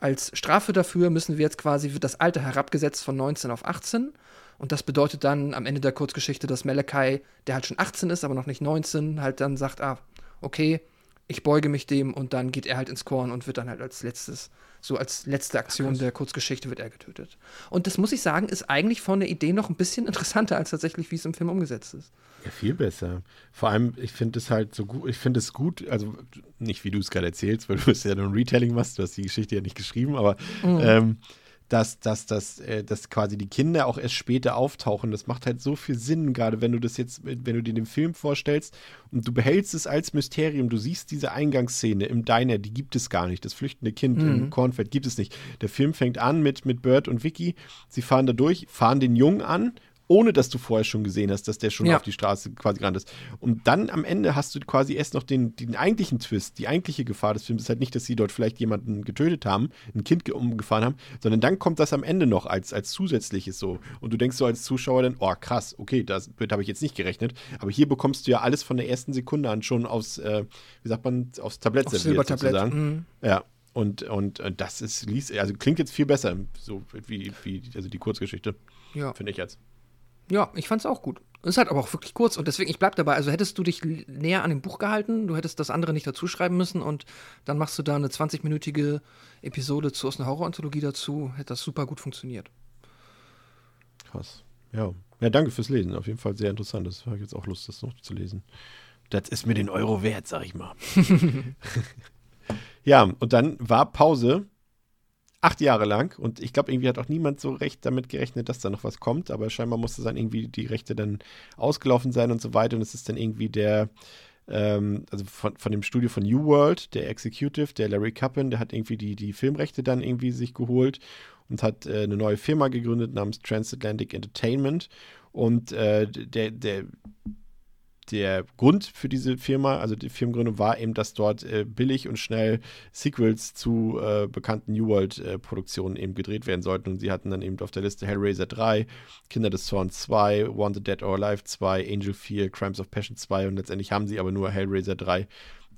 als Strafe dafür müssen wir jetzt quasi, wird das Alter herabgesetzt von 19 auf 18 und das bedeutet dann am Ende der Kurzgeschichte, dass Malachi, der halt schon 18 ist, aber noch nicht 19, halt dann sagt, ah, okay, ich beuge mich dem und dann geht er halt ins Korn und wird dann halt als letztes, so als letzte Aktion der Kurzgeschichte wird er getötet. Und das muss ich sagen, ist eigentlich von der Idee noch ein bisschen interessanter als tatsächlich, wie es im Film umgesetzt ist. Ja, viel besser. Vor allem, ich finde es halt so gut, ich finde es gut, also nicht wie du es gerade erzählst, weil du es ja nur ein Retelling machst, du hast die Geschichte ja nicht geschrieben, aber mhm. ähm, dass, dass, dass, äh, dass quasi die Kinder auch erst später auftauchen. Das macht halt so viel Sinn, gerade wenn du das jetzt, wenn du dir den Film vorstellst und du behältst es als Mysterium. Du siehst diese Eingangsszene im Diner, die gibt es gar nicht. Das flüchtende Kind mhm. im Kornfeld gibt es nicht. Der Film fängt an mit, mit Bert und Vicky. Sie fahren da durch, fahren den Jungen an ohne dass du vorher schon gesehen hast, dass der schon ja. auf die Straße quasi gerannt ist. Und dann am Ende hast du quasi erst noch den, den eigentlichen Twist, die eigentliche Gefahr des Films ist halt nicht, dass sie dort vielleicht jemanden getötet haben, ein Kind umgefahren haben, sondern dann kommt das am Ende noch als, als zusätzliches so. Und du denkst so als Zuschauer dann, oh krass, okay, das habe ich jetzt nicht gerechnet. Aber hier bekommst du ja alles von der ersten Sekunde an schon aufs, äh, wie sagt man, aufs Tablett Auf serviert sozusagen. Mhm. Ja. Und, und, und das ist, also klingt jetzt viel besser, so wie, wie also die Kurzgeschichte. Ja. Finde ich jetzt. Ja, ich fand's auch gut. Ist halt aber auch wirklich kurz und deswegen, ich bleib dabei. Also hättest du dich näher an dem Buch gehalten, du hättest das andere nicht dazu schreiben müssen und dann machst du da eine 20-minütige Episode zu aus einer Horror-Anthologie dazu, hätte das super gut funktioniert. Krass. Ja. Ja, danke fürs Lesen. Auf jeden Fall sehr interessant. Das habe ich jetzt auch Lust, das noch zu lesen. Das ist mir den Euro wert, sag ich mal. ja, und dann war Pause acht Jahre lang. Und ich glaube, irgendwie hat auch niemand so recht damit gerechnet, dass da noch was kommt. Aber scheinbar musste dann irgendwie die Rechte dann ausgelaufen sein und so weiter. Und es ist dann irgendwie der, ähm, also von, von dem Studio von New World, der Executive, der Larry Cuppen, der hat irgendwie die, die Filmrechte dann irgendwie sich geholt und hat äh, eine neue Firma gegründet namens Transatlantic Entertainment. Und äh, der, der der Grund für diese Firma, also die Firmengründung, war eben, dass dort äh, billig und schnell Sequels zu äh, bekannten New World-Produktionen äh, eben gedreht werden sollten. Und sie hatten dann eben auf der Liste Hellraiser 3, Kinder des Zorns 2, Wanted Dead or Alive 2, Angel 4, Crimes of Passion 2 und letztendlich haben sie aber nur Hellraiser 3,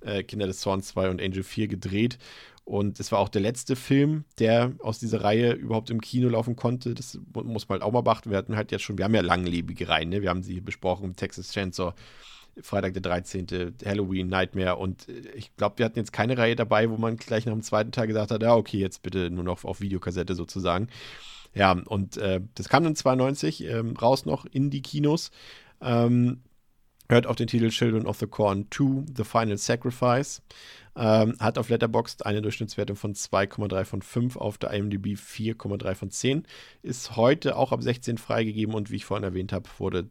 äh, Kinder des Zorns 2 und Angel 4 gedreht. Und es war auch der letzte Film, der aus dieser Reihe überhaupt im Kino laufen konnte. Das muss man halt auch mal beachten. Wir hatten halt jetzt schon, wir haben ja langlebige Reihen, ne? Wir haben sie besprochen, Texas Chainsaw, Freitag der 13., Halloween, Nightmare. Und äh, ich glaube, wir hatten jetzt keine Reihe dabei, wo man gleich nach dem zweiten Tag gesagt hat, ja, okay, jetzt bitte nur noch auf Videokassette sozusagen. Ja, und äh, das kam dann 92 ähm, raus noch in die Kinos. Ähm, hört auf den Titel Children of the Corn 2, The Final Sacrifice. Ähm, hat auf Letterboxd eine Durchschnittswertung von 2,3 von 5, auf der IMDb 4,3 von 10. Ist heute auch ab 16 freigegeben und wie ich vorhin erwähnt habe, wurde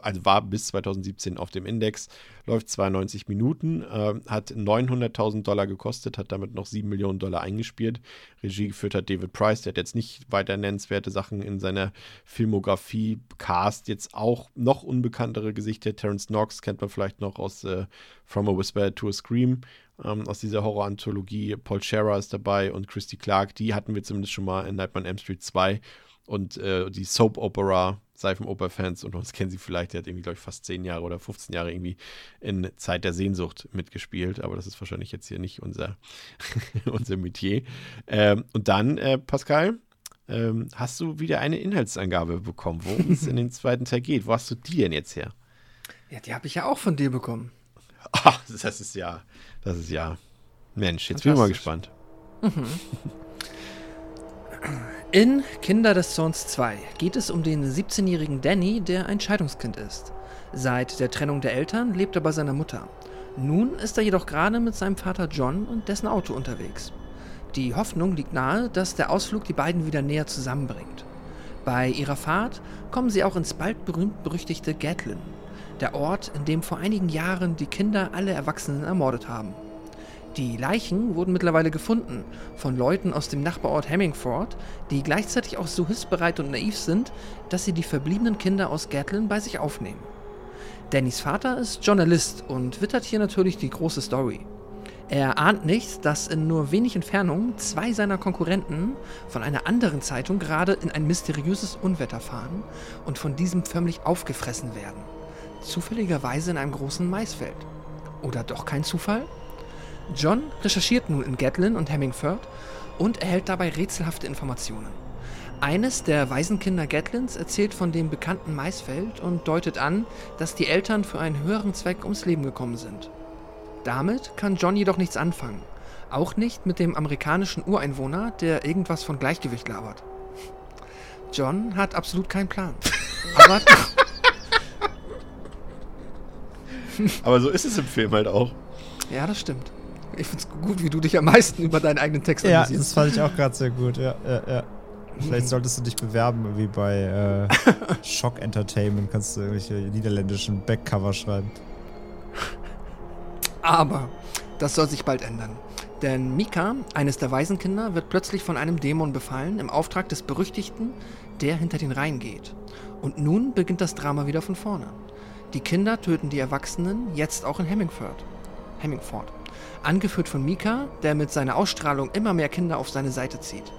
also war bis 2017 auf dem Index, läuft 92 Minuten, äh, hat 900.000 Dollar gekostet, hat damit noch 7 Millionen Dollar eingespielt. Regie geführt hat David Price, der hat jetzt nicht weiter nennenswerte Sachen in seiner Filmografie. Cast jetzt auch noch unbekanntere Gesichter. Terence Knox kennt man vielleicht noch aus äh, From a Whisper to a Scream ähm, aus dieser Horror-Anthologie. Paul Scherer ist dabei und Christy Clark. Die hatten wir zumindest schon mal in Nightmare on M Street 2. Und äh, die Soap Opera, Seifenoper-Fans und uns kennen sie vielleicht, der hat irgendwie, glaube ich, fast 10 Jahre oder 15 Jahre irgendwie in Zeit der Sehnsucht mitgespielt, aber das ist wahrscheinlich jetzt hier nicht unser, unser Metier. Ähm, und dann, äh, Pascal, ähm, hast du wieder eine Inhaltsangabe bekommen, worum es in den zweiten Teil geht. Wo hast du die denn jetzt her? Ja, die habe ich ja auch von dir bekommen. Ach, das ist ja, das ist ja. Mensch, jetzt bin ich mal gespannt. Mhm. In Kinder des Zorns 2 geht es um den 17-jährigen Danny, der ein Scheidungskind ist. Seit der Trennung der Eltern lebt er bei seiner Mutter. Nun ist er jedoch gerade mit seinem Vater John und dessen Auto unterwegs. Die Hoffnung liegt nahe, dass der Ausflug die beiden wieder näher zusammenbringt. Bei ihrer Fahrt kommen sie auch ins bald berühmt-berüchtigte Gatlin, der Ort, in dem vor einigen Jahren die Kinder alle Erwachsenen ermordet haben. Die Leichen wurden mittlerweile gefunden von Leuten aus dem Nachbarort Hemmingford, die gleichzeitig auch so hilfsbereit und naiv sind, dass sie die verbliebenen Kinder aus Gatlin bei sich aufnehmen. Dannys Vater ist Journalist und wittert hier natürlich die große Story. Er ahnt nicht, dass in nur wenig Entfernung zwei seiner Konkurrenten von einer anderen Zeitung gerade in ein mysteriöses Unwetter fahren und von diesem förmlich aufgefressen werden. Zufälligerweise in einem großen Maisfeld. Oder doch kein Zufall? John recherchiert nun in Gatlin und Hemmingford und erhält dabei rätselhafte Informationen. Eines der Waisenkinder Gatlins erzählt von dem bekannten Maisfeld und deutet an, dass die Eltern für einen höheren Zweck ums Leben gekommen sind. Damit kann John jedoch nichts anfangen. Auch nicht mit dem amerikanischen Ureinwohner, der irgendwas von Gleichgewicht labert. John hat absolut keinen Plan. Aber, Aber so ist es im Film halt auch. Ja, das stimmt. Ich finde es gut, wie du dich am meisten über deinen eigenen Text amüsierst. Ja, das fand ich auch gerade sehr gut, ja, ja, ja. Vielleicht solltest du dich bewerben, wie bei äh, Shock Entertainment. Kannst du irgendwelche niederländischen Backcover schreiben. Aber das soll sich bald ändern. Denn Mika, eines der Waisenkinder, wird plötzlich von einem Dämon befallen im Auftrag des Berüchtigten, der hinter den Rhein geht. Und nun beginnt das Drama wieder von vorne. Die Kinder töten die Erwachsenen, jetzt auch in Hemmingford. Hemmingford. Angeführt von Mika, der mit seiner Ausstrahlung immer mehr Kinder auf seine Seite zieht.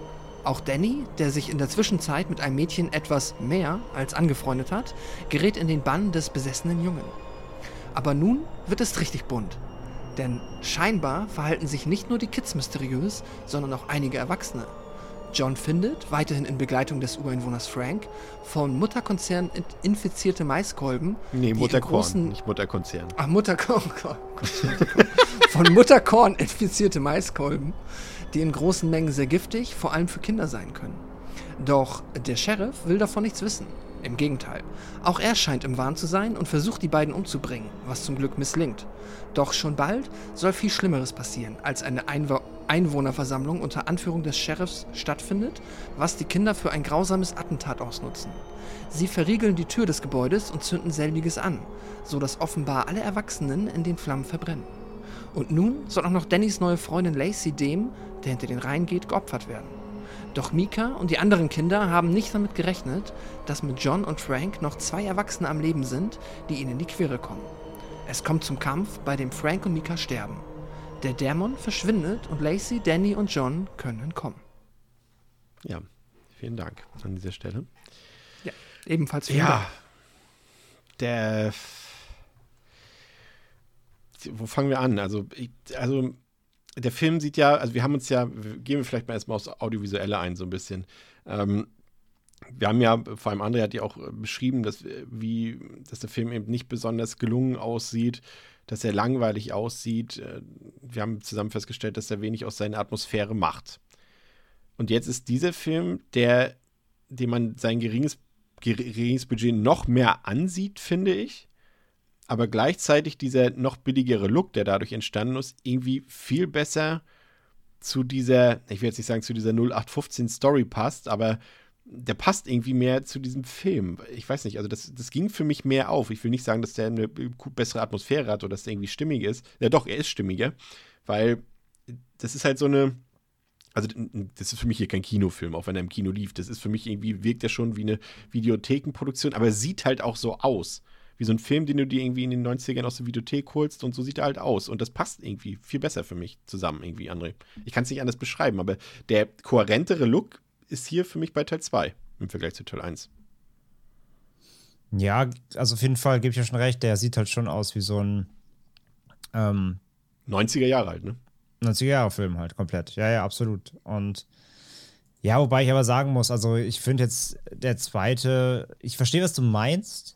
Auch Danny, der sich in der Zwischenzeit mit einem Mädchen etwas mehr als angefreundet hat, gerät in den Bann des besessenen Jungen. Aber nun wird es richtig bunt. Denn scheinbar verhalten sich nicht nur die Kids mysteriös, sondern auch einige Erwachsene. John findet, weiterhin in Begleitung des Ureinwohners Frank, von Mutterkonzern in- infizierte Maiskolben. Nee, Mutterkorn, nicht Mutterkonzern. Ach, Mutterkorn. Von Mutterkorn infizierte Maiskolben, die in großen Mengen sehr giftig, vor allem für Kinder sein können. Doch der Sheriff will davon nichts wissen. Im Gegenteil. Auch er scheint im Wahn zu sein und versucht, die beiden umzubringen, was zum Glück misslingt. Doch schon bald soll viel Schlimmeres passieren, als eine Einwo Einwohnerversammlung unter Anführung des Sheriffs stattfindet, was die Kinder für ein grausames Attentat ausnutzen. Sie verriegeln die Tür des Gebäudes und zünden selbiges an, so dass offenbar alle Erwachsenen in den Flammen verbrennen. Und nun soll auch noch Dannys neue Freundin Lacey dem, der hinter den Rhein geht, geopfert werden. Doch Mika und die anderen Kinder haben nicht damit gerechnet, dass mit John und Frank noch zwei Erwachsene am Leben sind, die ihnen in die Quere kommen. Es kommt zum Kampf, bei dem Frank und Mika sterben. Der Dämon verschwindet und Lacey, Danny und John können entkommen. Ja, vielen Dank an dieser Stelle. Ebenfalls vielen Ja, Dank. der. Wo fangen wir an? Also, ich, also der Film sieht ja, also wir haben uns ja, gehen wir vielleicht mal erstmal aufs Audiovisuelle ein, so ein bisschen. Ähm, wir haben ja, vor allem André hat ja auch äh, beschrieben, dass, äh, wie, dass der Film eben nicht besonders gelungen aussieht, dass er langweilig aussieht. Äh, Wir haben zusammen festgestellt, dass er wenig aus seiner Atmosphäre macht. Und jetzt ist dieser Film, der, dem man sein geringes, geringes Budget noch mehr ansieht, finde ich. Aber gleichzeitig dieser noch billigere Look, der dadurch entstanden ist, irgendwie viel besser zu dieser, ich will jetzt nicht sagen, zu dieser 0815 Story passt, aber der passt irgendwie mehr zu diesem Film. Ich weiß nicht, also das, das ging für mich mehr auf. Ich will nicht sagen, dass der eine bessere Atmosphäre hat oder dass der irgendwie stimmig ist. Ja, doch, er ist stimmiger, weil das ist halt so eine. Also, das ist für mich hier kein Kinofilm, auch wenn er im Kino lief. Das ist für mich irgendwie, wirkt er schon wie eine Videothekenproduktion, aber er sieht halt auch so aus. Wie so ein Film, den du dir irgendwie in den 90ern aus der Videothek holst und so sieht er halt aus. Und das passt irgendwie viel besser für mich zusammen, irgendwie, André. Ich kann es nicht anders beschreiben, aber der kohärentere Look ist hier für mich bei Teil 2 im Vergleich zu Teil 1. Ja, also auf jeden Fall gebe ich ja schon recht, der sieht halt schon aus wie so ein ähm, 90er Jahre alt, ne? 90er-Jahre-Film halt komplett. Ja, ja, absolut. Und ja, wobei ich aber sagen muss, also ich finde jetzt der zweite, ich verstehe, was du meinst,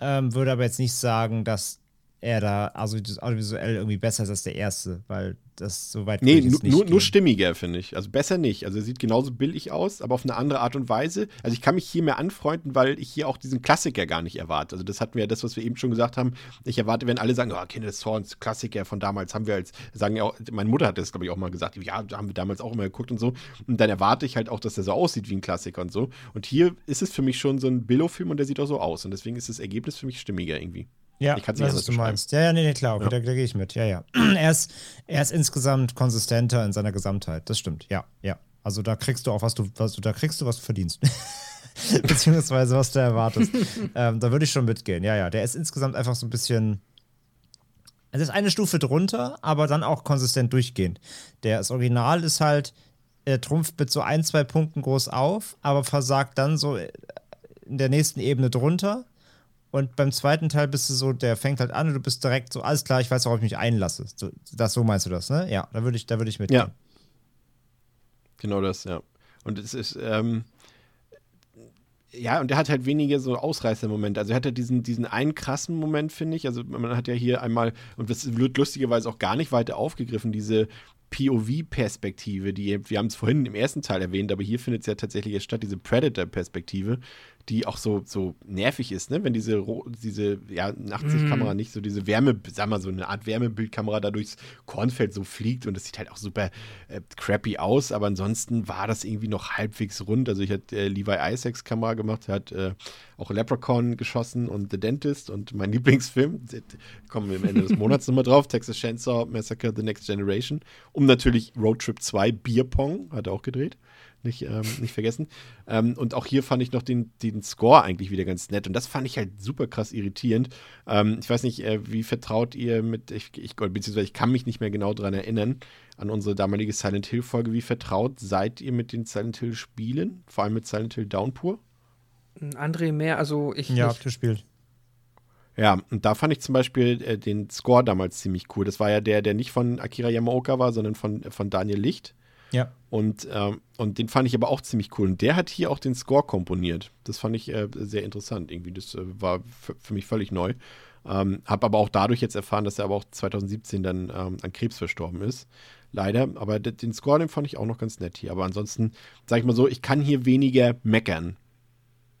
ähm, würde aber jetzt nicht sagen, dass er da also das audiovisuell irgendwie besser ist als der erste, weil das so weit Nee, ich nicht nur, nur stimmiger, finde ich. Also besser nicht. Also er sieht genauso billig aus, aber auf eine andere Art und Weise. Also ich kann mich hier mehr anfreunden, weil ich hier auch diesen Klassiker gar nicht erwarte. Also das hatten wir ja das, was wir eben schon gesagt haben. Ich erwarte, wenn alle sagen, oh, Kinder des Zorns, Klassiker von damals, haben wir als, sagen ja auch, meine Mutter hat das, glaube ich, auch mal gesagt, ja, da haben wir damals auch immer geguckt und so. Und dann erwarte ich halt auch, dass der so aussieht wie ein Klassiker und so. Und hier ist es für mich schon so ein Billo-Film und der sieht auch so aus. Und deswegen ist das Ergebnis für mich stimmiger irgendwie. Ja, Ich weiß, nicht was du meinst. Ja, ja, nee, nee, klar, okay, Ja. da, da gehe ich mit. Ja, ja. er, ist, er ist insgesamt konsistenter in seiner Gesamtheit. Das stimmt. Ja, ja. Also da kriegst du auch, was du, was du, da kriegst du, was du verdienst. Beziehungsweise was du erwartest. ähm, da würde ich schon mitgehen. Ja, ja. Der ist insgesamt einfach so ein bisschen. Es ist eine Stufe drunter, aber dann auch konsistent durchgehend. Der, das Original ist halt, er trumpft mit so ein, zwei Punkten groß auf, aber versagt dann so in der nächsten Ebene drunter. Und beim zweiten Teil bist du so, der fängt halt an und du bist direkt so, alles klar, ich weiß, worauf ich mich einlasse. So, das, so meinst du das, ne? Ja, da würde ich, da würde ich mitgehen. Ja. Genau das, ja. Und es ist, ähm, ja, und der hat halt weniger so Ausreißermomente. Also er hat ja diesen, diesen einen krassen Moment, finde ich. Also man hat ja hier einmal, und das wird lustigerweise auch gar nicht weiter aufgegriffen, diese POV-Perspektive, die, wir haben es vorhin im ersten Teil erwähnt, aber hier findet es ja tatsächlich jetzt statt, diese Predator-Perspektive, die auch so, so nervig ist, ne? Wenn diese, diese ja, Nachtsichtkamera nicht so diese Wärme, sag mal, so eine Art Wärmebildkamera da durchs Kornfeld so fliegt und das sieht halt auch super äh, crappy aus, aber ansonsten war das irgendwie noch halbwegs rund. Also ich hatte äh, Levi Isaacs Kamera gemacht, hat äh, auch Leprechaun geschossen und The Dentist und mein Lieblingsfilm, kommen wir am Ende des Monats nochmal drauf, Texas Chainsaw Massacre The Next Generation. Um natürlich Road Trip 2, Beer Pong, hat er auch gedreht. Nicht, ähm, nicht vergessen. Ähm, und auch hier fand ich noch den, den Score eigentlich wieder ganz nett. Und das fand ich halt super krass irritierend. Ähm, ich weiß nicht, äh, wie vertraut ihr mit, ich, ich, beziehungsweise ich kann mich nicht mehr genau daran erinnern, an unsere damalige Silent Hill-Folge. Wie vertraut seid ihr mit den Silent Hill-Spielen? Vor allem mit Silent Hill Downpour? André mehr, also ich. Ja, gespielt. Ja, und da fand ich zum Beispiel äh, den Score damals ziemlich cool. Das war ja der, der nicht von Akira Yamaoka war, sondern von, von Daniel Licht. Ja. Und, ähm, und den fand ich aber auch ziemlich cool. Und der hat hier auch den Score komponiert. Das fand ich äh, sehr interessant irgendwie. Das äh, war für, mich völlig neu. Ähm, hab aber auch dadurch jetzt erfahren, dass er aber auch 2017 dann ähm, an Krebs verstorben ist. Leider. Aber den Score, den fand ich auch noch ganz nett hier. Aber ansonsten, sag ich mal so, ich kann hier weniger meckern.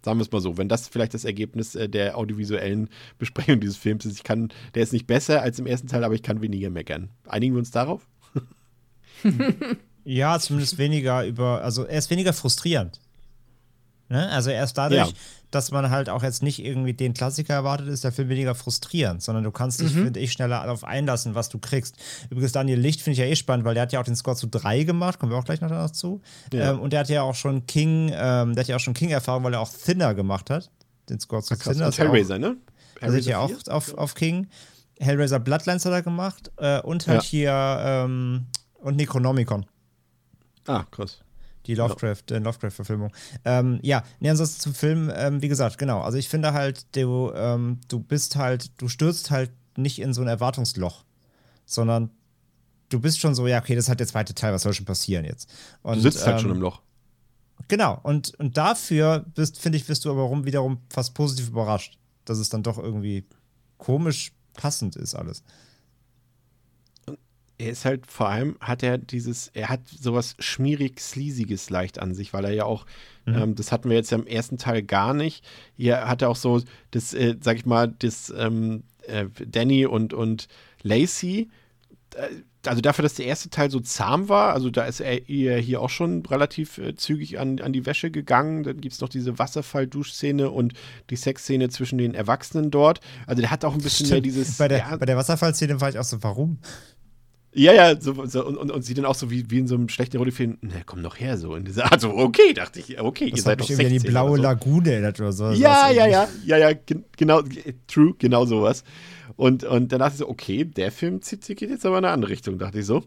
Sagen wir es mal so, wenn das vielleicht das Ergebnis äh, der audiovisuellen Besprechung dieses Films ist, ich kann, der ist nicht besser als im ersten Teil, aber ich kann weniger meckern. Einigen wir uns darauf? Ja, zumindest weniger über, also er ist weniger frustrierend. Ne? Also erst dadurch, Ja. dass man halt auch jetzt nicht irgendwie den Klassiker erwartet, ist der Film weniger frustrierend, sondern du kannst dich, finde ich, schneller darauf einlassen, was du kriegst. Übrigens, Daniel Licht finde ich ja eh spannend, weil der hat ja auch den Score zu 3 gemacht, kommen wir auch gleich noch danach zu. Ja. Ähm, und der hat ja auch schon King, ähm, der hat ja auch schon King-Erfahrung, weil er auch Thinner gemacht hat. Den Score zu Krass. Thinner. Und ist ja auch- Hellraiser, ne? also hat ja auch Hellraiser 4? auf, auf King. Hellraiser Bloodlines hat er gemacht äh, und halt hier ähm, und Necronomicon. Ah, krass. Die Lovecraft, äh, Lovecraft-Verfilmung. Ähm, ja, nee, ansonsten zum Film, ähm, wie gesagt, genau. Also ich finde halt, du, ähm, du bist halt, du stürzt halt nicht in so ein Erwartungsloch, sondern du bist schon so, ja, okay, das halt der zweite Teil, was soll schon passieren jetzt? Und, Du sitzt halt ähm, schon im Loch. Genau, und, und dafür bist, finde ich, bist du aber rum, wiederum fast positiv überrascht, dass es dann doch irgendwie komisch passend ist alles. Er ist halt vor allem, hat er dieses, er hat sowas schmierig Sleasiges leicht an sich, weil er ja auch, ähm, das hatten wir jetzt ja im ersten Teil gar nicht. Hier hat er auch so das, äh, sag ich mal, das ähm, äh, Danny und, und Lacey, äh, also dafür, dass der erste Teil so zahm war, also da ist er hier auch schon relativ äh, zügig an, an die Wäsche gegangen. Dann gibt es noch diese Wasserfall-Duschszene und die Sexszene zwischen den Erwachsenen dort. Also der hat auch ein bisschen mehr dieses. bei, der, ja, bei der Wasserfallszene war ich auch so, warum? Ja, ja, so, so, und, und, und sie dann auch so wie, wie in so einem schlechten Rollefilm, na komm doch her, so in dieser Art, so, okay, dachte ich, okay, ihr Das seid hat doch mich irgendwie an die 16 blaue oder so. Lagune erinnert oder so. Ja, ja, ja, ja, ja, gen genau, true, genau sowas. Und, und dann dachte ich so, okay, der Film zieht, geht jetzt aber in eine andere Richtung, dachte ich so.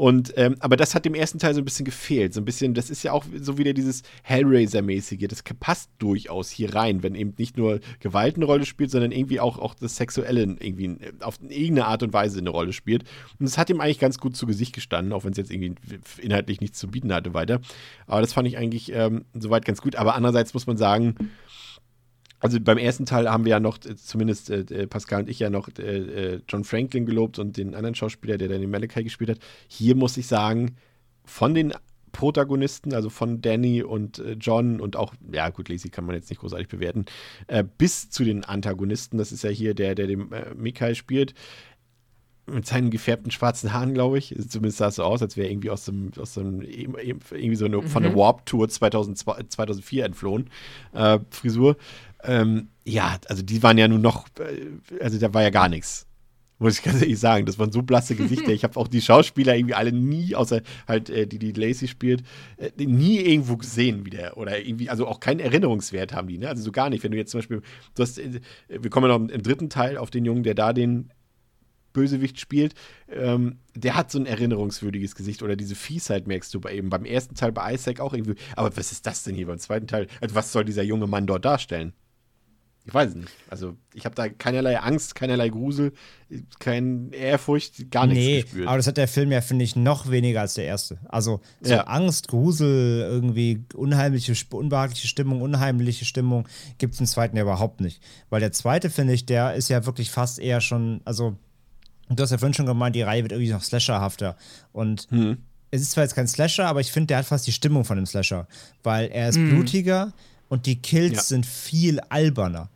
Und, ähm, aber das hat dem ersten Teil so ein bisschen gefehlt. So ein bisschen, das ist ja auch so wieder dieses Hellraiser-mäßige. Das passt durchaus hier rein, wenn eben nicht nur Gewalt eine Rolle spielt, sondern irgendwie auch, auch das Sexuelle irgendwie äh, auf irgendeine Art und Weise eine Rolle spielt. Und das hat ihm eigentlich ganz gut zu Gesicht gestanden, auch wenn es jetzt irgendwie inhaltlich nichts zu bieten hatte weiter. Aber das fand ich eigentlich ähm, soweit ganz gut. Aber andererseits muss man sagen, also beim ersten Teil haben wir ja noch, äh, zumindest äh, äh, Pascal und ich ja noch äh, äh, John Franklin gelobt und den anderen Schauspieler, der dann den Malachi gespielt hat. Hier muss ich sagen, von den Protagonisten, also von Danny und äh, John und auch, ja gut, Lacey kann man jetzt nicht großartig bewerten, bis zu den Antagonisten, das ist ja hier der, der den Mikai spielt, mit seinen gefärbten schwarzen Haaren, glaube ich. Zumindest sah es so aus, als wäre er irgendwie aus dem, aus dem irgendwie so eine, von der Warp Tour 2002, 2004 entflohen. Äh, Frisur. Ähm, ja, also die waren ja nun noch, äh, also da war ja gar nichts. Muss ich ganz ehrlich sagen, das waren so blasse Gesichter. Ich habe auch die Schauspieler irgendwie alle nie, außer halt äh, die, die Lacey spielt, äh, nie irgendwo gesehen wieder. Oder irgendwie, also auch keinen Erinnerungswert haben die, ne? Also so gar nicht. Wenn du jetzt zum Beispiel, du hast, äh, wir kommen ja noch im, im dritten Teil auf den Jungen, der da den Bösewicht spielt, ähm, der hat so ein erinnerungswürdiges Gesicht oder diese Fiesheit merkst du bei eben beim ersten Teil bei Isaac auch irgendwie. Aber was ist das denn hier beim zweiten Teil? Also was soll dieser junge Mann dort darstellen? Ich weiß es nicht. Also ich habe da keinerlei Angst, keinerlei Grusel, keine Ehrfurcht, gar nichts Nee, gespürt. aber das hat der Film ja, finde ich, noch weniger als der erste. Also so Ja. Angst, Grusel, irgendwie unheimliche, unbehagliche Stimmung, unheimliche Stimmung gibt es im zweiten ja überhaupt nicht. Weil der zweite, finde ich, der ist ja wirklich fast eher schon, also du hast ja vorhin schon gemeint, die Reihe wird irgendwie noch slasherhafter. Und es ist zwar jetzt kein Slasher, aber ich finde, der hat fast die Stimmung von einem Slasher. Weil er ist blutiger Und die Kills Ja. sind viel alberner.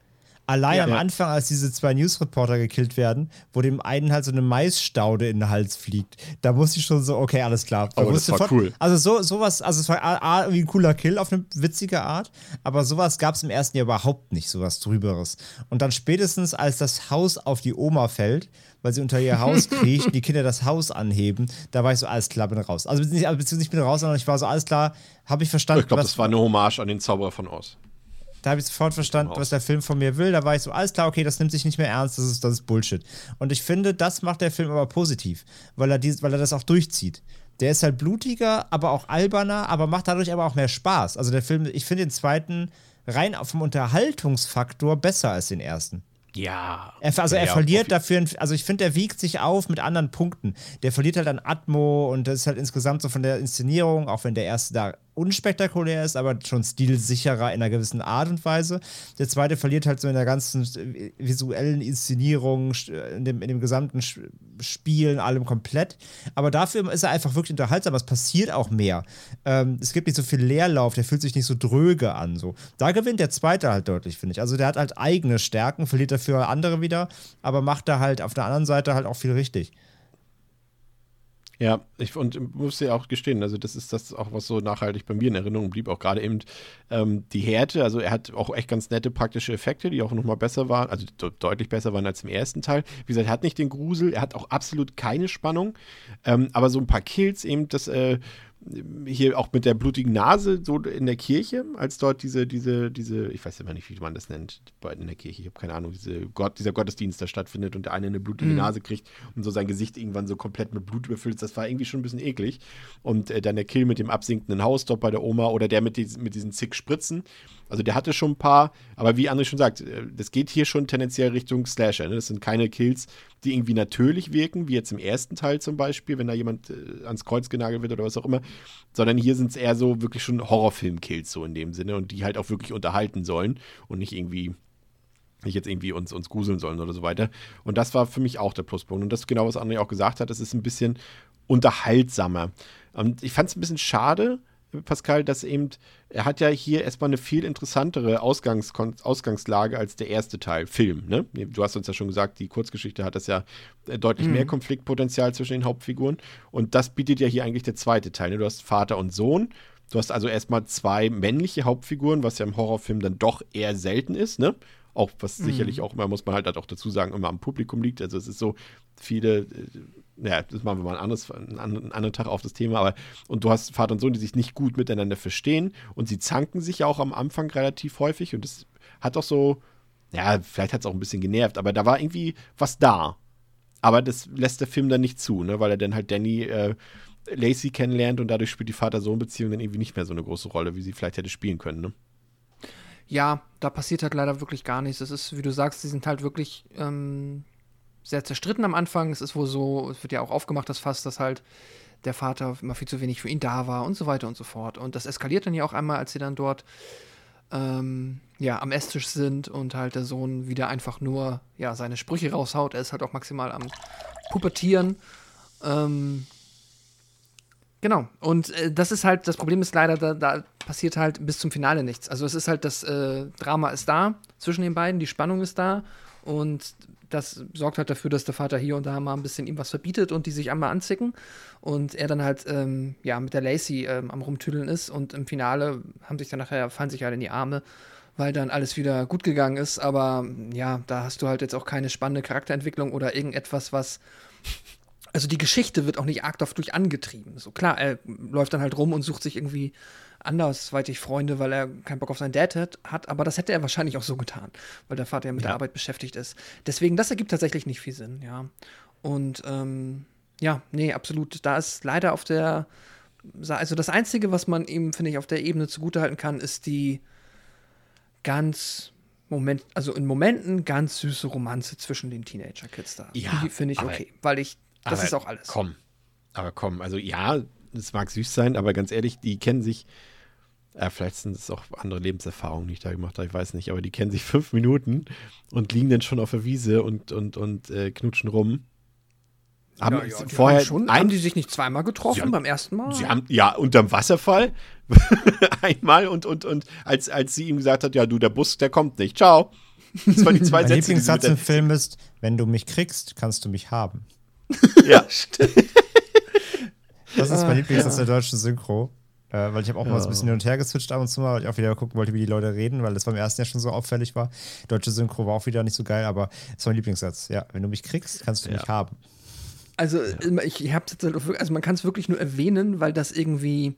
Allein Ja. am Anfang, als diese zwei Newsreporter gekillt werden, wo dem einen halt so eine Maisstaude in den Hals fliegt, da wusste ich schon so, okay, alles klar. Da Aber das war cool. Also so, sowas, also es war A, A, irgendwie ein cooler Kill auf eine witzige Art, aber sowas gab es im ersten Jahr überhaupt nicht, sowas drüberes. Und dann spätestens, als das Haus auf die Oma fällt, weil sie unter ihr Haus kriecht, die Kinder das Haus anheben, da war ich so, alles klar, bin raus. Also beziehungsweise also beziehungsweise ich bin raus, sondern ich war so, alles klar, habe ich verstanden. Ich glaube, das war eine Hommage an den Zauberer von Oz. da habe ich sofort verstanden, was der Film von mir will. Da war ich so, alles klar, okay, das nimmt sich nicht mehr ernst, das ist, das ist Bullshit. Und ich finde, das macht der Film aber positiv, weil er, dies, weil er das auch durchzieht. Der ist halt blutiger, aber auch alberner, aber macht dadurch aber auch mehr Spaß. Also der Film, ich finde den zweiten rein vom Unterhaltungsfaktor besser als den ersten. Ja. Er, also er Ja, verliert dafür, also ich finde, der wiegt sich auf mit anderen Punkten. Der verliert halt an Atmo und das ist halt insgesamt so von der Inszenierung, auch wenn der erste da unspektakulär ist, aber schon stilsicherer in einer gewissen Art und Weise. Der zweite verliert halt so in der ganzen äh, visuellen Inszenierung, sch- in dem, in dem gesamten Spielen, allem komplett. Aber dafür ist er einfach wirklich unterhaltsam. Es passiert auch mehr. Ähm, es gibt nicht so viel Leerlauf, der fühlt sich nicht so dröge an. So. Da gewinnt der zweite halt deutlich, finde ich. Also der hat halt eigene Stärken, verliert dafür andere wieder, aber macht da halt auf der anderen Seite halt auch viel richtig. Ja, ich und muss ja auch gestehen, also das ist das auch, was so nachhaltig bei mir in Erinnerung blieb, auch gerade eben ähm, die Härte, also er hat auch echt ganz nette praktische Effekte, die auch nochmal besser waren, also de deutlich besser waren als im ersten Teil. Wie gesagt, er hat nicht den Grusel, er hat auch absolut keine Spannung, ähm, aber so ein paar Kills eben, das äh, hier auch mit der blutigen Nase so in der Kirche, als dort diese, diese, diese, ich weiß immer nicht, wie man das nennt, bei- in der Kirche, ich habe keine Ahnung, diese Gott, dieser Gottesdienst da stattfindet und der eine eine blutige Mhm. Nase kriegt und so sein Gesicht irgendwann so komplett mit Blut überfüllt ist, das war irgendwie schon ein bisschen eklig. Und äh, dann der Kill mit dem absinkenden Haus dort bei der Oma oder der mit diesen, mit diesen zig Spritzen, also der hatte schon ein paar, aber wie André schon sagt, äh, das geht hier schon tendenziell Richtung Slasher. Ne? Das sind keine Kills, die irgendwie natürlich wirken, wie jetzt im ersten Teil zum Beispiel, wenn da jemand äh, ans Kreuz genagelt wird oder was auch immer, sondern hier sind es eher so wirklich schon Horrorfilm-Kills so in dem Sinne und die halt auch wirklich unterhalten sollen und nicht irgendwie nicht jetzt irgendwie uns, uns gruseln sollen oder so weiter. Und das war für mich auch der Pluspunkt. Und das ist genau, was André auch gesagt hat, es ist ein bisschen unterhaltsamer. Und ich fand es ein bisschen schade, Pascal, dass eben, er hat ja hier erstmal eine viel interessantere Ausgangs Ausgangslage als der erste Teil, Film, ne? Du hast uns ja schon gesagt, die Kurzgeschichte hat das ja äh, deutlich mehr Konfliktpotenzial zwischen den Hauptfiguren. Und das bietet ja hier eigentlich der zweite Teil. Ne? Du hast Vater und Sohn. Du hast also erstmal zwei männliche Hauptfiguren, was ja im Horrorfilm dann doch eher selten ist, ne? Auch was sicherlich auch immer, muss man halt auch dazu sagen, immer am Publikum liegt. Also es ist so viele, äh, ja, das machen wir mal ein anderes, einen anderen, Tag auf das Thema, aber und du hast Vater und Sohn, die sich nicht gut miteinander verstehen und sie zanken sich ja auch am Anfang relativ häufig und das hat auch so, ja, vielleicht hat es auch ein bisschen genervt, aber da war irgendwie was da. Aber das lässt der Film dann nicht zu, ne, weil er dann halt Danny äh, Lacey kennenlernt und dadurch spielt die Vater-Sohn-Beziehung dann irgendwie nicht mehr so eine große Rolle, wie sie vielleicht hätte spielen können, ne? Ja, da passiert halt leider wirklich gar nichts. Es ist, wie du sagst, die sind halt wirklich ähm, sehr zerstritten am Anfang. Es ist wohl so, es wird ja auch aufgemacht, das Fass, dass halt der Vater immer viel zu wenig für ihn da war und so weiter und so fort. Und das eskaliert dann ja auch einmal, als sie dann dort ähm, ja, am Esstisch sind und halt der Sohn wieder einfach nur ja, seine Sprüche raushaut. Er ist halt auch maximal am Pubertieren. Ähm, Genau. Und äh, das ist halt, das Problem ist leider, da, da passiert halt bis zum Finale nichts. Also es ist halt, das äh, Drama ist da zwischen den beiden, die Spannung ist da und das sorgt halt dafür, dass der Vater hier und da mal ein bisschen ihm was verbietet und die sich einmal anzicken und er dann halt, ähm, ja, mit der Lacey ähm, am Rumtüdeln ist und im Finale haben sich dann nachher, fallen sich alle in die Arme, weil dann alles wieder gut gegangen ist, aber ja, da hast du halt jetzt auch keine spannende Charakterentwicklung oder irgendetwas, was also die Geschichte wird auch nicht arg dadurch angetrieben. So klar, er läuft dann halt rum und sucht sich irgendwie andersweitig Freunde, weil er keinen Bock auf seinen Dad hat, hat, aber das hätte er wahrscheinlich auch so getan, weil der Vater ja mit der Arbeit beschäftigt ist. Deswegen, das ergibt tatsächlich nicht viel Sinn, ja. Und ähm, ja, nee, absolut. Da ist leider auf der, also das Einzige, was man ihm, finde ich, auf der Ebene zugutehalten kann, ist die ganz Moment, also in Momenten ganz süße Romanze zwischen den Teenager-Kids da. Ja, die finde ich aber- okay, weil ich, das ist auch alles. Komm. Aber komm, also ja, es mag süß sein, aber ganz ehrlich, die kennen sich. Ja, vielleicht sind es auch andere Lebenserfahrungen, die ich da gemacht habe, ich weiß nicht, aber die kennen sich fünf Minuten und liegen dann schon auf der Wiese und, und, und äh, knutschen rum. Haben Ja, ja, die vorher haben, schon, ein, haben die sich nicht zweimal getroffen haben- beim ersten Mal? Sie haben ja unterm Wasserfall einmal und und und als als sie ihm gesagt hat, ja du der Bus, der kommt nicht. Ciao. Das waren die zwei Mein Sätze. Lieblingssatz im Film ist, wenn du mich kriegst, kannst du mich haben. ja, Das ist Ah, mein Lieblingssatz der deutschen Synchro. Äh, weil ich habe auch mal so ein bisschen hin und her geswitcht ab und zu mal, weil ich auch wieder gucken wollte, wie die Leute reden, weil das beim ersten Jahr schon so auffällig war. Deutsche Synchro war auch wieder nicht so geil, aber das ist mein Lieblingssatz. Ja, wenn du mich kriegst, kannst du mich haben. Also ich, ich habe jetzt halt also man kann es wirklich nur erwähnen, weil das irgendwie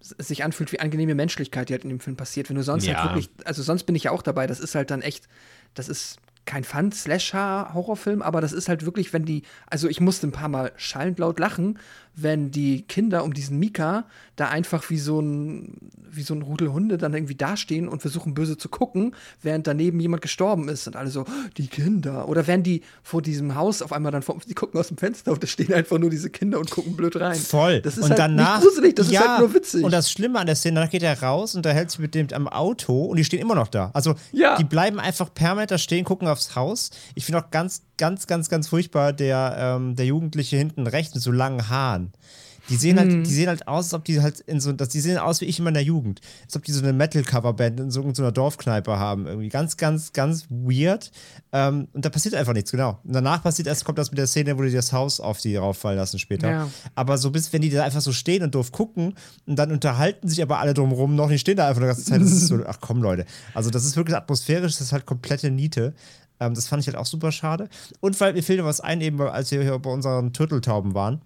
sich anfühlt wie angenehme Menschlichkeit, die halt in dem Film passiert. Wenn du sonst Ja. halt wirklich, also sonst bin ich ja auch dabei, das ist halt dann echt, das ist kein Fun-Slasher-Horrorfilm, aber das ist halt wirklich, wenn die, also ich musste ein paar Mal schallend laut lachen, wenn die Kinder um diesen Mika da einfach wie so ein, wie so ein Rudel Hunde dann irgendwie dastehen und versuchen böse zu gucken, während daneben jemand gestorben ist und alle so, "Oh, die Kinder. Oder wenn die vor diesem Haus auf einmal dann, vor, die gucken aus dem Fenster und da stehen einfach nur diese Kinder und gucken blöd rein. Voll. Das ist und halt danach, nicht gruselig, das ja, ist halt nur witzig. Und das Schlimme an der Szene, danach geht er raus und hält sich mit dem am Auto und die stehen immer noch da. Also Ja. die bleiben einfach permanent da stehen, gucken aufs Haus. Ich finde auch ganz, ganz, ganz, ganz furchtbar der, ähm, der Jugendliche hinten rechts mit so langen Haaren. Die sehen Mhm. halt, die sehen halt aus, als ob die halt in so, dass die sehen aus wie ich in der Jugend. Als ob die so eine Metal-Coverband in so, in so einer Dorfkneipe haben. Irgendwie ganz, ganz, ganz weird. Ähm, und da passiert einfach nichts, genau. Und danach passiert erst, kommt das mit der Szene, wo die das Haus auf die rauffallen lassen später. Ja. Aber so bis, wenn die da einfach so stehen und doof gucken und dann unterhalten sich aber alle drumherum noch, die stehen da einfach die ganze Zeit. Das ist so, ach komm, Leute. Also, das ist wirklich atmosphärisch, das ist halt komplette Niete. Ähm, das fand ich halt auch super schade. Und weil mir fehlte was ein, eben als wir hier bei unseren Turteltauben waren.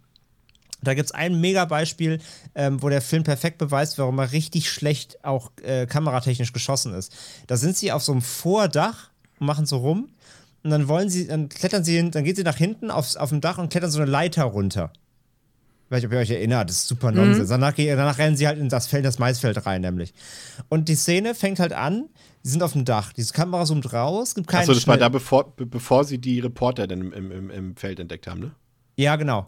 Da gibt es ein mega Beispiel, ähm, wo der Film perfekt beweist, warum er richtig schlecht auch äh, kameratechnisch geschossen ist. Da sind sie auf so einem Vordach und machen so rum. Und dann wollen sie, dann klettern sie, hin- dann gehen sie nach hinten aufs, auf dem Dach und klettern so eine Leiter runter. Weiß nicht, ob ihr euch erinnert, das ist super Nonsens. Danach, gehen- danach rennen sie halt in das Feld, das Maisfeld rein, nämlich. Und die Szene fängt halt an, die sind auf dem Dach, diese Kamera zoomt raus, gibt keinen Achso, das war Schnitt. da, bevor, be- bevor sie die Reporter dann im, im, im, Feld entdeckt haben, ne? Ja, genau.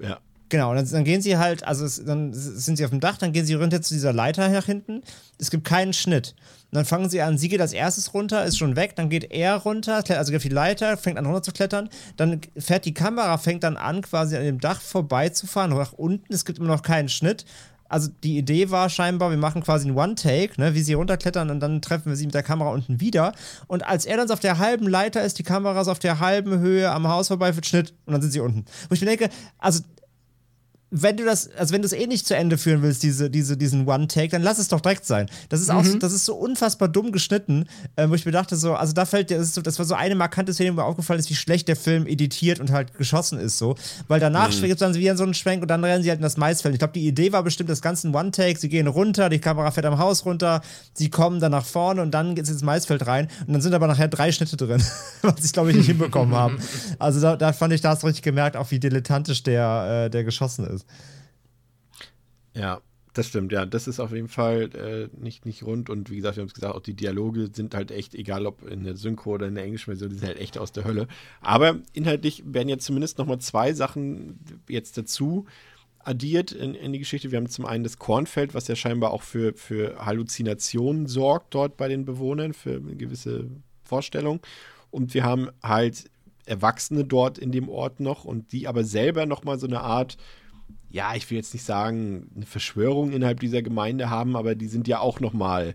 Ja. Genau, dann, dann gehen sie halt, also es, dann sind sie auf dem Dach, dann gehen sie runter zu dieser Leiter nach hinten. Es gibt keinen Schnitt. Und dann fangen sie an, sie geht als erstes runter, ist schon weg, dann geht er runter, also geht auf die Leiter, fängt an runter zu klettern. Dann fährt die Kamera, fängt dann an, quasi an dem Dach vorbeizufahren, nach unten. Es gibt immer noch keinen Schnitt. Also die Idee war scheinbar, wir machen quasi einen One-Take, ne, wie sie runterklettern und dann treffen wir sie mit der Kamera unten wieder. Und als er dann auf der halben Leiter ist, die Kamera ist auf der halben Höhe am Haus vorbei, wird Schnitt und dann sind sie unten. Wo ich mir denke, also wenn du das, also wenn du es eh nicht zu Ende führen willst, diese, diese, diesen One-Take, dann lass es doch direkt sein. Das ist auch, so, das ist so unfassbar dumm geschnitten, äh, wo ich mir dachte, so, also da fällt, das, ist so, das war so eine markante Szene, wo mir aufgefallen ist, wie schlecht der Film editiert und halt geschossen ist, so. Weil danach mhm. gibt es dann wieder so einen Schwenk und dann rennen sie halt in das Maisfeld. Ich glaube, die Idee war bestimmt das ganze ein One-Take, sie gehen runter, die Kamera fährt am Haus runter, sie kommen dann nach vorne und dann geht es ins Maisfeld rein und dann sind aber nachher drei Schnitte drin, was ich glaube ich nicht hinbekommen haben. Also da, da fand ich, da hast du richtig gemerkt, auch wie dilettantisch der, äh, der geschossen ist. Ja, das stimmt, ja. Das ist auf jeden Fall äh, nicht, nicht rund. Und wie gesagt, wir haben es gesagt, auch die Dialoge sind halt echt, egal ob in der Synchro oder in der englischen Version, die sind halt echt aus der Hölle. Aber inhaltlich werden jetzt zumindest nochmal zwei Sachen jetzt dazu addiert in, in, die Geschichte. Wir haben zum einen das Kornfeld, was ja scheinbar auch für, für Halluzinationen sorgt dort bei den Bewohnern, für eine gewisse Vorstellung. Und wir haben halt Erwachsene dort in dem Ort noch und die aber selber nochmal so eine Art ja, ich will jetzt nicht sagen, eine Verschwörung innerhalb dieser Gemeinde haben, aber die sind ja auch nochmal,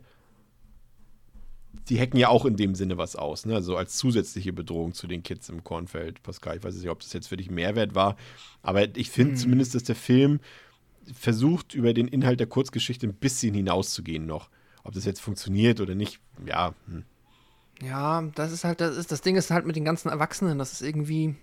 die hacken ja auch in dem Sinne was aus, ne? Also als zusätzliche Bedrohung zu den Kids im Kornfeld. Pascal, ich weiß nicht, ob das jetzt für dich Mehrwert war, aber ich finde mhm. zumindest, dass der Film versucht, über den Inhalt der Kurzgeschichte ein bisschen hinauszugehen noch. Ob das jetzt funktioniert oder nicht, ja. Hm. Ja, das ist halt, das ist, das Ding ist halt mit den ganzen Erwachsenen, das ist irgendwie,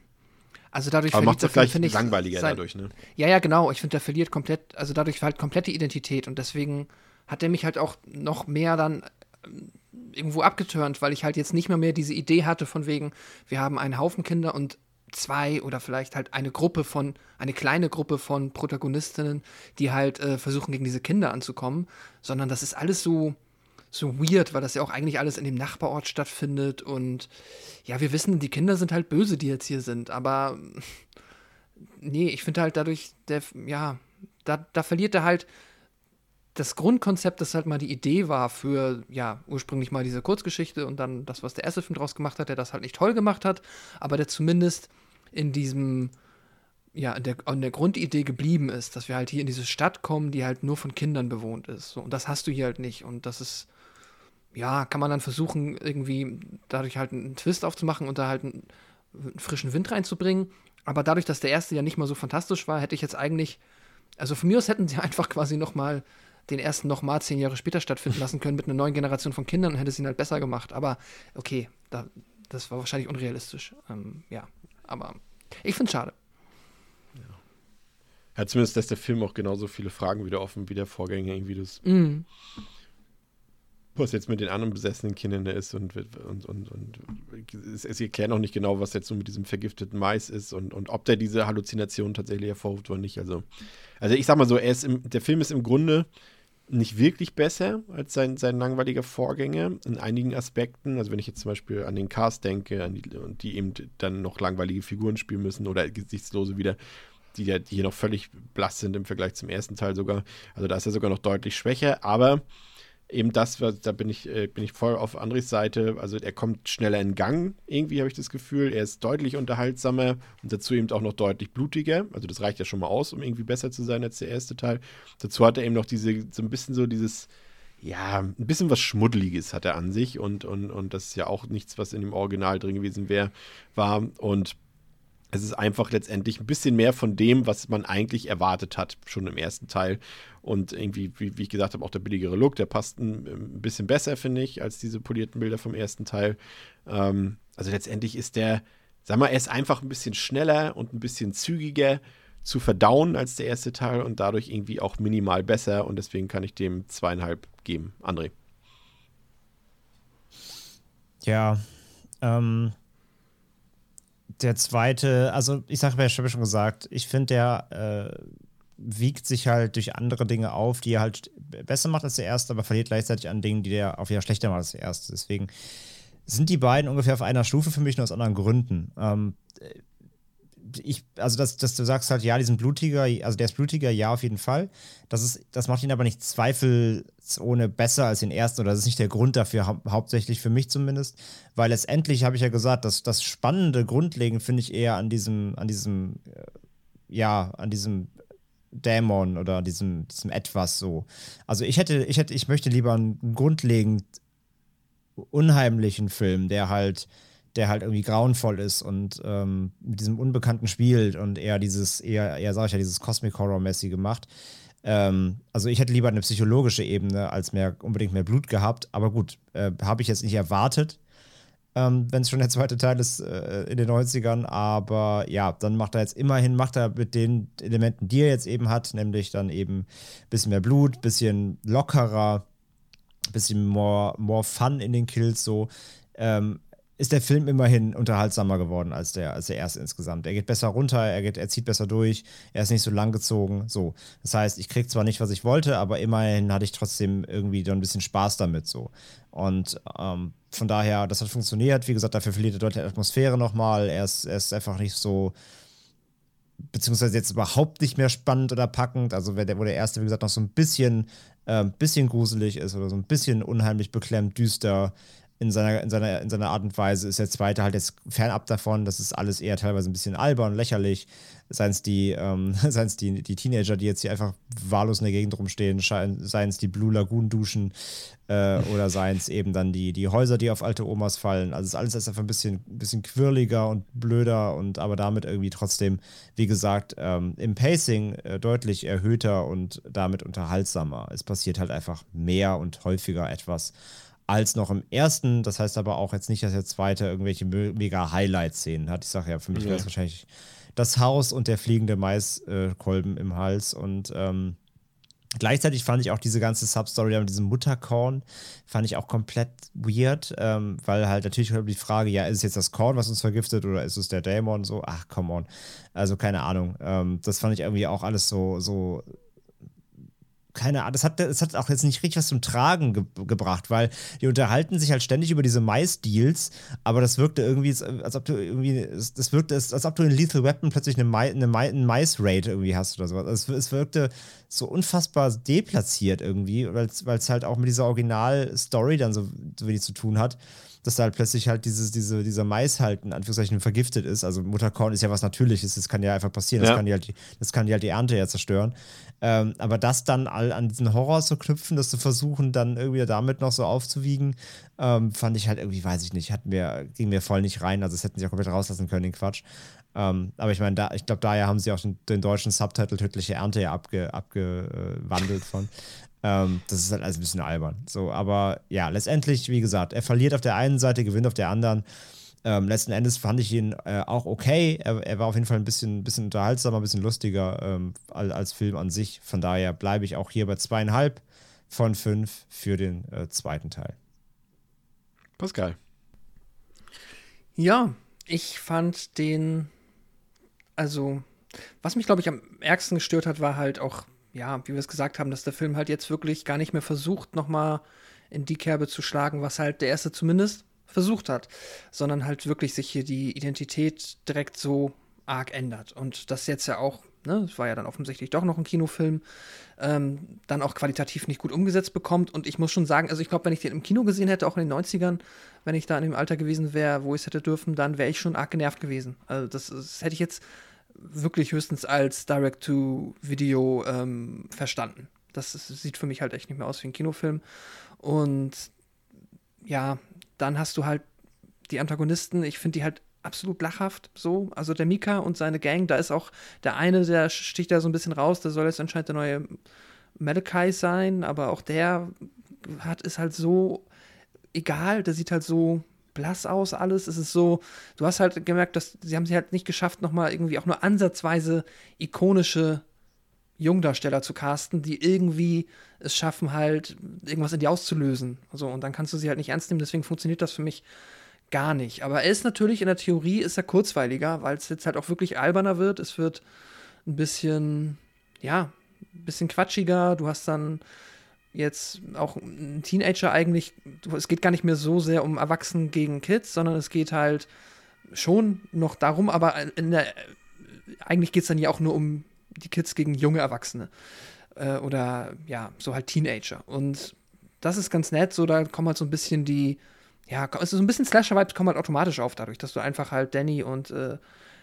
also dadurch Aber macht es vielleicht ich, langweiliger sein, dadurch, ne? Ja, ja, genau. Ich finde, der verliert komplett, also dadurch halt komplette Identität und deswegen hat er mich halt auch noch mehr dann ähm, irgendwo abgeturnt, weil ich halt jetzt nicht mehr mehr diese Idee hatte von wegen, wir haben einen Haufen Kinder und zwei oder vielleicht halt eine Gruppe von, eine kleine Gruppe von Protagonistinnen, die halt äh, versuchen, gegen diese Kinder anzukommen, sondern das ist alles so, so weird, weil das ja auch eigentlich alles in dem Nachbarort stattfindet und ja, wir wissen, die Kinder sind halt böse, die jetzt hier sind, aber nee, ich finde halt dadurch, der, ja, da, da verliert er halt das Grundkonzept, das halt mal die Idee war für, ja, ursprünglich mal diese Kurzgeschichte und dann das, was der erste Film draus gemacht hat, der das halt nicht toll gemacht hat, aber der zumindest in diesem ja, an der, an der Grundidee geblieben ist, dass wir halt hier in diese Stadt kommen, die halt nur von Kindern bewohnt ist. So, und das hast du hier halt nicht. Und das ist, ja, kann man dann versuchen, irgendwie dadurch halt einen Twist aufzumachen und da halt einen, einen frischen Wind reinzubringen. Aber dadurch, dass der erste ja nicht mal so fantastisch war, hätte ich jetzt eigentlich, also von mir aus hätten sie einfach quasi noch mal den ersten noch mal zehn Jahre später stattfinden lassen können mit einer neuen Generation von Kindern und hätte es ihn halt besser gemacht. Aber okay, da, das war wahrscheinlich unrealistisch. Ähm, ja, aber ich finde es schade. Ja, zumindest lässt der Film auch genauso viele Fragen wieder offen wie der Vorgänger, irgendwie das. Mm. Was jetzt mit den anderen besessenen Kindern ist und, und, und, und sie erklären auch nicht genau, was jetzt so mit diesem vergifteten Mais ist und, und ob der diese Halluzination tatsächlich hervorruft oder nicht. Also, also ich sag mal so, er ist im, der Film ist im Grunde nicht wirklich besser als sein, sein langweiliger Vorgänger in einigen Aspekten. Also wenn ich jetzt zum Beispiel an den Cast denke, an die, die eben dann noch langweilige Figuren spielen müssen oder gesichtslose wieder, die, ja, hier noch völlig blass sind im Vergleich zum ersten Teil sogar. Also da ist er sogar noch deutlich schwächer, aber eben das, da bin ich, äh, bin ich voll auf Andres Seite. Also er kommt schneller in Gang, irgendwie habe ich das Gefühl. Er ist deutlich unterhaltsamer und dazu eben auch noch deutlich blutiger. Also das reicht ja schon mal aus, um irgendwie besser zu sein als der erste Teil. Dazu hat er eben noch diese, so ein bisschen so dieses, ja, ein bisschen was Schmuddeliges hat er an sich und, und, und das ist ja auch nichts, was in dem Original drin gewesen wäre, war. Und es ist einfach letztendlich ein bisschen mehr von dem, was man eigentlich erwartet hat, schon im ersten Teil. Und irgendwie, wie, wie ich gesagt habe, auch der billigere Look, der passt ein, ein bisschen besser, finde ich, als diese polierten Bilder vom ersten Teil. Ähm, also letztendlich ist der, sag mal, er ist einfach ein bisschen schneller und ein bisschen zügiger zu verdauen als der erste Teil und dadurch irgendwie auch minimal besser. Und deswegen kann ich dem zweieinhalb geben. André. Ja, ähm, der zweite, also ich sage, ich habe ja schon gesagt, ich finde, der äh, wiegt sich halt durch andere Dinge auf, die er halt besser macht als der erste, aber verliert gleichzeitig an Dingen, die der auf wieder schlechter macht als der erste. Deswegen sind die beiden ungefähr auf einer Stufe für mich nur aus anderen Gründen. Ähm, ich, also dass, dass du sagst halt, ja, die sind blutiger, also der ist blutiger, ja, auf jeden Fall. Das, ist, das macht ihn aber nicht zweifelsohne besser als den ersten, oder das ist nicht der Grund dafür, hau hauptsächlich für mich zumindest. Weil letztendlich habe ich ja gesagt, dass das Spannende, grundlegend finde ich eher an diesem, an diesem, äh, ja, an diesem Dämon oder diesem, diesem etwas so. Also ich hätte, ich hätte, ich möchte lieber einen grundlegend unheimlichen Film, der halt der halt irgendwie grauenvoll ist und ähm, mit diesem Unbekannten spielt und eher dieses, eher, eher sag ich ja, dieses Cosmic Horror-mäßige macht. Ähm, also ich hätte lieber eine psychologische Ebene als mehr unbedingt mehr Blut gehabt, aber gut, äh, habe ich jetzt nicht erwartet, ähm, wenn es schon der zweite Teil ist äh, in den 90ern, aber ja, dann macht er jetzt immerhin, macht er mit den Elementen, die er jetzt eben hat, nämlich dann eben ein bisschen mehr Blut, bisschen lockerer, bisschen more, more fun in den Kills so. Ähm, ist der Film immerhin unterhaltsamer geworden als der, als der erste insgesamt. Er geht besser runter, er, geht, er zieht besser durch, er ist nicht so lang gezogen. So. Das heißt, ich kriege zwar nicht, was ich wollte, aber immerhin hatte ich trotzdem irgendwie dann ein bisschen Spaß damit. So. Und ähm, von daher, das hat funktioniert. Wie gesagt, dafür verliert er deutlich Atmosphäre nochmal. Er ist, er ist einfach nicht so beziehungsweise jetzt überhaupt nicht mehr spannend oder packend. Also wo der erste, wie gesagt, noch so ein bisschen, äh, bisschen gruselig ist oder so ein bisschen unheimlich beklemmt, düster, in seiner, in, seiner, in seiner Art und Weise ist der zweite halt jetzt fernab davon. Das ist alles eher teilweise ein bisschen albern, lächerlich. Seien es die, ähm, die, die Teenager, die jetzt hier einfach wahllos in der Gegend rumstehen, seien es die Blue Lagoon duschen äh, oder seien es eben dann die, die Häuser, die auf alte Omas fallen. Also ist alles ist einfach ein bisschen, bisschen quirliger und blöder und aber damit irgendwie trotzdem, wie gesagt, ähm, im Pacing äh, deutlich erhöhter und damit unterhaltsamer. Es passiert halt einfach mehr und häufiger etwas als noch im ersten. Das heißt aber auch jetzt nicht, dass der zweite irgendwelche mega Highlight-Szenen hat. Ich sage ja, für mich wäre es wahrscheinlich das Haus und der fliegende Maiskolben im Hals. Und ähm, gleichzeitig fand ich auch diese ganze Substory mit diesem Mutterkorn, fand ich auch komplett weird, ähm, weil halt natürlich die Frage, ja, ist es jetzt das Korn, was uns vergiftet oder ist es der Dämon? So, ach, come on. Also keine Ahnung. Ähm, das fand ich irgendwie auch alles so, so keine Ahnung, das hat, das hat auch jetzt nicht richtig was zum Tragen ge gebracht, weil die unterhalten sich halt ständig über diese Mais-Deals, aber das wirkte irgendwie, als ob du irgendwie, das wirkte, als ob du in Lethal Weapon plötzlich eine, Ma eine, Ma eine Mais-Raid irgendwie hast oder sowas. Also es, es wirkte so unfassbar deplatziert irgendwie, weil es halt auch mit dieser Original-Story dann so, so wenig zu tun hat. Dass da halt plötzlich halt dieses, diese, dieser Mais halt in Anführungszeichen vergiftet ist. Also Mutterkorn ist ja was Natürliches, das kann ja einfach passieren, das, Ja. kann, die halt, das kann die halt die Ernte ja zerstören. Ähm, aber das dann all an diesen Horror zu knüpfen, das zu versuchen, dann irgendwie damit noch so aufzuwiegen, ähm, fand ich halt irgendwie, weiß ich nicht, hat mir, ging mir voll nicht rein. Also das hätten sie ja komplett rauslassen können, den Quatsch. Ähm, aber ich meine, da, ich glaube, daher haben sie auch den, den deutschen Subtitle Tödliche Ernte ja abge, abgewandelt von. Ähm, das ist halt alles ein bisschen albern. So, aber ja, letztendlich, wie gesagt, er verliert auf der einen Seite, gewinnt auf der anderen. Ähm, letzten Endes fand ich ihn äh, auch okay. Er, er war auf jeden Fall ein bisschen, bisschen unterhaltsamer, ein bisschen lustiger ähm, als, als Film an sich. Von daher bleibe ich auch hier bei zweieinhalb von fünf für den äh, zweiten Teil. Pascal. Ja, ich fand den, also, was mich, glaube ich, am ärgsten gestört hat, war halt auch, ja, wie wir es gesagt haben, dass der Film halt jetzt wirklich gar nicht mehr versucht, nochmal in die Kerbe zu schlagen, was halt der erste zumindest versucht hat, sondern halt wirklich sich hier die Identität direkt so arg ändert. Und das jetzt ja auch, ne, es war ja dann offensichtlich doch noch ein Kinofilm, ähm, dann auch qualitativ nicht gut umgesetzt bekommt. Und ich muss schon sagen, also ich glaube, wenn ich den im Kino gesehen hätte, auch in den 90ern, wenn ich da in dem Alter gewesen wäre, wo ich es hätte dürfen, dann wäre ich schon arg genervt gewesen. Also das, das hätte ich jetzt wirklich höchstens als Direct-to-Video ähm, verstanden. Das, ist, sieht für mich halt echt nicht mehr aus wie ein Kinofilm. Und ja, dann hast du halt die Antagonisten, ich finde die halt absolut lachhaft so. Also der Mika und seine Gang, da ist auch der eine, der sticht da so ein bisschen raus, der soll jetzt anscheinend der neue Malachi sein, aber auch der hat ist halt so egal, der sieht halt so blass aus alles. Es ist so, du hast halt gemerkt, dass sie haben sie halt nicht geschafft, nochmal irgendwie auch nur ansatzweise ikonische Jungdarsteller zu casten, die irgendwie es schaffen, halt irgendwas in dir auszulösen. So, und dann kannst du sie halt nicht ernst nehmen, deswegen funktioniert das für mich gar nicht. Aber er ist natürlich in der Theorie ist er kurzweiliger, weil es jetzt halt auch wirklich alberner wird. Es wird ein bisschen, ja, ein bisschen quatschiger. Du hast dann jetzt auch ein Teenager eigentlich, es geht gar nicht mehr so sehr um Erwachsenen gegen Kids, sondern es geht halt schon noch darum, aber der, eigentlich geht es dann ja auch nur um die Kids gegen junge Erwachsene. Äh, oder ja, so halt Teenager. Und das ist ganz nett, so da kommen halt so ein bisschen die, ja, also so ein bisschen Slasher-Vibes kommen halt automatisch auf, dadurch, dass du einfach halt Danny und äh,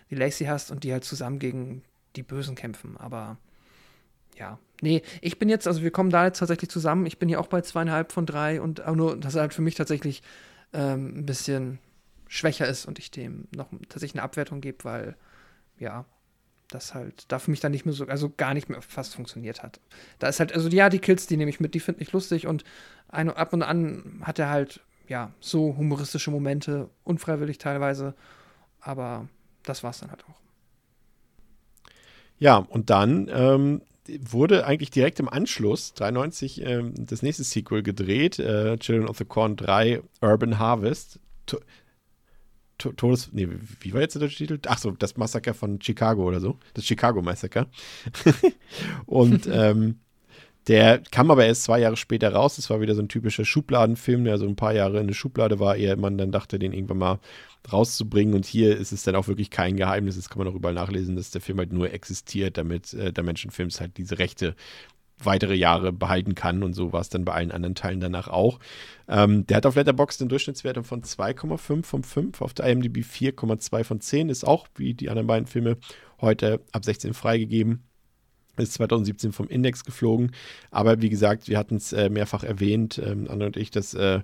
die Lacey hast und die halt zusammen gegen die Bösen kämpfen. Aber ja, nee, ich bin jetzt, also wir kommen da jetzt tatsächlich zusammen. Ich bin hier auch bei zweieinhalb von drei und auch nur, dass er halt für mich tatsächlich ähm, ein bisschen schwächer ist und ich dem noch tatsächlich eine Abwertung gebe, weil ja, das halt da für mich dann nicht mehr so, also gar nicht mehr fast funktioniert hat. Da ist halt, also ja, die Kills, die nehme ich mit, die finde ich lustig und ein, ab und an hat er halt, ja, so humoristische Momente, unfreiwillig teilweise, aber das war's dann halt auch. Ja, und dann ähm, wurde eigentlich direkt im Anschluss, 93, ähm, das nächste Sequel gedreht, äh, Children of the Corn 3 Urban Harvest. To To Todes, nee, wie war jetzt der Titel? Ach so, das Massaker von Chicago oder so. Das Chicago Massaker. und ähm, der kam aber erst zwei Jahre später raus. Das war wieder so ein typischer Schubladenfilm, der so ein paar Jahre in der Schublade war, ehe man dann dachte, den irgendwann mal rauszubringen. Und hier ist es dann auch wirklich kein Geheimnis, das kann man auch überall nachlesen, dass der Film halt nur existiert, damit äh, der Menschenfilms halt diese Rechte weitere Jahre behalten kann und so war es dann bei allen anderen Teilen danach auch. Ähm, der hat auf Letterboxd eine Durchschnittswertung von 2,5 von 5, auf der IMDb 4,2 von 10, ist auch wie die anderen beiden Filme heute ab 16 freigegeben. Ist 2017 vom Index geflogen. Aber wie gesagt, wir hatten es äh, mehrfach erwähnt, ähm, Anne und ich, dass äh,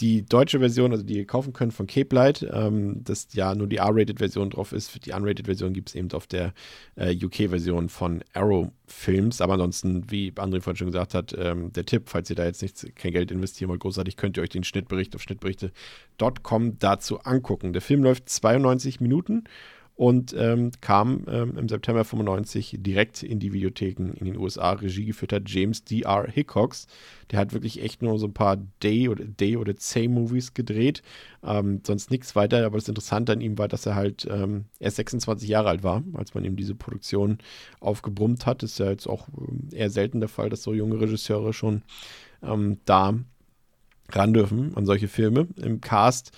die deutsche Version, also die ihr kaufen könnt von Cape Light, ähm, dass ja nur die R-Rated-Version drauf ist. Die Unrated-Version gibt es eben auf der äh, UK-Version von Arrow Films. Aber ansonsten, wie André vorhin schon gesagt hat, ähm, der Tipp, falls ihr da jetzt nichts, kein Geld investieren wollt, großartig, könnt ihr euch den Schnittbericht auf schnittberichte.com dazu angucken. Der Film läuft 92 Minuten und ähm, kam ähm, im September 95 direkt in die Videotheken in den USA. Regie geführt hat James D.R. Hickox. Der hat wirklich echt nur so ein paar Day- oder Day- oder C-Movies gedreht. Ähm, sonst nichts weiter. Aber das Interessante an ihm war, dass er halt ähm, erst 26 Jahre alt war, als man ihm diese Produktion aufgebrummt hat. Ist ja jetzt auch ähm, eher selten der Fall, dass so junge Regisseure schon ähm, da ran dürfen an solche Filme. Im Cast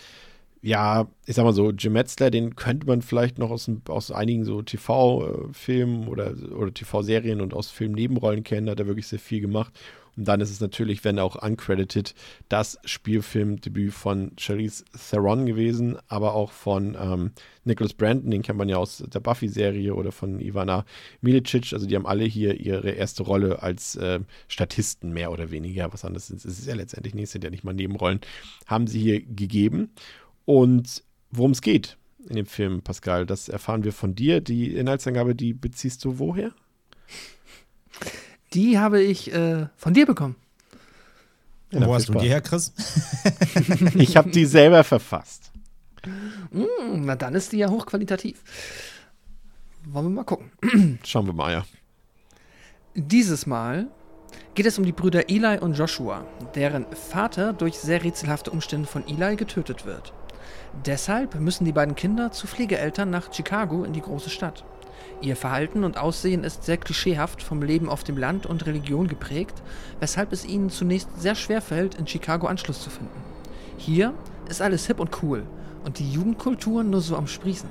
ja, ich sag mal so, Jim Metzler, den könnte man vielleicht noch aus, aus einigen so TV-Filmen oder, oder TV-Serien und aus Filmnebenrollen kennen, hat er wirklich sehr viel gemacht. Und dann ist es natürlich, wenn auch uncredited, das Spielfilmdebüt von Charlize Theron gewesen, aber auch von ähm, Nicholas Brandon, den kennt man ja aus der Buffy-Serie oder von Ivana Milicic. Also die haben alle hier ihre erste Rolle als äh, Statisten, mehr oder weniger. Was anderes ist es ja letztendlich nicht, sind ja nicht mal Nebenrollen, haben sie hier gegeben. Und worum es geht in dem Film, Pascal, das erfahren wir von dir. Die Inhaltsangabe, die beziehst du woher? Die habe ich äh, von dir bekommen. Ja, Wo hast du die her, Chris? ich habe die selber verfasst. Mm, na, dann ist die ja hochqualitativ. Wollen wir mal gucken. Schauen wir mal, ja. Dieses Mal geht es um die Brüder Eli und Joshua, deren Vater durch sehr rätselhafte Umstände von Eli getötet wird. Deshalb müssen die beiden Kinder zu Pflegeeltern nach Chicago in die große Stadt. Ihr Verhalten und Aussehen ist sehr klischeehaft vom Leben auf dem Land und Religion geprägt, weshalb es ihnen zunächst sehr schwer fällt, in Chicago Anschluss zu finden. Hier ist alles hip und cool und die Jugendkultur nur so am Sprießen.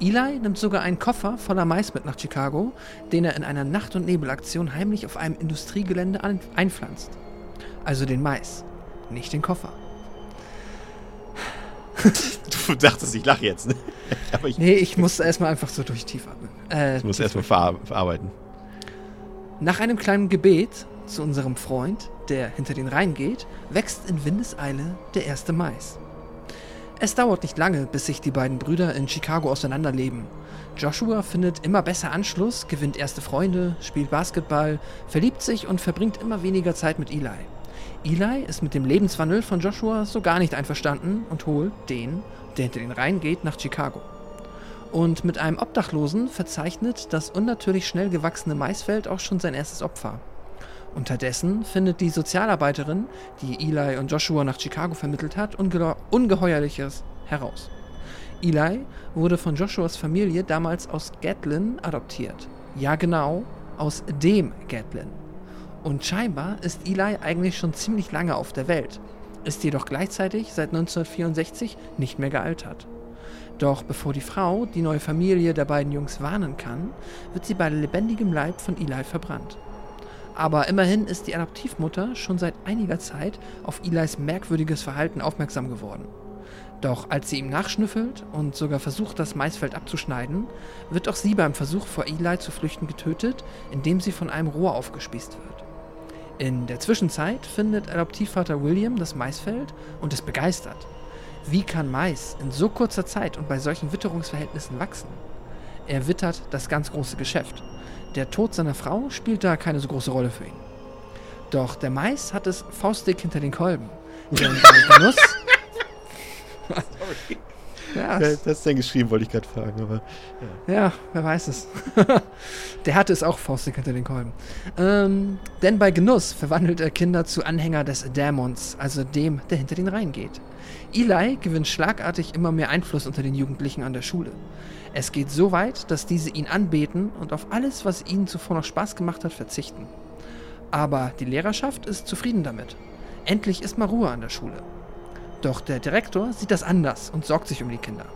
Eli nimmt sogar einen Koffer voller Mais mit nach Chicago, den er in einer Nacht- und Nebelaktion heimlich auf einem Industriegelände einpflanzt. Also den Mais, nicht den Koffer. du dachtest, ich lache jetzt, ne? Aber ich, nee, ich muss erstmal einfach so durch tief atmen. Äh, ich muss erstmal ver verarbeiten. Nach einem kleinen Gebet zu unserem Freund, der hinter den Rhein geht, wächst in Windeseile der erste Mais. Es dauert nicht lange, bis sich die beiden Brüder in Chicago auseinanderleben. Joshua findet immer besser Anschluss, gewinnt erste Freunde, spielt Basketball, verliebt sich und verbringt immer weniger Zeit mit Eli. Eli ist mit dem Lebenswandel von Joshua so gar nicht einverstanden und holt den, der hinter den Rhein geht, nach Chicago. Und mit einem Obdachlosen verzeichnet das unnatürlich schnell gewachsene Maisfeld auch schon sein erstes Opfer. Unterdessen findet die Sozialarbeiterin, die Eli und Joshua nach Chicago vermittelt hat, unge Ungeheuerliches heraus. Eli wurde von Joshuas Familie damals aus Gatlin adoptiert. Ja genau, aus dem Gatlin. Und scheinbar ist Eli eigentlich schon ziemlich lange auf der Welt, ist jedoch gleichzeitig seit 1964 nicht mehr gealtert. Doch bevor die Frau die neue Familie der beiden Jungs warnen kann, wird sie bei lebendigem Leib von Eli verbrannt. Aber immerhin ist die Adoptivmutter schon seit einiger Zeit auf Elis merkwürdiges Verhalten aufmerksam geworden. Doch als sie ihm nachschnüffelt und sogar versucht, das Maisfeld abzuschneiden, wird auch sie beim Versuch vor Eli zu flüchten getötet, indem sie von einem Rohr aufgespießt wird. In der Zwischenzeit findet Adoptivvater William das Maisfeld und ist begeistert. Wie kann Mais in so kurzer Zeit und bei solchen Witterungsverhältnissen wachsen? Er wittert das ganz große Geschäft. Der Tod seiner Frau spielt da keine so große Rolle für ihn. Doch der Mais hat es faustdick hinter den Kolben. Denn bei Genuss. Sorry. Ja, das ist denn geschrieben, wollte ich gerade fragen, aber. Ja. ja. wer weiß es. der hatte es auch faustig hinter den Kolben. Ähm, denn bei Genuss verwandelt er Kinder zu Anhänger des Dämons, also dem, der hinter den Reihen geht. Eli gewinnt schlagartig immer mehr Einfluss unter den Jugendlichen an der Schule. Es geht so weit, dass diese ihn anbeten und auf alles, was ihnen zuvor noch Spaß gemacht hat, verzichten. Aber die Lehrerschaft ist zufrieden damit. Endlich ist mal Ruhe an der Schule. Doch der Direktor sieht das anders und sorgt sich um die Kinder.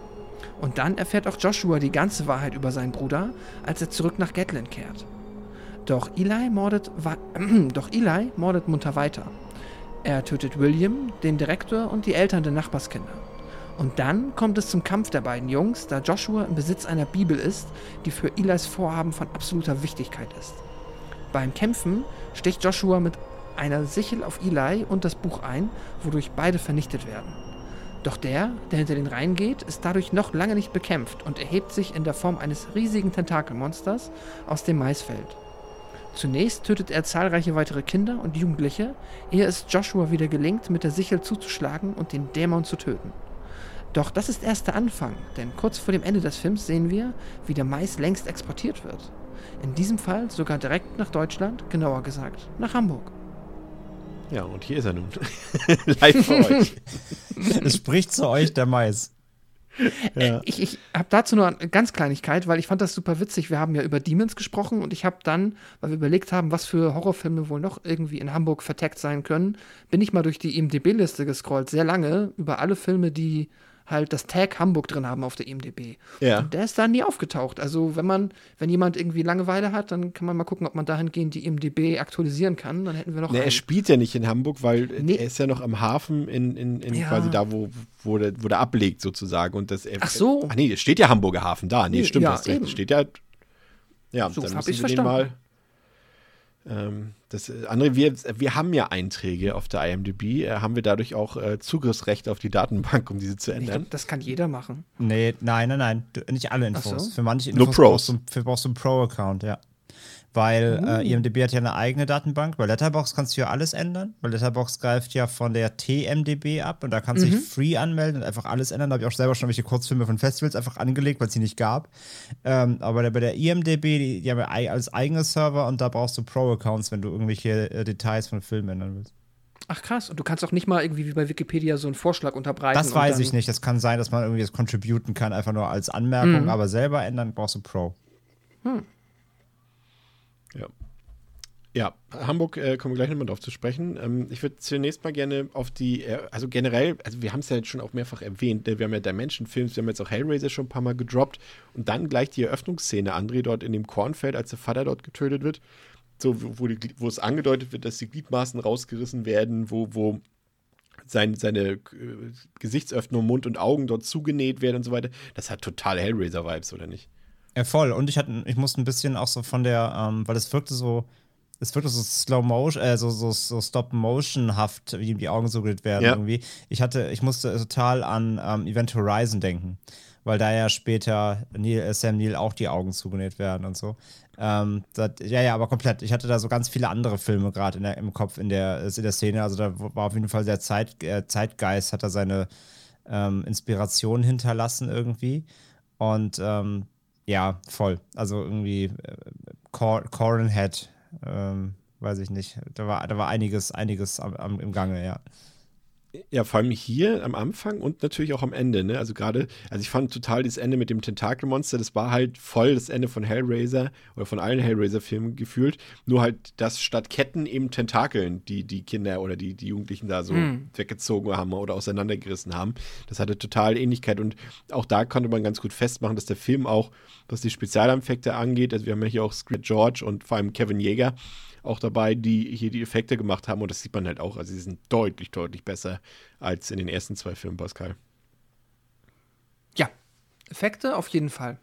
Und dann erfährt auch Joshua die ganze Wahrheit über seinen Bruder, als er zurück nach Gatlin kehrt. Doch Eli mordet, doch Eli mordet munter weiter. Er tötet William, den Direktor und die Eltern der Nachbarskinder. Und dann kommt es zum Kampf der beiden Jungs, da Joshua im Besitz einer Bibel ist, die für Elis Vorhaben von absoluter Wichtigkeit ist. Beim Kämpfen sticht Joshua mit einer Sichel auf Eli und das Buch ein, wodurch beide vernichtet werden. Doch der, der hinter den Reihen geht, ist dadurch noch lange nicht bekämpft und erhebt sich in der Form eines riesigen Tentakelmonsters aus dem Maisfeld. Zunächst tötet er zahlreiche weitere Kinder und Jugendliche, ehe es Joshua wieder gelingt, mit der Sichel zuzuschlagen und den Dämon zu töten. Doch das ist erst der Anfang, denn kurz vor dem Ende des Films sehen wir, wie der Mais längst exportiert wird. In diesem Fall sogar direkt nach Deutschland, genauer gesagt nach Hamburg. Ja, und hier ist er nun. Live für euch. es spricht zu euch der Mais. Ja. Ich, ich habe dazu nur eine ganz Kleinigkeit, weil ich fand das super witzig. Wir haben ja über Demons gesprochen und ich habe dann, weil wir überlegt haben, was für Horrorfilme wohl noch irgendwie in Hamburg verteckt sein können, bin ich mal durch die IMDB-Liste gescrollt, sehr lange, über alle Filme, die halt das Tag Hamburg drin haben auf der IMDb. Ja. Und der ist da nie aufgetaucht. Also wenn man, wenn jemand irgendwie Langeweile hat, dann kann man mal gucken, ob man dahingehend die IMDb aktualisieren kann. Dann hätten wir noch Ne, er spielt ja nicht in Hamburg, weil Nee. er ist ja noch am Hafen in, in, in Ja. quasi da, wo, wo, der, wo der ablegt sozusagen. Und das, Ach so. Ach nee, steht ja Hamburger Hafen da. Nee, Nee, stimmt, ja, recht. eben. Steht ja. Ja, So dann müssen wir den verstanden. mal. Ähm, das äh, andere, wir, wir haben ja Einträge auf der IMDb, äh, haben wir dadurch auch äh, Zugriffsrecht auf die Datenbank, um diese zu ändern. glaub, das kann jeder machen. Nee, nein, nein, nein. Du, nicht alle Infos. So. Für manche Nur Infos Pros. brauchst du, für brauchst du einen Pro-Account, ja. Weil Uh. äh, IMDb hat ja eine eigene Datenbank. Bei Letterbox kannst du ja alles ändern, weil Letterbox greift ja von der TMDB ab und da kannst du dich free anmelden und einfach alles ändern. Da habe ich auch selber schon welche Kurzfilme von Festivals einfach angelegt, weil es sie nicht gab. Ähm, aber bei der IMDB, die, die haben ja als eigene Server und da brauchst du Pro-Accounts, wenn du irgendwelche äh, Details von Filmen ändern willst. Ach krass. Und du kannst auch nicht mal irgendwie wie bei Wikipedia so einen Vorschlag unterbreiten. Das weiß ich nicht. Das kann sein, dass man irgendwie das contributen kann, einfach nur als Anmerkung, Mhm. aber selber ändern brauchst du Pro. Ja. Ja, Hamburg äh, kommen wir gleich nochmal drauf zu sprechen. Ähm, ich würde zunächst mal gerne auf die, äh, also generell, also wir haben es ja jetzt schon auch mehrfach erwähnt, ne? wir haben ja Dimension Films, wir haben jetzt auch Hellraiser schon ein paar Mal gedroppt und dann gleich die Eröffnungsszene, André dort in dem Kornfeld, als der Vater dort getötet wird, so wo, die, wo es angedeutet wird, dass die Gliedmaßen rausgerissen werden, wo, wo sein, seine äh, Gesichtsöffnung, Mund und Augen dort zugenäht werden und so weiter. Das hat total Hellraiser-Vibes, oder nicht? Ja, voll. Und ich hatte, ich musste ein bisschen auch so von der, ähm, weil es wirkte so, es wirkte so Slow Motion, äh, so, so, so Stop-Motion-haft, wie ihm die Augen zugenäht werden Ja. irgendwie. Ich hatte, ich musste total an ähm, Event Horizon denken, weil da ja später Neil, äh, Sam Neill auch die Augen zugenäht werden und so. Ähm, das, ja, ja, aber komplett. Ich hatte da so ganz viele andere Filme gerade im Kopf in der, in der Szene. Also da war auf jeden Fall der Zeit, äh, Zeitgeist, hat da seine ähm, Inspiration hinterlassen irgendwie. Und ähm, ja, voll. Also irgendwie äh, Cor Corin Head, ähm, weiß ich nicht. Da war, da war einiges, einiges am, am, im Gange, ja. Ja, vor allem hier am Anfang und natürlich auch am Ende, ne? Also gerade, also ich fand total das Ende mit dem Tentakelmonster, das war halt voll das Ende von Hellraiser oder von allen Hellraiser-Filmen gefühlt. Nur halt, dass statt Ketten eben Tentakeln, die die Kinder oder die, die Jugendlichen da so weggezogen haben oder auseinandergerissen haben. Das hatte total Ähnlichkeit und auch da konnte man ganz gut festmachen, dass der Film auch, was die Spezialeffekte angeht, also wir haben ja hier auch Script George und vor allem Kevin Jäger auch dabei, die hier die Effekte gemacht haben. Und das sieht man halt auch. Also sie sind deutlich, deutlich besser als in den ersten zwei Filmen, Pascal. Ja, Effekte auf jeden Fall.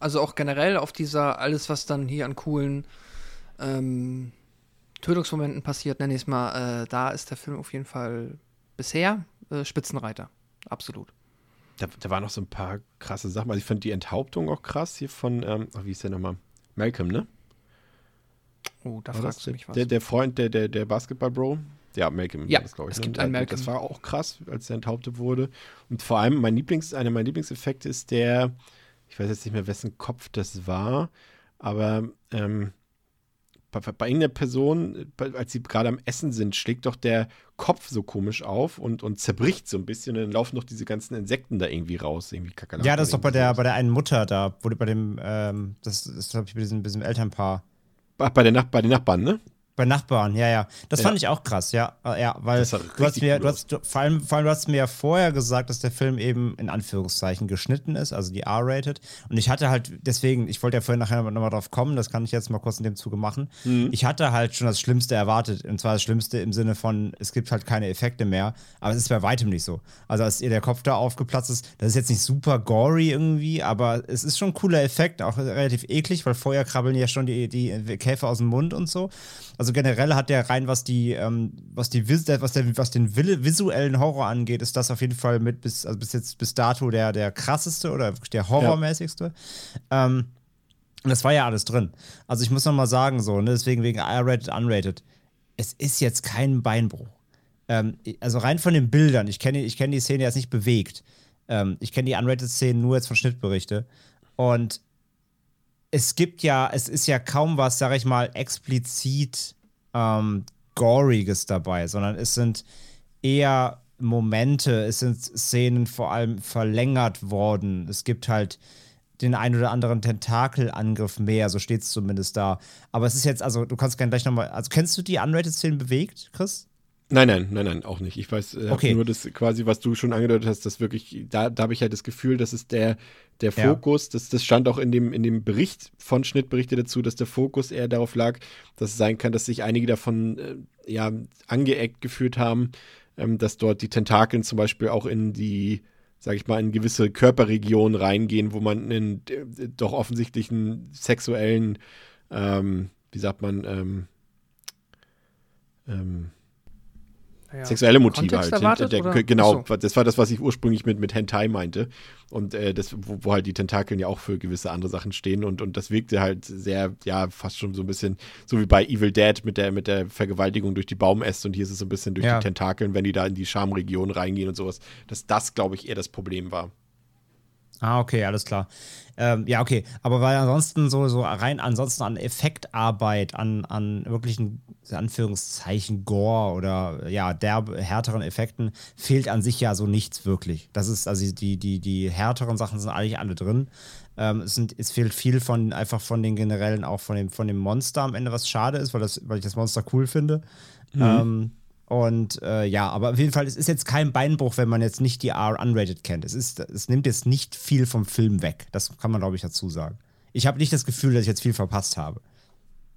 Also auch generell auf dieser, alles, was dann hier an coolen ähm, Tötungsmomenten passiert, nenne ich es mal, äh, da ist der Film auf jeden Fall bisher äh, Spitzenreiter. Absolut. Da, da waren noch so ein paar krasse Sachen. Also ich fand die Enthauptung auch krass hier von, ähm, oh, wie ist der nochmal? Malcolm, ne? Oh, da War das fragst du mich was. Der, der Freund, der, der, der Basketball-Bro? Ja, Malcolm. Ja, das, glaub ich, es ne? gibt einen Da- Malcolm. Das war auch krass, als er enthauptet wurde. Und vor allem, mein Lieblings, einer meiner Lieblingseffekte ist der, ich weiß jetzt nicht mehr, wessen Kopf das war, aber ähm, bei, bei irgendeiner Person, als sie gerade am Essen sind, schlägt doch der Kopf so komisch auf und, und zerbricht so ein bisschen und dann laufen doch diese ganzen Insekten da irgendwie raus, irgendwie Kakerlaken. Ja, das ist doch bei der, bei der einen Mutter da, wo die bei dem, ähm, das ist, glaube ich, bei diesem, bei diesem Elternpaar. Bei, der Nach bei den Nachbarn, ne? Bei Nachbarn, ja, ja. Das Ja. fand ich auch krass, ja. Äh, Ja, weil du hast mir, cool du hast, du, vor, allem, vor allem, du hast mir ja vorher gesagt, dass der Film eben in Anführungszeichen geschnitten ist, also die R-rated. Und ich hatte halt, deswegen, ich wollte ja vorhin nachher nochmal drauf kommen, das kann ich jetzt mal kurz in dem Zuge machen. Mhm. Ich hatte halt schon das Schlimmste erwartet. Und zwar das Schlimmste im Sinne von, es gibt halt keine Effekte mehr. Aber es ist bei weitem nicht so. Also, als ihr der Kopf da aufgeplatzt ist, das ist jetzt nicht super gory irgendwie, aber es ist schon ein cooler Effekt, auch relativ eklig, weil vorher krabbeln ja schon die, die Käfer aus dem Mund und so. Also generell hat der rein, was die, ähm, was die was, der, was den visuellen Horror angeht, ist das auf jeden Fall mit bis, also bis jetzt bis dato der, der krasseste oder wirklich der horrormäßigste. Ähm, und das war ja alles drin. Also ich muss noch mal sagen, so, ne, deswegen wegen R-rated, unrated. Es ist jetzt kein Beinbruch. Ähm, also rein von den Bildern, ich kenne ich kenn die Szene jetzt nicht bewegt. Ähm, ich kenne die unrated-Szenen nur jetzt von Schnittberichte. Und es gibt ja, es ist ja kaum was, sag ich mal, explizit ähm, Goriges dabei, sondern es sind eher Momente, es sind Szenen vor allem verlängert worden. Es gibt halt den ein oder anderen Tentakelangriff mehr, so steht es zumindest da. Aber es ist jetzt, also du kannst gerne gleich nochmal, also kennst du die Unrated-Szenen bewegt, Chris? Nein, nein, nein, nein, auch nicht. Ich weiß äh, Okay. nur das quasi, was du schon angedeutet hast, dass wirklich, da, da habe ich halt das Gefühl, dass es der, der Ja. Fokus, das, das stand auch in dem, in dem Bericht von Schnittberichte dazu, dass der Fokus eher darauf lag, dass es sein kann, dass sich einige davon äh, ja angeeckt gefühlt haben, ähm, dass dort die Tentakeln zum Beispiel auch in die, sag ich mal, in gewisse Körperregionen reingehen, wo man einen äh, doch offensichtlichen sexuellen, ähm, wie sagt man, ähm, ähm, Ja. sexuelle Motive Kontext halt. erwartet, Der- oder? Genau, so. das war das, was ich ursprünglich mit, mit Hentai meinte. Und äh, das, wo, wo halt die Tentakeln ja auch für gewisse andere Sachen stehen. Und, und das wirkte halt sehr, ja, fast schon so ein bisschen, so wie bei Evil Dead mit der, mit der Vergewaltigung durch die Baumäste. Und hier ist es so ein bisschen durch Ja. die Tentakeln, wenn die da in die Schamregion reingehen und sowas. Dass das, glaube ich, eher das Problem war. Ah, okay, alles klar. Ähm, ja, okay. Aber weil ansonsten so, so rein ansonsten an Effektarbeit, an, an wirklichen, Anführungszeichen, Gore oder ja, derbe, härteren Effekten fehlt an sich ja so nichts wirklich. Das ist, also die, die, die härteren Sachen sind eigentlich alle drin. Ähm, es, sind, es fehlt viel von einfach von den generellen, auch von dem, von dem Monster am Ende, was schade ist, weil, das, weil ich das Monster cool finde. Ähm, und äh, ja, aber auf jeden Fall, es ist jetzt kein Beinbruch, wenn man jetzt nicht die R unrated kennt. Es, ist, es nimmt jetzt nicht viel vom Film weg. Das kann man, glaube ich, dazu sagen. Ich habe nicht das Gefühl, dass ich jetzt viel verpasst habe.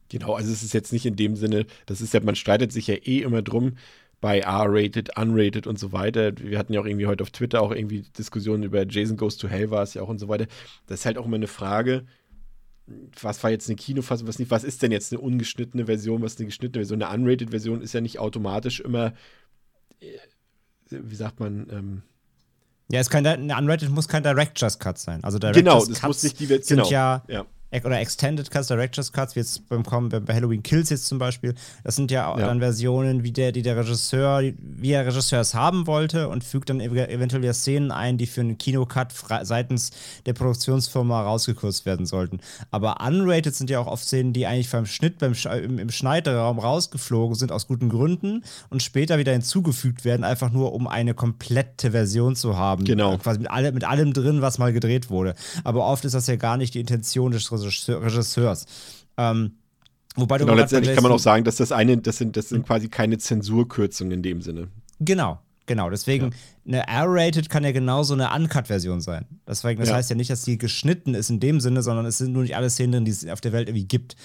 Genau, also es ist jetzt nicht in dem Sinne, das ist ja, man streitet sich ja eh immer drum bei R-rated, unrated und so weiter. Wir hatten ja auch irgendwie heute auf Twitter auch irgendwie Diskussionen über Jason Goes to Hell war es ja auch und so weiter. Das ist halt auch immer eine Frage, was war jetzt eine Kinofassung, was nicht, was ist denn jetzt eine ungeschnittene Version, was ist eine geschnittene Version? Eine unrated Version ist ja nicht automatisch immer, äh, wie sagt man, ähm, Ja, es kann eine Unrated muss kein Director's Cut sein. Also Director's genau, das Cuts muss nicht die Ver- sind genau, ja ja. Oder Extended Cuts, Director's Cuts, wie jetzt beim kommen bei Halloween Kills jetzt zum Beispiel. Das sind ja, Ja. dann Versionen, wie der, die der Regisseur, wie der Regisseur es haben wollte und fügt dann ev- eventuell wieder Szenen ein, die für einen Kinocut seitens der Produktionsfirma rausgekürzt werden sollten. Aber unrated sind ja auch oft Szenen, die eigentlich beim Schnitt, beim Sch im, im Schneideraum rausgeflogen sind aus guten Gründen und später wieder hinzugefügt werden, einfach nur um eine komplette Version zu haben. Genau. Quasi mit, alle, mit allem drin, was mal gedreht wurde. Aber oft ist das ja gar nicht die Intention des Regisseur- Regisseurs. Ähm, wobei Genau, letztendlich kann man auch sagen, dass das eine, das sind, das sind quasi keine Zensurkürzungen in dem Sinne. Genau, genau. Deswegen, eine R-Rated kann ja genauso eine Uncut-Version sein. Deswegen, das Ja. heißt ja nicht, dass die geschnitten ist in dem Sinne, sondern es sind nur nicht alle Szenen drin, die es auf der Welt irgendwie gibt.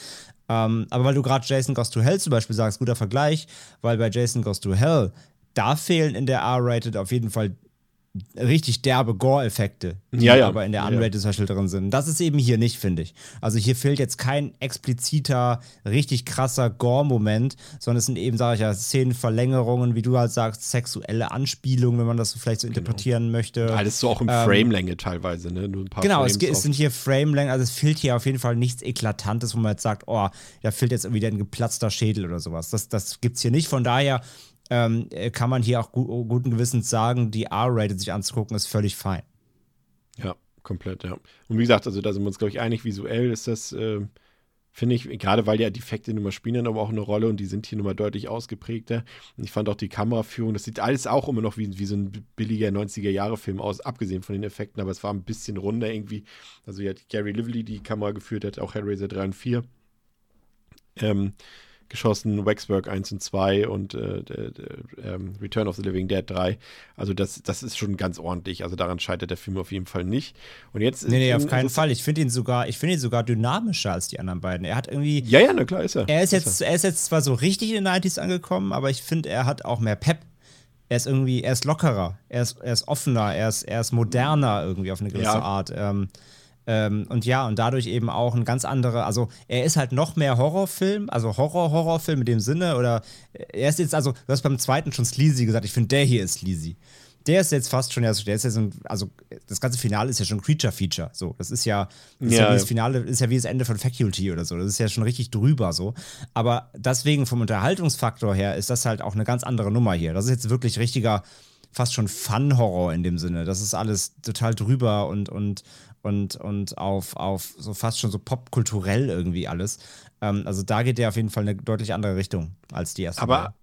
Ähm, aber weil du gerade Jason Goes to Hell zum Beispiel sagst, guter Vergleich, weil bei Jason Goes to Hell, da fehlen in der R-Rated auf jeden Fall richtig derbe Gore-Effekte, die Ja, ja. aber in der Ja, ja. Unrated Beispiel drin sind. Das ist eben hier nicht, finde ich. Also hier fehlt jetzt kein expliziter, richtig krasser Gore-Moment, sondern es sind eben, sage ich ja, Szenenverlängerungen, wie du halt sagst, sexuelle Anspielungen, wenn man das so vielleicht so interpretieren möchte. Alles so auch in Ähm, Framelänge teilweise, ne? Nur ein paar Genau, es, Frames es auf- sind hier Framelängen, also es fehlt hier auf jeden Fall nichts Eklatantes, wo man jetzt sagt, oh, da fehlt jetzt irgendwie ein geplatzter Schädel oder sowas. Das, das gibt es hier nicht. Von daher ähm, äh, kann man hier auch gu guten Gewissens sagen, die R-Rated sich anzugucken, ist völlig fein. Ja, komplett, ja. Und wie gesagt, also da sind wir uns, glaube ich, einig, visuell ist das, äh, finde ich, gerade weil ja die Effekte nun mal spielen dann aber auch eine Rolle und die sind hier nun mal deutlich ausgeprägter. Und ich fand auch die Kameraführung, das sieht alles auch immer noch wie, wie so ein billiger 90er-Jahre-Film aus, abgesehen von den Effekten, aber es war ein bisschen runder irgendwie. Also hat Gary Lively die Kamera geführt, hat auch Hellraiser 3 und 4 ähm, geschossen, Waxwork 1 und 2 und äh, der, der, ähm, Return of the Living Dead 3. Also das, das ist schon ganz ordentlich. Also daran scheitert der Film auf jeden Fall nicht. Und jetzt Nee, nee, auf in- keinen Fall. Ich finde ihn sogar, ich finde ihn sogar dynamischer als die anderen beiden. Er hat irgendwie, Ja, ja, na klar ist er. er ist jetzt, er ist jetzt zwar so richtig in den 90s angekommen, aber ich finde, er hat auch mehr Pep. Er ist irgendwie, er ist lockerer, er ist, er ist offener, er ist, er ist moderner irgendwie auf eine gewisse Ja. Art. Ähm, ähm, und ja, und dadurch eben auch ein ganz anderer, also er ist halt noch mehr Horrorfilm, also Horror-Horrorfilm in dem Sinne, oder er ist jetzt, also du hast beim zweiten schon sleazy gesagt, ich finde, der hier ist sleazy. Der ist jetzt fast schon, ja, der ist ja so ein, also das ganze Finale ist ja schon ein Creature-Feature, so. Das ist ja, das ist ja, Ja, wie das ja. Finale, ist ja wie das Ende von Faculty oder so. Das ist ja schon richtig drüber so. Aber deswegen vom Unterhaltungsfaktor her ist das halt auch eine ganz andere Nummer hier. Das ist jetzt wirklich richtiger, fast schon Fun-Horror in dem Sinne. Das ist alles total drüber und, und, und, und auf, auf so fast schon so popkulturell irgendwie alles. Ähm, also da geht der auf jeden Fall eine deutlich andere Richtung als die erste. Aber,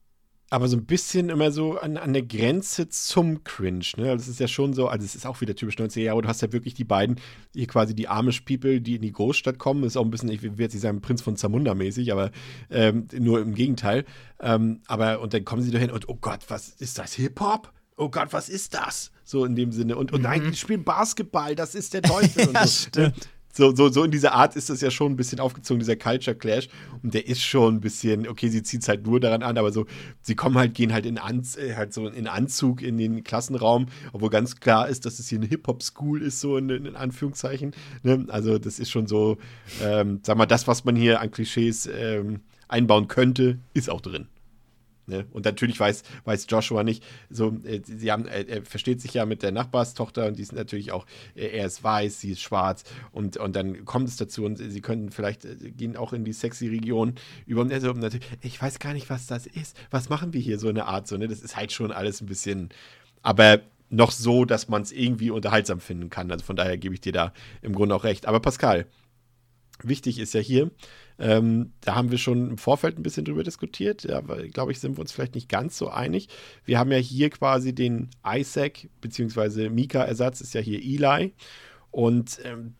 aber so ein bisschen immer so an, an der Grenze zum Cringe. Ne? Also es ist ja schon so, also es ist auch wieder typisch 90er Jahre, du hast ja wirklich die beiden, hier quasi die Amish People, die in die Großstadt kommen. Das ist auch ein bisschen, ich will jetzt nicht sagen Prinz von Zamunda mäßig, aber ähm, nur im Gegenteil. Ähm, aber und dann kommen sie dahin und oh Gott, was ist das? Hip-Hop? Oh Gott, was ist das? So in dem Sinne. Und, und nein, die spielen Basketball, das ist der Teufel. ja, so. stimmt. So, so, so in dieser Art ist das ja schon ein bisschen aufgezogen, dieser Culture Clash. Und der ist schon ein bisschen, okay, sie zieht es halt nur daran an, aber so, sie kommen halt, gehen halt in, Anz äh, halt so in Anzug in den Klassenraum, obwohl ganz klar ist, dass es hier eine Hip-Hop-School ist, so in, in Anführungszeichen. Ne? Also, das ist schon so, ähm, sag mal, das, was man hier an Klischees ähm, einbauen könnte, ist auch drin. Ne? Und natürlich weiß, weiß Joshua nicht, so, äh, sie haben, äh, er versteht sich ja mit der Nachbarstochter und die ist natürlich auch, äh, er ist weiß, sie ist schwarz und, und dann kommt es dazu und sie können vielleicht, äh, gehen auch in die sexy Region über also, natürlich, ich weiß gar nicht, was das ist, was machen wir hier so eine Art, so, ne? Das ist halt schon alles ein bisschen, aber noch so, dass man es irgendwie unterhaltsam finden kann. Also von daher gebe ich dir da im Grunde auch recht. Aber Pascal, wichtig ist ja hier, ähm, da haben wir schon im Vorfeld ein bisschen drüber diskutiert. Da, glaube ich, sind wir uns vielleicht nicht ganz so einig. Wir haben ja hier quasi den Isaac bzw. Mika-Ersatz, ist ja hier Eli. Und ähm,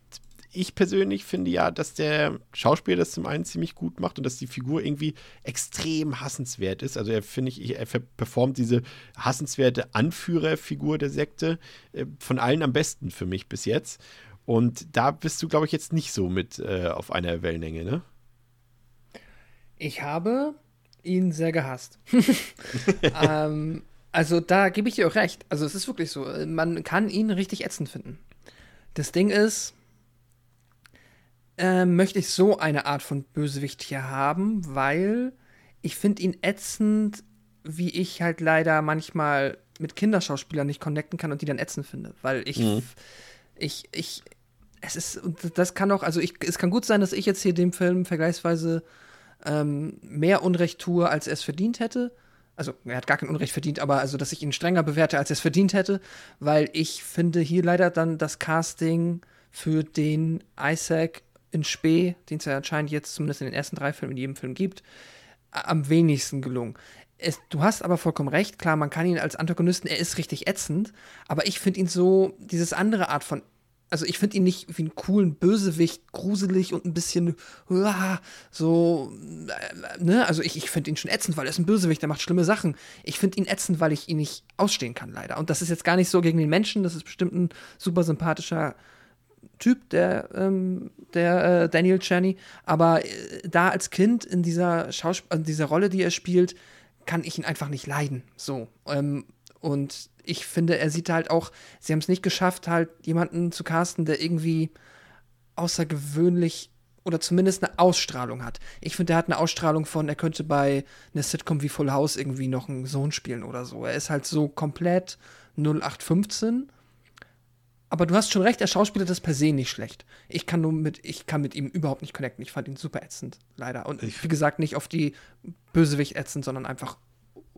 ich persönlich finde ja, dass der Schauspieler das zum einen ziemlich gut macht und dass die Figur irgendwie extrem hassenswert ist. Also er finde ich, er performt diese hassenswerte Anführerfigur der Sekte äh, von allen am besten für mich bis jetzt. Und da bist du, glaube ich, jetzt nicht so mit äh, auf einer Wellenlänge, ne? Ich habe ihn sehr gehasst. ähm, also da gebe ich dir auch recht. Also es ist wirklich so. Man kann ihn richtig ätzend finden. Das Ding ist, äh, möchte ich so eine Art von Bösewicht hier haben, weil ich finde ihn ätzend, wie ich halt leider manchmal mit Kinderschauspielern nicht connecten kann und die dann ätzend finde. Weil ich, Mhm. ich, ich, es ist, und das kann auch, also ich, es kann gut sein, dass ich jetzt hier dem Film vergleichsweise ähm, mehr Unrecht tue, als er es verdient hätte. Also, er hat gar kein Unrecht verdient, aber also, dass ich ihn strenger bewerte, als er es verdient hätte, weil ich finde hier leider dann das Casting für den Isaac in Spee, den es ja anscheinend jetzt zumindest in den ersten drei Filmen in jedem Film gibt, am wenigsten gelungen. Es, du hast aber vollkommen recht, klar, man kann ihn als Antagonisten, er ist richtig ätzend, aber ich finde ihn so, dieses andere Art von also ich finde ihn nicht wie einen coolen Bösewicht, gruselig und ein bisschen uah, so, äh, ne, also ich, ich finde ihn schon ätzend, weil er ist ein Bösewicht, der macht schlimme Sachen. Ich finde ihn ätzend, weil ich ihn nicht ausstehen kann, leider. Und das ist jetzt gar nicht so gegen den Menschen, das ist bestimmt ein super sympathischer Typ, der, ähm, der äh, Daniel Czerny. Aber äh, da als Kind in dieser, Schausp in dieser Rolle, die er spielt, kann ich ihn einfach nicht leiden. So. Ähm, und ich finde, er sieht halt auch, sie haben es nicht geschafft, halt jemanden zu casten, der irgendwie außergewöhnlich oder zumindest eine Ausstrahlung hat. Ich finde, er hat eine Ausstrahlung von, er könnte bei einer Sitcom wie Full House irgendwie noch einen Sohn spielen oder so. Er ist halt so komplett 0815. Aber du hast schon recht, der Schauspieler ist per se nicht schlecht. Ich kann nur mit, ich kann mit ihm überhaupt nicht connecten. Ich fand ihn super ätzend, leider. Und wie gesagt, nicht auf die Bösewicht ätzend, sondern einfach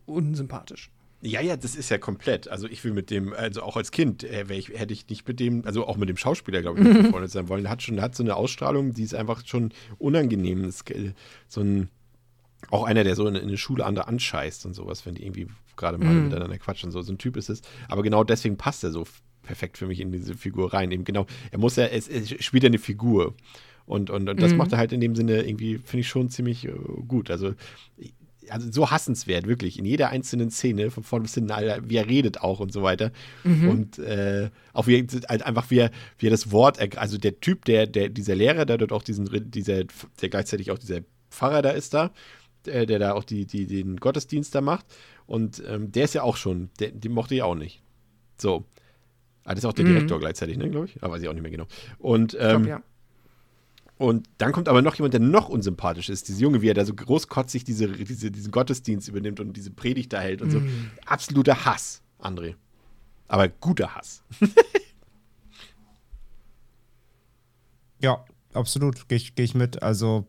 unsympathisch. Ja, ja, das ist ja komplett. Also ich will mit dem, also auch als Kind äh, ich, hätte ich nicht mit dem, also auch mit dem Schauspieler, glaube ich, nicht befreundet sein wollen. Hat schon, hat so eine Ausstrahlung, die ist einfach schon unangenehm. Das, äh, so ein, auch einer, der so in, in der Schule andere anscheißt und sowas, wenn die irgendwie gerade mal Mhm. miteinander quatschen. So, so ein Typ ist es. Aber genau deswegen passt er so perfekt für mich in diese Figur rein. Eben genau, er muss ja, es, es spielt ja eine Figur. Und, und, und das Mhm. macht er halt in dem Sinne irgendwie, finde ich schon ziemlich äh, gut. Also also so hassenswert, wirklich. In jeder einzelnen Szene, von vorn bis hinten, wie er redet auch und so weiter. Und äh, auch wie halt einfach wie er, wie er das Wort, also der Typ, der, der, dieser Lehrer, der dort auch diesen, dieser, der gleichzeitig auch dieser Pfarrer da ist da, der, der da auch die, die, den Gottesdienst da macht. Und ähm, der ist ja auch schon, der, den mochte ich auch nicht. So. Ah, das ist auch der Mhm. Direktor gleichzeitig, ne, glaube ich. Aber weiß ich auch nicht mehr genau. Und ähm, glaub, ja. Und dann kommt aber noch jemand, der noch unsympathisch ist. Diese Junge, wie er da so großkotzig diese, diese, diesen Gottesdienst übernimmt und diese Predigt da hält und so. Mhm. Absoluter Hass, André. Aber guter Hass. Ja, absolut, gehe ich, geh ich mit. Also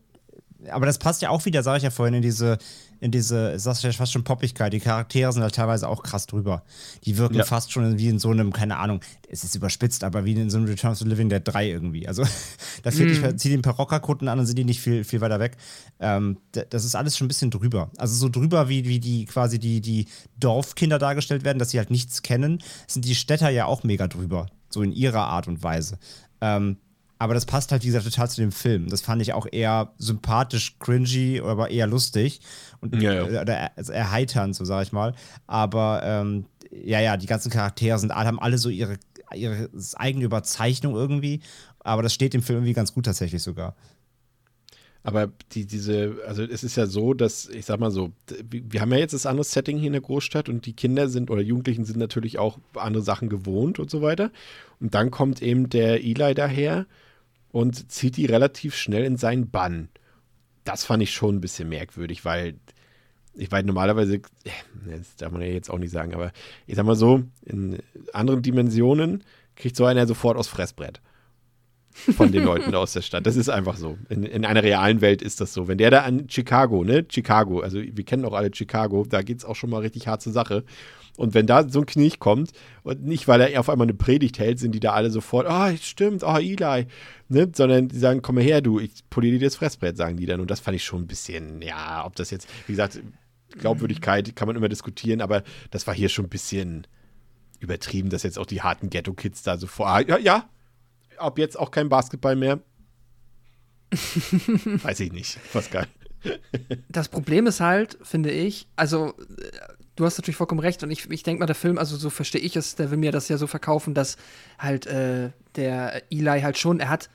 aber das passt ja auch wieder, sage ich ja vorhin, in diese, in diese, sagst du ja fast schon Poppigkeit. Die Charaktere sind halt teilweise auch krass drüber. Die wirken Ja. fast schon wie in so einem, keine Ahnung, es ist überspitzt, aber wie in so einem Return to Living Dead 3 irgendwie. Also da fehlt nicht, zieh den paar Rockerkutten an und sind die nicht viel, viel weiter weg. Ähm, das ist alles schon ein bisschen drüber. Also so drüber, wie, wie die quasi die, die Dorfkinder dargestellt werden, dass sie halt nichts kennen, sind die Städter ja auch mega drüber. So in ihrer Art und Weise. Ähm, aber das passt halt, wie gesagt, total zu dem Film. Das fand ich auch eher sympathisch, cringy, aber eher lustig und Ja, ja. äh, oder also erheiternd, so sage ich mal. Aber ähm, ja, ja, die ganzen Charaktere sind haben alle so ihre, ihre eigene Überzeichnung irgendwie. Aber das steht dem Film irgendwie ganz gut tatsächlich sogar. Aber die, diese, also es ist ja so, dass, ich sag mal so, wir haben ja jetzt das andere Setting hier in der Großstadt und die Kinder sind oder Jugendlichen sind natürlich auch andere Sachen gewohnt und so weiter. Und dann kommt eben der Eli daher und zieht die relativ schnell in seinen Bann. Das fand ich schon ein bisschen merkwürdig, weil ich weiß normalerweise, das darf man ja jetzt auch nicht sagen, aber ich sag mal so, in anderen Dimensionen kriegt so einer sofort aus Fressbrett von den Leuten aus der Stadt. Das ist einfach so. In, in einer realen Welt ist das so. Wenn der da an Chicago, ne, Chicago, also wir kennen auch alle Chicago, da geht es auch schon mal richtig hart zur Sache. Und wenn da so ein Kniech kommt und nicht, weil er auf einmal eine Predigt hält, sind die da alle sofort, ah, stimmt, ah, Eli, ne, sondern die sagen, komm mal her, du, ich poliere dir das Fressbrett, sagen die dann. Und das fand ich schon ein bisschen, ja, ob das jetzt, wie gesagt, Glaubwürdigkeit kann man immer diskutieren, aber das war hier schon ein bisschen übertrieben, dass jetzt auch die harten Ghetto-Kids da sofort, ah, ja, ja, ab jetzt auch kein Basketball mehr. Weiß ich nicht. Was geil. Das Problem ist halt, finde ich, also äh, du hast natürlich vollkommen recht und ich, ich denke mal, der Film, also so verstehe ich es, der will mir das ja so verkaufen, dass halt äh, der Eli halt schon, er hat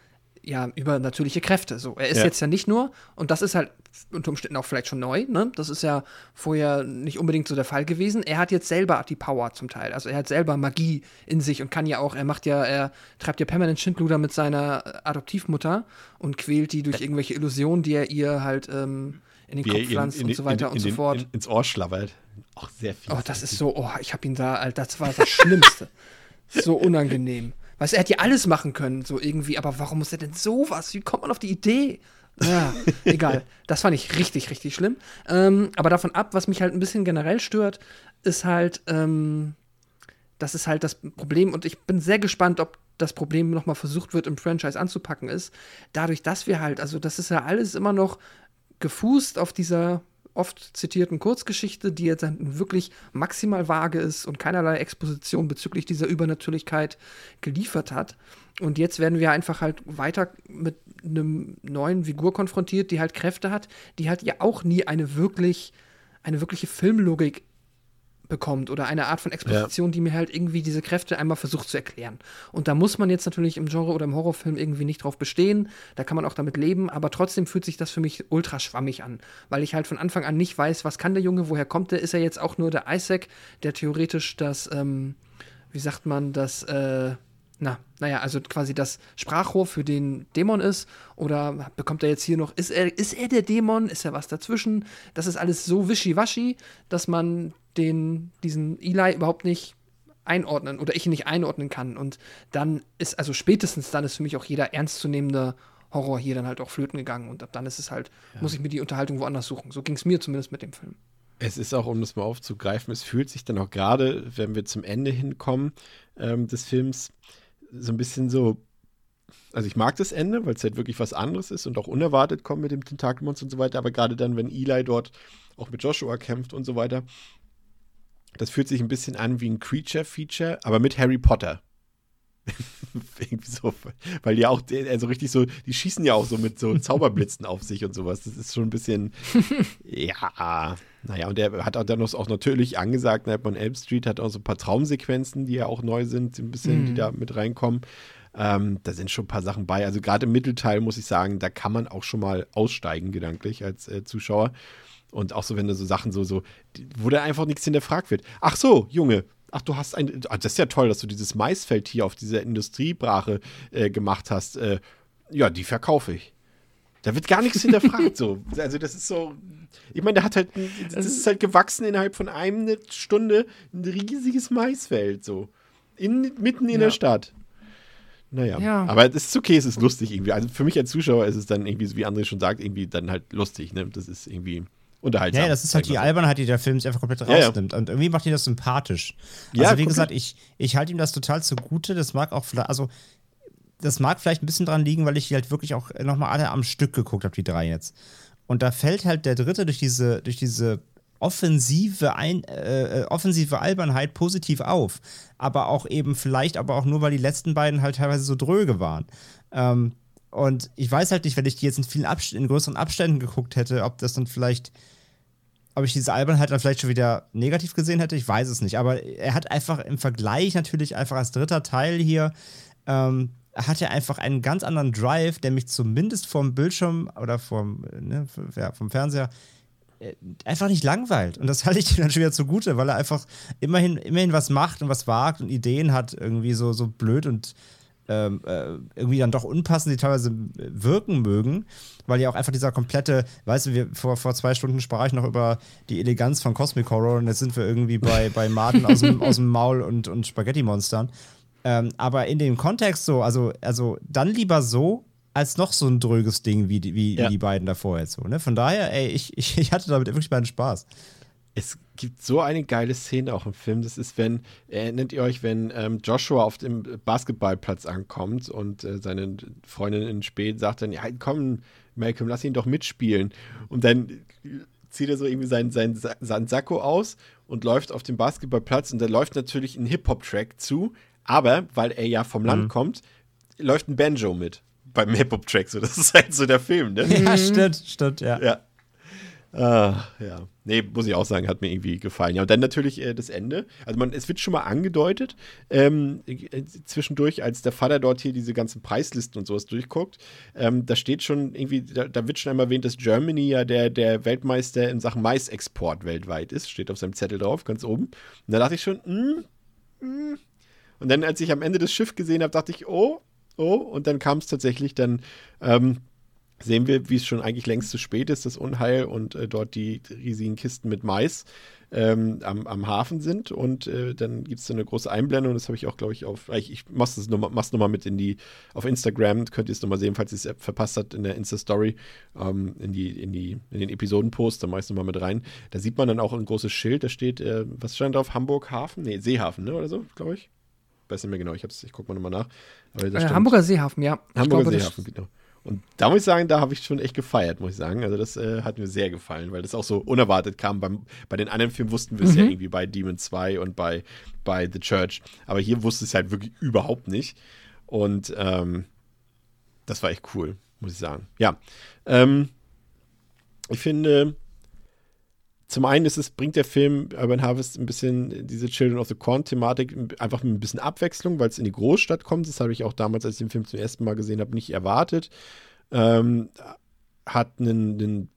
ja übernatürliche Kräfte. So, er ist Ja. jetzt ja nicht nur, und das ist halt unter Umständen auch vielleicht schon neu, ne? Das ist ja vorher nicht unbedingt so der Fall gewesen. Er hat jetzt selber die Power zum Teil. Also er hat selber Magie in sich und kann ja auch, er macht ja, er treibt ja permanent Schindluder mit seiner äh, Adoptivmutter und quält die durch irgendwelche Illusionen, die er ihr halt ähm, in den Wie Kopf pflanzt in und den- so weiter in, und in so den- fort. In, ins Ohr schlabbert. Auch sehr viel. Oh, das ist so, oh, ich hab ihn da, Alter, das war das Schlimmste. so unangenehm. Weißt du, er hätte ja alles machen können, so irgendwie, aber warum muss er denn sowas? Wie kommt man auf die Idee? Ja, egal. Das fand ich richtig, richtig schlimm. Ähm, aber davon ab, was mich halt ein bisschen generell stört, ist halt, ähm, das ist halt das Problem und ich bin sehr gespannt, ob das Problem nochmal versucht wird, im Franchise anzupacken ist. Dadurch, dass wir halt, also das ist ja alles immer noch gefußt auf dieser oft zitierten Kurzgeschichte, die jetzt wirklich maximal vage ist und keinerlei Exposition bezüglich dieser Übernatürlichkeit geliefert hat. Und jetzt werden wir einfach halt weiter mit einem neuen Figur konfrontiert, die halt Kräfte hat, die halt ja auch nie eine wirklich, eine wirkliche Filmlogik bekommt oder eine Art von Exposition, die mir halt irgendwie diese Kräfte einmal versucht zu erklären. Und da muss man jetzt natürlich im Genre oder im Horrorfilm irgendwie nicht drauf bestehen, da kann man auch damit leben, aber trotzdem fühlt sich das für mich ultra schwammig an, weil ich halt von Anfang an nicht weiß, was kann der Junge, woher kommt der, ist er jetzt auch nur der Isaac, der theoretisch das, ähm, wie sagt man, das, äh, na, naja, also quasi das Sprachrohr für den Dämon ist oder bekommt er jetzt hier noch, ist er, ist er der Dämon, ist er was dazwischen? Das ist alles so wischiwaschi, dass man den, diesen Eli überhaupt nicht einordnen oder ich ihn nicht einordnen kann. Und dann ist, also spätestens dann ist für mich auch jeder ernstzunehmende Horror hier dann halt auch flöten gegangen. Und ab dann ist es halt, muss ich mir die Unterhaltung woanders suchen. So ging es mir zumindest mit dem Film. Es ist auch, um das mal aufzugreifen, es fühlt sich dann auch gerade, wenn wir zum Ende hinkommen ähm, des Films, so ein bisschen so. Also ich mag das Ende, weil es halt wirklich was anderes ist und auch unerwartet kommt mit dem Tentakelmonster und so weiter. Aber gerade dann, wenn Eli dort auch mit Joshua kämpft und so weiter, das fühlt sich ein bisschen an wie ein Creature-Feature, aber mit Harry Potter. Irgendwie so, weil die auch, also richtig so, die schießen ja auch so mit so Zauberblitzen auf sich und sowas. Das ist schon ein bisschen, ja, naja, und er hat auch dann noch, auch natürlich angesagt, Nightmare on Elm Street hat auch so ein paar Traumsequenzen, die ja auch neu sind, ein bisschen, die da mit reinkommen. Ähm, da sind schon ein paar Sachen bei. Also gerade im Mittelteil muss ich sagen, da kann man auch schon mal aussteigen, gedanklich, als äh, Zuschauer. Und auch so, wenn da so Sachen so, so, wo da einfach nichts hinterfragt wird. Ach so, Junge, ach, du hast ein, ah, das ist ja toll, dass du dieses Maisfeld hier auf dieser Industriebrache äh, gemacht hast. Äh, ja, die verkaufe ich. Da wird gar nichts hinterfragt, so. Also, das ist so, ich meine, der hat halt, das ist halt gewachsen innerhalb von einer Stunde ein riesiges Maisfeld, so. In, mitten in Ja. der Stadt. naja. Ja. Aber es ist okay, es ist lustig irgendwie. Also für mich als Zuschauer ist es dann irgendwie, so wie André schon sagt, irgendwie dann halt lustig. Ne? Das ist irgendwie unterhaltsam. Ja, das ist halt die. Albernheit, die der Film sich einfach komplett Ja, ja. rausnimmt. Und irgendwie macht ihn das sympathisch. Also, Ja, wie gesagt, ich, ich halte ihm das total zugute. Das mag auch, vielleicht- also, das mag vielleicht ein bisschen dran liegen, weil ich die halt wirklich auch nochmal alle am Stück geguckt habe, die drei jetzt. Und da fällt halt der dritte durch diese, durch diese offensive, Ein, äh, äh, offensive Albernheit positiv auf. Aber auch eben vielleicht, aber auch nur, weil die letzten beiden halt teilweise so dröge waren. Ähm, und ich weiß halt nicht, wenn ich die jetzt in vielen Abst in größeren Abständen geguckt hätte, ob das dann vielleicht ob ich diese Albernheit dann vielleicht schon wieder negativ gesehen hätte, ich weiß es nicht. Aber er hat einfach im Vergleich natürlich einfach als dritter Teil hier, ähm, hat er einfach einen ganz anderen Drive, der mich zumindest vom Bildschirm oder vom, ne, vom Fernseher äh, einfach nicht langweilt. Und das halte ich ihm dann schon wieder zugute, weil er einfach immerhin, immerhin was macht und was wagt und Ideen hat, irgendwie so, so blöd und ähm, äh, irgendwie dann doch unpassend, die teilweise wirken mögen, weil ja auch einfach dieser komplette, weißt du, wir, vor, vor zwei Stunden sprach ich noch über die Eleganz von Cosmic Horror und jetzt sind wir irgendwie bei, bei Maden aus dem, aus dem Maul und, und Spaghetti-Monstern. Ähm, aber in dem Kontext so, also, also dann lieber so, als noch so ein dröges Ding wie, die- wie, Ja. wie die beiden davor jetzt so. Ne? Von daher, ey, ich, ich, ich hatte damit wirklich meinen Spaß. Es gibt so eine geile Szene auch im Film. Das ist, wenn, erinnert ihr euch, wenn ähm, Joshua auf dem Basketballplatz ankommt und äh, seine Freundin in Spät sagt dann, ja, komm, Malcolm, lass ihn doch mitspielen. Und dann zieht er so irgendwie seinen, seinen, seinen Sakko aus und läuft auf dem Basketballplatz und da läuft natürlich ein Hip-Hop-Track zu, aber weil er ja vom Land kommt, läuft ein Banjo mit beim Hip-Hop-Track. So, das ist halt so der Film, ne? Ja, stimmt, stimmt, ja. Ja. Ah, ja. Nee, muss ich auch sagen, hat mir irgendwie gefallen. Ja, und dann natürlich äh, das Ende. Also man, es wird schon mal angedeutet, ähm, äh, zwischendurch, als der Vater dort hier diese ganzen Preislisten und sowas durchguckt, ähm, da steht schon irgendwie, da, da wird schon einmal erwähnt, dass Germany ja der, der Weltmeister in Sachen Maisexport weltweit ist. Steht auf seinem Zettel drauf, ganz oben. Und da dachte ich schon, hm, hm. Und dann, als ich am Ende das Schiff gesehen habe, dachte ich, oh, oh. Und dann kam es tatsächlich dann, ähm, sehen wir, wie es schon eigentlich längst zu spät ist, das Unheil und äh, dort die riesigen Kisten mit Mais ähm, am, am Hafen sind. Und äh, dann gibt es so eine große Einblendung, das habe ich auch, glaube ich, auf, ich, ich mach's das nochmal noch mal mit in die, auf Instagram, könnt ihr es nochmal sehen, falls ihr es verpasst habt in der Insta-Story, ähm, in, die, in, die, in den Episodenpost, da mach ich es nochmal mit rein. Da sieht man dann auch ein großes Schild, da steht, äh, was stand drauf? Hamburg Hafen? Nee, Seehafen, ne, oder so, glaube ich. Weiß nicht mehr genau, ich, ich gucke mal nochmal nach. Äh, Hamburger Seehafen, ja. Hamburger glaube, Seehafen, genau. Und da muss ich sagen, da habe ich schon echt gefeiert, muss ich sagen. Also das äh, hat mir sehr gefallen, weil das auch so unerwartet kam. Beim, bei den anderen Filmen wussten wir es ja irgendwie bei Demon 2 und bei, bei The Church. Aber hier wusste es halt wirklich überhaupt nicht. Und ähm, das war echt cool, muss ich sagen. Ja. Ähm, ich finde, zum einen ist es, bringt der Film Urban Harvest ein bisschen diese Children of the Corn-Thematik einfach mit ein bisschen Abwechslung, weil es in die Großstadt kommt. Das habe ich auch damals, als ich den Film zum ersten Mal gesehen habe, nicht erwartet. Ähm, hat einen, einen,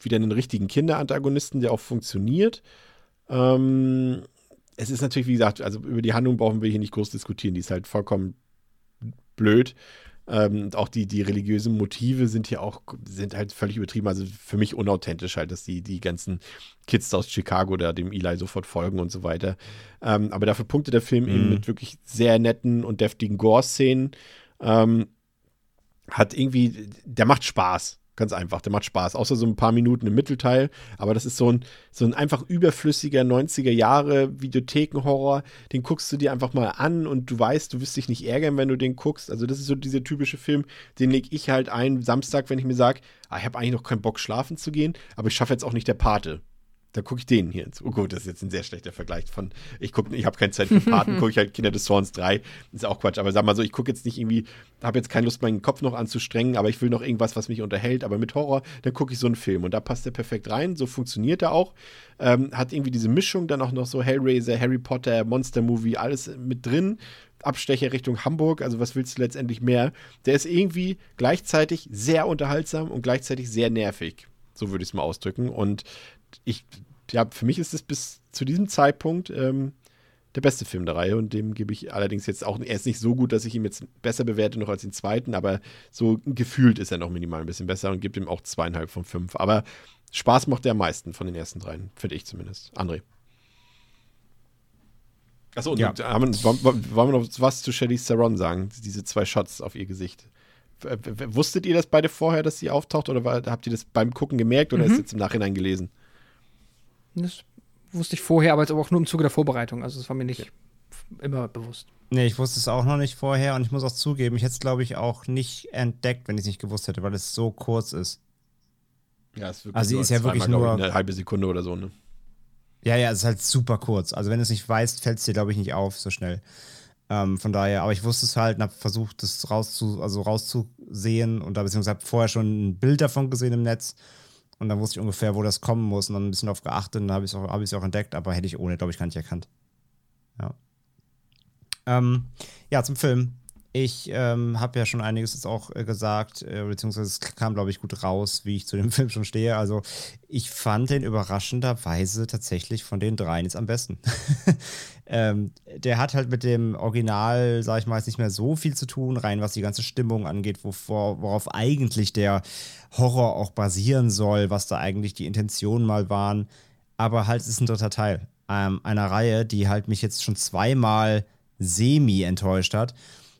wieder einen richtigen Kinderantagonisten, der auch funktioniert. Ähm, es ist natürlich, wie gesagt, also über die Handlung brauchen wir hier nicht groß diskutieren. Die ist halt vollkommen blöd. Ähm, und auch die, die religiösen Motive sind hier auch, sind halt völlig übertrieben. Also für mich unauthentisch halt, dass die, die ganzen Kids aus Chicago da dem Eli sofort folgen und so weiter. Ähm, aber dafür punktet der Film eben Mhm. mit wirklich sehr netten und deftigen Gore-Szenen. Ähm, hat irgendwie, der macht Spaß. Ganz einfach, der macht Spaß. Außer so ein paar Minuten im Mittelteil. Aber das ist so ein, so ein einfach überflüssiger 90er Jahre Videothekenhorror. Den guckst du dir einfach mal an und du weißt, du wirst dich nicht ärgern, wenn du den guckst. Also, das ist so dieser typische Film, den leg ich halt ein Samstag, wenn ich mir sage, ah, ich habe eigentlich noch keinen Bock, schlafen zu gehen, aber ich schaffe jetzt auch nicht der Pate. Da gucke ich den hier ins. Oh gut, das ist jetzt ein sehr schlechter Vergleich von, ich gucke, ich habe keine Zeit für Paten, gucke ich halt Kinder des Zorns 3. Ist auch Quatsch. Aber sag mal so, ich gucke jetzt nicht irgendwie, habe jetzt keine Lust, meinen Kopf noch anzustrengen, aber ich will noch irgendwas, was mich unterhält. Aber mit Horror, dann gucke ich so einen Film und da passt der perfekt rein. So funktioniert er auch. Ähm, hat irgendwie diese Mischung, dann auch noch so Hellraiser, Harry Potter, Monster Movie, alles mit drin. Abstecher Richtung Hamburg, also was willst du letztendlich mehr? Der ist irgendwie gleichzeitig sehr unterhaltsam und gleichzeitig sehr nervig. So würde ich es mal ausdrücken. Und ich, ja, für mich ist es bis zu diesem Zeitpunkt ähm, der beste Film der Reihe und dem gebe ich allerdings jetzt auch, er ist nicht so gut, dass ich ihn jetzt besser bewerte noch als den zweiten, aber so gefühlt ist er noch minimal ein bisschen besser und gibt ihm auch zweieinhalb von fünf. Aber Spaß macht er am meisten von den ersten dreien, finde ich zumindest. André. Achso, Ja. haben, wollen, wollen wir noch was zu Shelly Theron sagen? Diese zwei Shots auf ihr Gesicht. Wusstet ihr das beide vorher, dass sie auftaucht oder habt ihr das beim Gucken gemerkt oder Mhm. ist jetzt im Nachhinein gelesen? Das wusste ich vorher, aber jetzt aber auch nur im Zuge der Vorbereitung. Also das war mir nicht f- immer bewusst. Nee, ich wusste es auch noch nicht vorher und ich muss auch zugeben, ich hätte es, glaube ich, auch nicht entdeckt, wenn ich es nicht gewusst hätte, weil es so kurz ist. Ja, es ist Also sie nur ist ja wirklich nur- eine halbe Sekunde oder so, ne? Ja, ja, es ist halt super kurz. Also wenn du es nicht weißt, fällt es dir, glaube ich, nicht auf so schnell. Ähm, von daher, aber ich wusste es halt und habe versucht, das rauszu, also rauszusehen und da beziehungsweise habe vorher schon ein Bild davon gesehen im Netz und dann wusste ich ungefähr, wo das kommen muss und dann ein bisschen darauf geachtet und dann habe ich es auch, entdeckt, aber hätte ich ohne, glaube ich, gar nicht erkannt. Ja. Ähm, ja, zum Film. Ich ähm, habe ja schon einiges jetzt auch äh, gesagt, äh, beziehungsweise es kam, glaube ich, gut raus, wie ich zu dem Film schon stehe. Also ich fand den überraschenderweise tatsächlich von den dreien jetzt am besten. ähm, der hat halt mit dem Original, sag ich mal, jetzt nicht mehr so viel zu tun, rein was die ganze Stimmung angeht, wovor, worauf eigentlich der Horror auch basieren soll, was da eigentlich die Intentionen mal waren. Aber halt, es ist ein dritter Teil ähm, einer Reihe, die halt mich jetzt schon zweimal semi enttäuscht hat.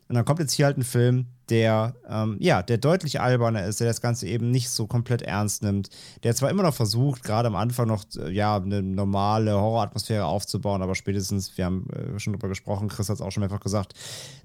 Und dann kommt jetzt hier halt ein Film, der, ähm, ja, der deutlich alberner ist, der das Ganze eben nicht so komplett ernst nimmt, der zwar immer noch versucht, gerade am Anfang noch, äh, ja, eine normale Horroratmosphäre aufzubauen, aber spätestens, wir haben äh, schon drüber gesprochen, Chris hat es auch schon mehrfach gesagt,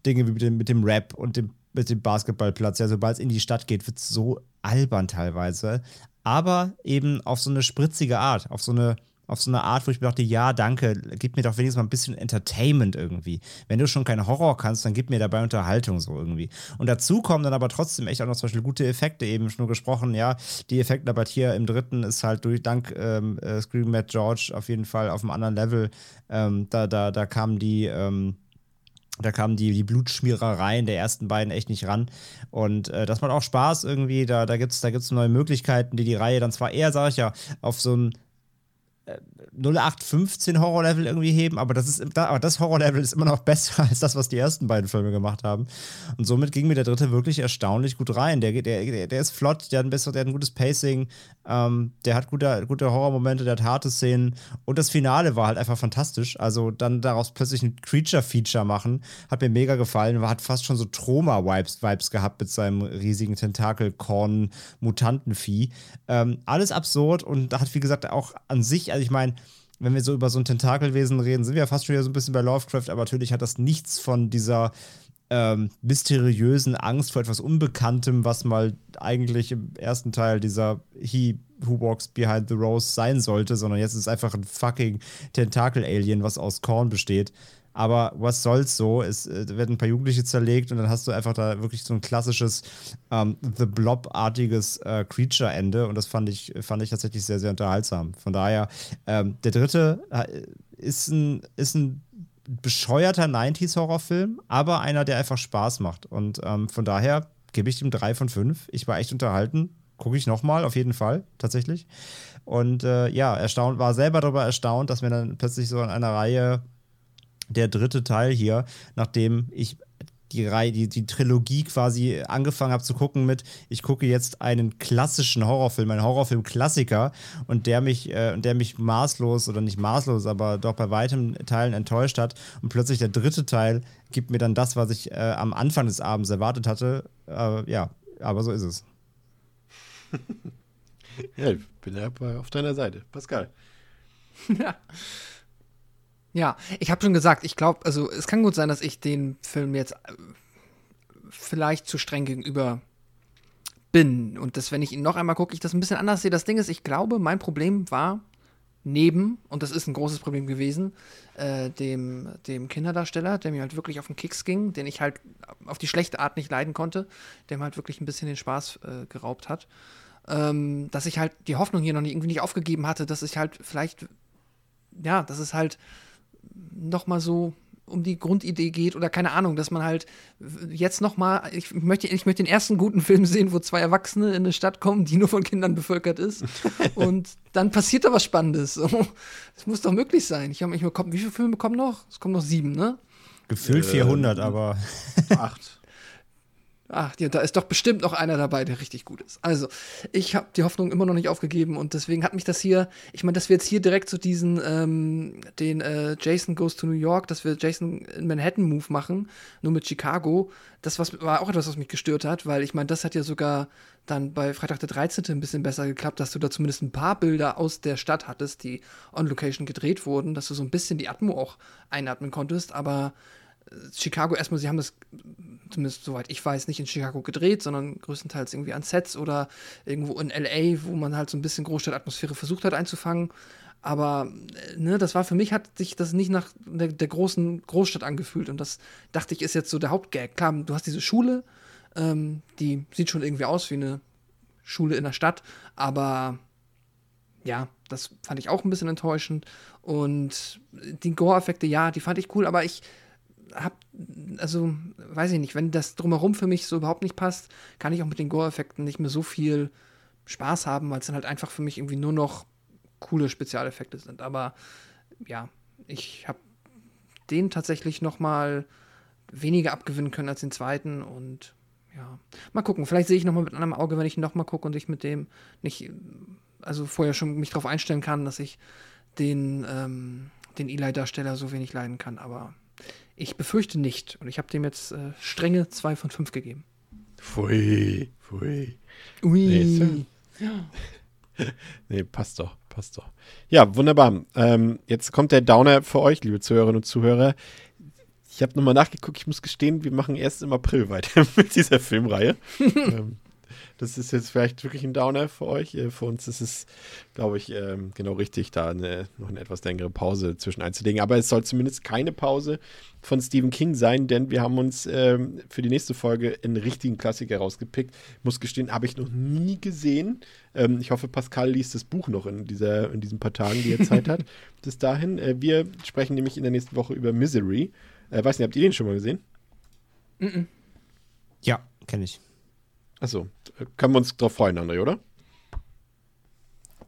Dinge wie mit dem, mit dem Rap und dem, mit dem Basketballplatz, ja, sobald es in die Stadt geht, wird es so albern teilweise, aber eben auf so eine spritzige Art, auf so eine auf so eine Art, wo ich mir dachte, ja, danke, gib mir doch wenigstens mal ein bisschen Entertainment irgendwie. Wenn du schon keinen Horror kannst, dann gib mir dabei Unterhaltung so irgendwie. Und dazu kommen dann aber trotzdem echt auch noch zum Beispiel gute Effekte, eben schon gesprochen, ja, die Effekte aber hier im dritten ist halt durch, dank ähm, äh, Scream Matt George auf jeden Fall auf einem anderen Level. Ähm, da, da, da kamen die, ähm, da kamen die, die Blutschmierereien der ersten beiden echt nicht ran. Und äh, das macht auch Spaß irgendwie. Da, da gibt es da gibt's neue Möglichkeiten, die die Reihe dann zwar eher, sag ich ja, auf so ein 0815 Horror-Level irgendwie heben, aber das, ist, aber das Horror-Level ist immer noch besser als das, was die ersten beiden Filme gemacht haben. Und somit ging mir der dritte wirklich erstaunlich gut rein. Der, der, der ist flott, der hat ein, besser, der hat ein gutes Pacing, ähm, der hat gute, gute Horrormomente, der hat harte Szenen und das Finale war halt einfach fantastisch. Also dann daraus plötzlich ein Creature-Feature machen, hat mir mega gefallen, hat fast schon so Troma-Vibes Vibes gehabt mit seinem riesigen Tentakel-Korn-Mutantenvieh. Ähm, alles absurd und hat, wie gesagt, auch an sich, also ich meine, wenn wir so über so ein Tentakelwesen reden, sind wir ja fast schon wieder so ein bisschen bei Lovecraft, aber natürlich hat das nichts von dieser ähm, mysteriösen Angst vor etwas Unbekanntem, was mal eigentlich im ersten Teil dieser He Who Walks Behind the Rose sein sollte, sondern jetzt ist es einfach ein fucking Tentakel-Alien, was aus Korn besteht. Aber was soll's so? Es äh, werden ein paar Jugendliche zerlegt und dann hast du einfach da wirklich so ein klassisches ähm, The Blob-artiges äh, Creature-Ende und das fand ich, fand ich tatsächlich sehr, sehr unterhaltsam. Von daher, ähm, der dritte äh, ist ein, ist ein bescheuerter 90s-Horrorfilm, aber einer, der einfach Spaß macht. Und ähm, von daher gebe ich ihm drei von fünf. Ich war echt unterhalten. Gucke ich nochmal, auf jeden Fall, tatsächlich. Und äh, ja, erstaunt, war selber darüber erstaunt, dass mir dann plötzlich so in einer Reihe der dritte Teil hier, nachdem ich die Reihe, die, die Trilogie quasi angefangen habe zu gucken mit, ich gucke jetzt einen klassischen Horrorfilm, einen Horrorfilm-Klassiker und der mich, äh, der mich maßlos oder nicht maßlos, aber doch bei weitem Teilen enttäuscht hat. Und plötzlich der dritte Teil gibt mir dann das, was ich äh, am Anfang des Abends erwartet hatte. Äh, ja, aber so ist es. Ja, ich bin ja auf deiner Seite. Pascal. ja. Ja, ich habe schon gesagt, ich glaube, also es kann gut sein, dass ich den Film jetzt äh, vielleicht zu streng gegenüber bin und dass, wenn ich ihn noch einmal gucke, ich das ein bisschen anders sehe. Das Ding ist, ich glaube, mein Problem war neben, und das ist ein großes Problem gewesen, äh, dem, dem Kinderdarsteller, der mir halt wirklich auf den Keks ging, den ich halt auf die schlechte Art nicht leiden konnte, der mir halt wirklich ein bisschen den Spaß äh, geraubt hat. Ähm, dass ich halt die Hoffnung hier noch nicht, irgendwie nicht aufgegeben hatte, dass ich halt vielleicht, ja, dass es halt noch mal so um die Grundidee geht oder keine Ahnung, dass man halt jetzt noch mal, ich möchte, ich möchte den ersten guten Film sehen, wo zwei Erwachsene in eine Stadt kommen, die nur von Kindern bevölkert ist und dann passiert da was Spannendes. So, das muss doch möglich sein. Ich habe mich bekommen, wie viele Filme kommen noch? Es kommen noch sieben, ne? Gefühlt 400, aber Acht. Ach, ja, da ist doch bestimmt noch einer dabei, der richtig gut ist. Also, ich habe die Hoffnung immer noch nicht aufgegeben und deswegen hat mich das hier, ich meine, dass wir jetzt hier direkt so diesen, ähm, den äh, Jason Goes to New York, dass wir Jason in Manhattan Move machen, nur mit Chicago, das was, war auch etwas, was mich gestört hat, weil ich meine, das hat ja sogar dann bei Freitag der 13. ein bisschen besser geklappt, dass du da zumindest ein paar Bilder aus der Stadt hattest, die on Location gedreht wurden, dass du so ein bisschen die Atmo auch einatmen konntest, aber Chicago erstmal, sie haben das, zumindest soweit ich weiß, nicht in Chicago gedreht, sondern größtenteils irgendwie an Sets oder irgendwo in LA, wo man halt so ein bisschen Großstadtatmosphäre versucht hat einzufangen. Aber ne, das war für mich, hat sich das nicht nach der, der, großen Großstadt angefühlt. Und das dachte ich, ist jetzt so der Hauptgag. Klar, du hast diese Schule, ähm, die sieht schon irgendwie aus wie eine Schule in der Stadt, aber ja, das fand ich auch ein bisschen enttäuschend. Und die Gore-Effekte, ja, die fand ich cool, aber ich hab, also, weiß ich nicht, wenn das drumherum für mich so überhaupt nicht passt, kann ich auch mit den Gore-Effekten nicht mehr so viel Spaß haben, weil es dann halt einfach für mich irgendwie nur noch coole Spezialeffekte sind. Aber ja, ich habe den tatsächlich noch mal weniger abgewinnen können als den zweiten und ja, mal gucken. Vielleicht sehe ich noch mal mit einem Auge, wenn ich noch mal gucke und ich mit dem nicht, also vorher schon mich darauf einstellen kann, dass ich den, ähm, den Eli-Darsteller so wenig leiden kann. Aber ich befürchte nicht. Und ich habe dem jetzt äh, strenge 2 von 5 gegeben. Pfui, pfui. Ui. Nee, ja. nee, passt doch, passt doch. Ja, wunderbar. Ähm, jetzt kommt der Downer für euch, liebe Zuhörerinnen und Zuhörer. Ich habe nochmal nachgeguckt, ich muss gestehen, wir machen erst im April weiter mit dieser Filmreihe. ähm, das ist jetzt vielleicht wirklich ein Downer für euch. Äh, für uns ist es, glaube ich, ähm, genau richtig, da eine, noch eine etwas längere Pause zwischen einzulegen. Aber es soll zumindest keine Pause von Stephen King sein, denn wir haben uns ähm, für die nächste Folge einen richtigen Klassiker rausgepickt. Ich muss gestehen, habe ich noch nie gesehen. Ähm, ich hoffe, Pascal liest das Buch noch in, dieser, in diesen paar Tagen, die er Zeit hat. Bis dahin. Äh, wir sprechen nämlich in der nächsten Woche über Misery. Äh, weiß nicht, habt ihr den schon mal gesehen? Mm -mm. Ja, kenne ich. Achso, können wir uns darauf freuen, André, oder?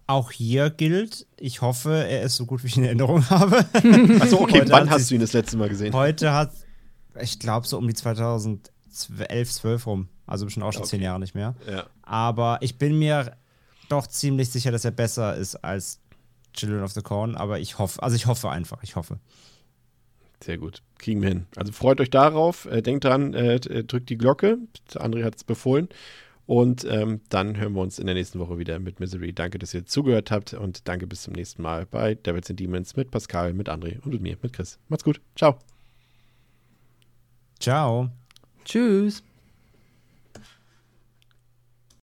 Auch hier gilt, ich hoffe, er ist so gut, wie ich in Erinnerung habe. Achso, okay, heute wann hast du ihn das letzte Mal gesehen? Heute hat, ich glaube, so um die 2011, 12 rum. Also schon auch schon okay. zehn Jahre nicht mehr. Ja. Aber ich bin mir doch ziemlich sicher, dass er besser ist als Children of the Corn. Aber ich hoffe, also ich hoffe einfach, ich hoffe. Sehr gut. Kriegen wir hin. Also freut euch darauf. Äh, denkt dran, äh, äh drückt die Glocke. André hat es befohlen. Und ähm, dann hören wir uns in der nächsten Woche wieder mit Misery. Danke, dass ihr zugehört habt und danke bis zum nächsten Mal bei Devils and Demons mit Pascal, mit André und mit mir, mit Chris. Macht's gut. Ciao. Ciao. Tschüss.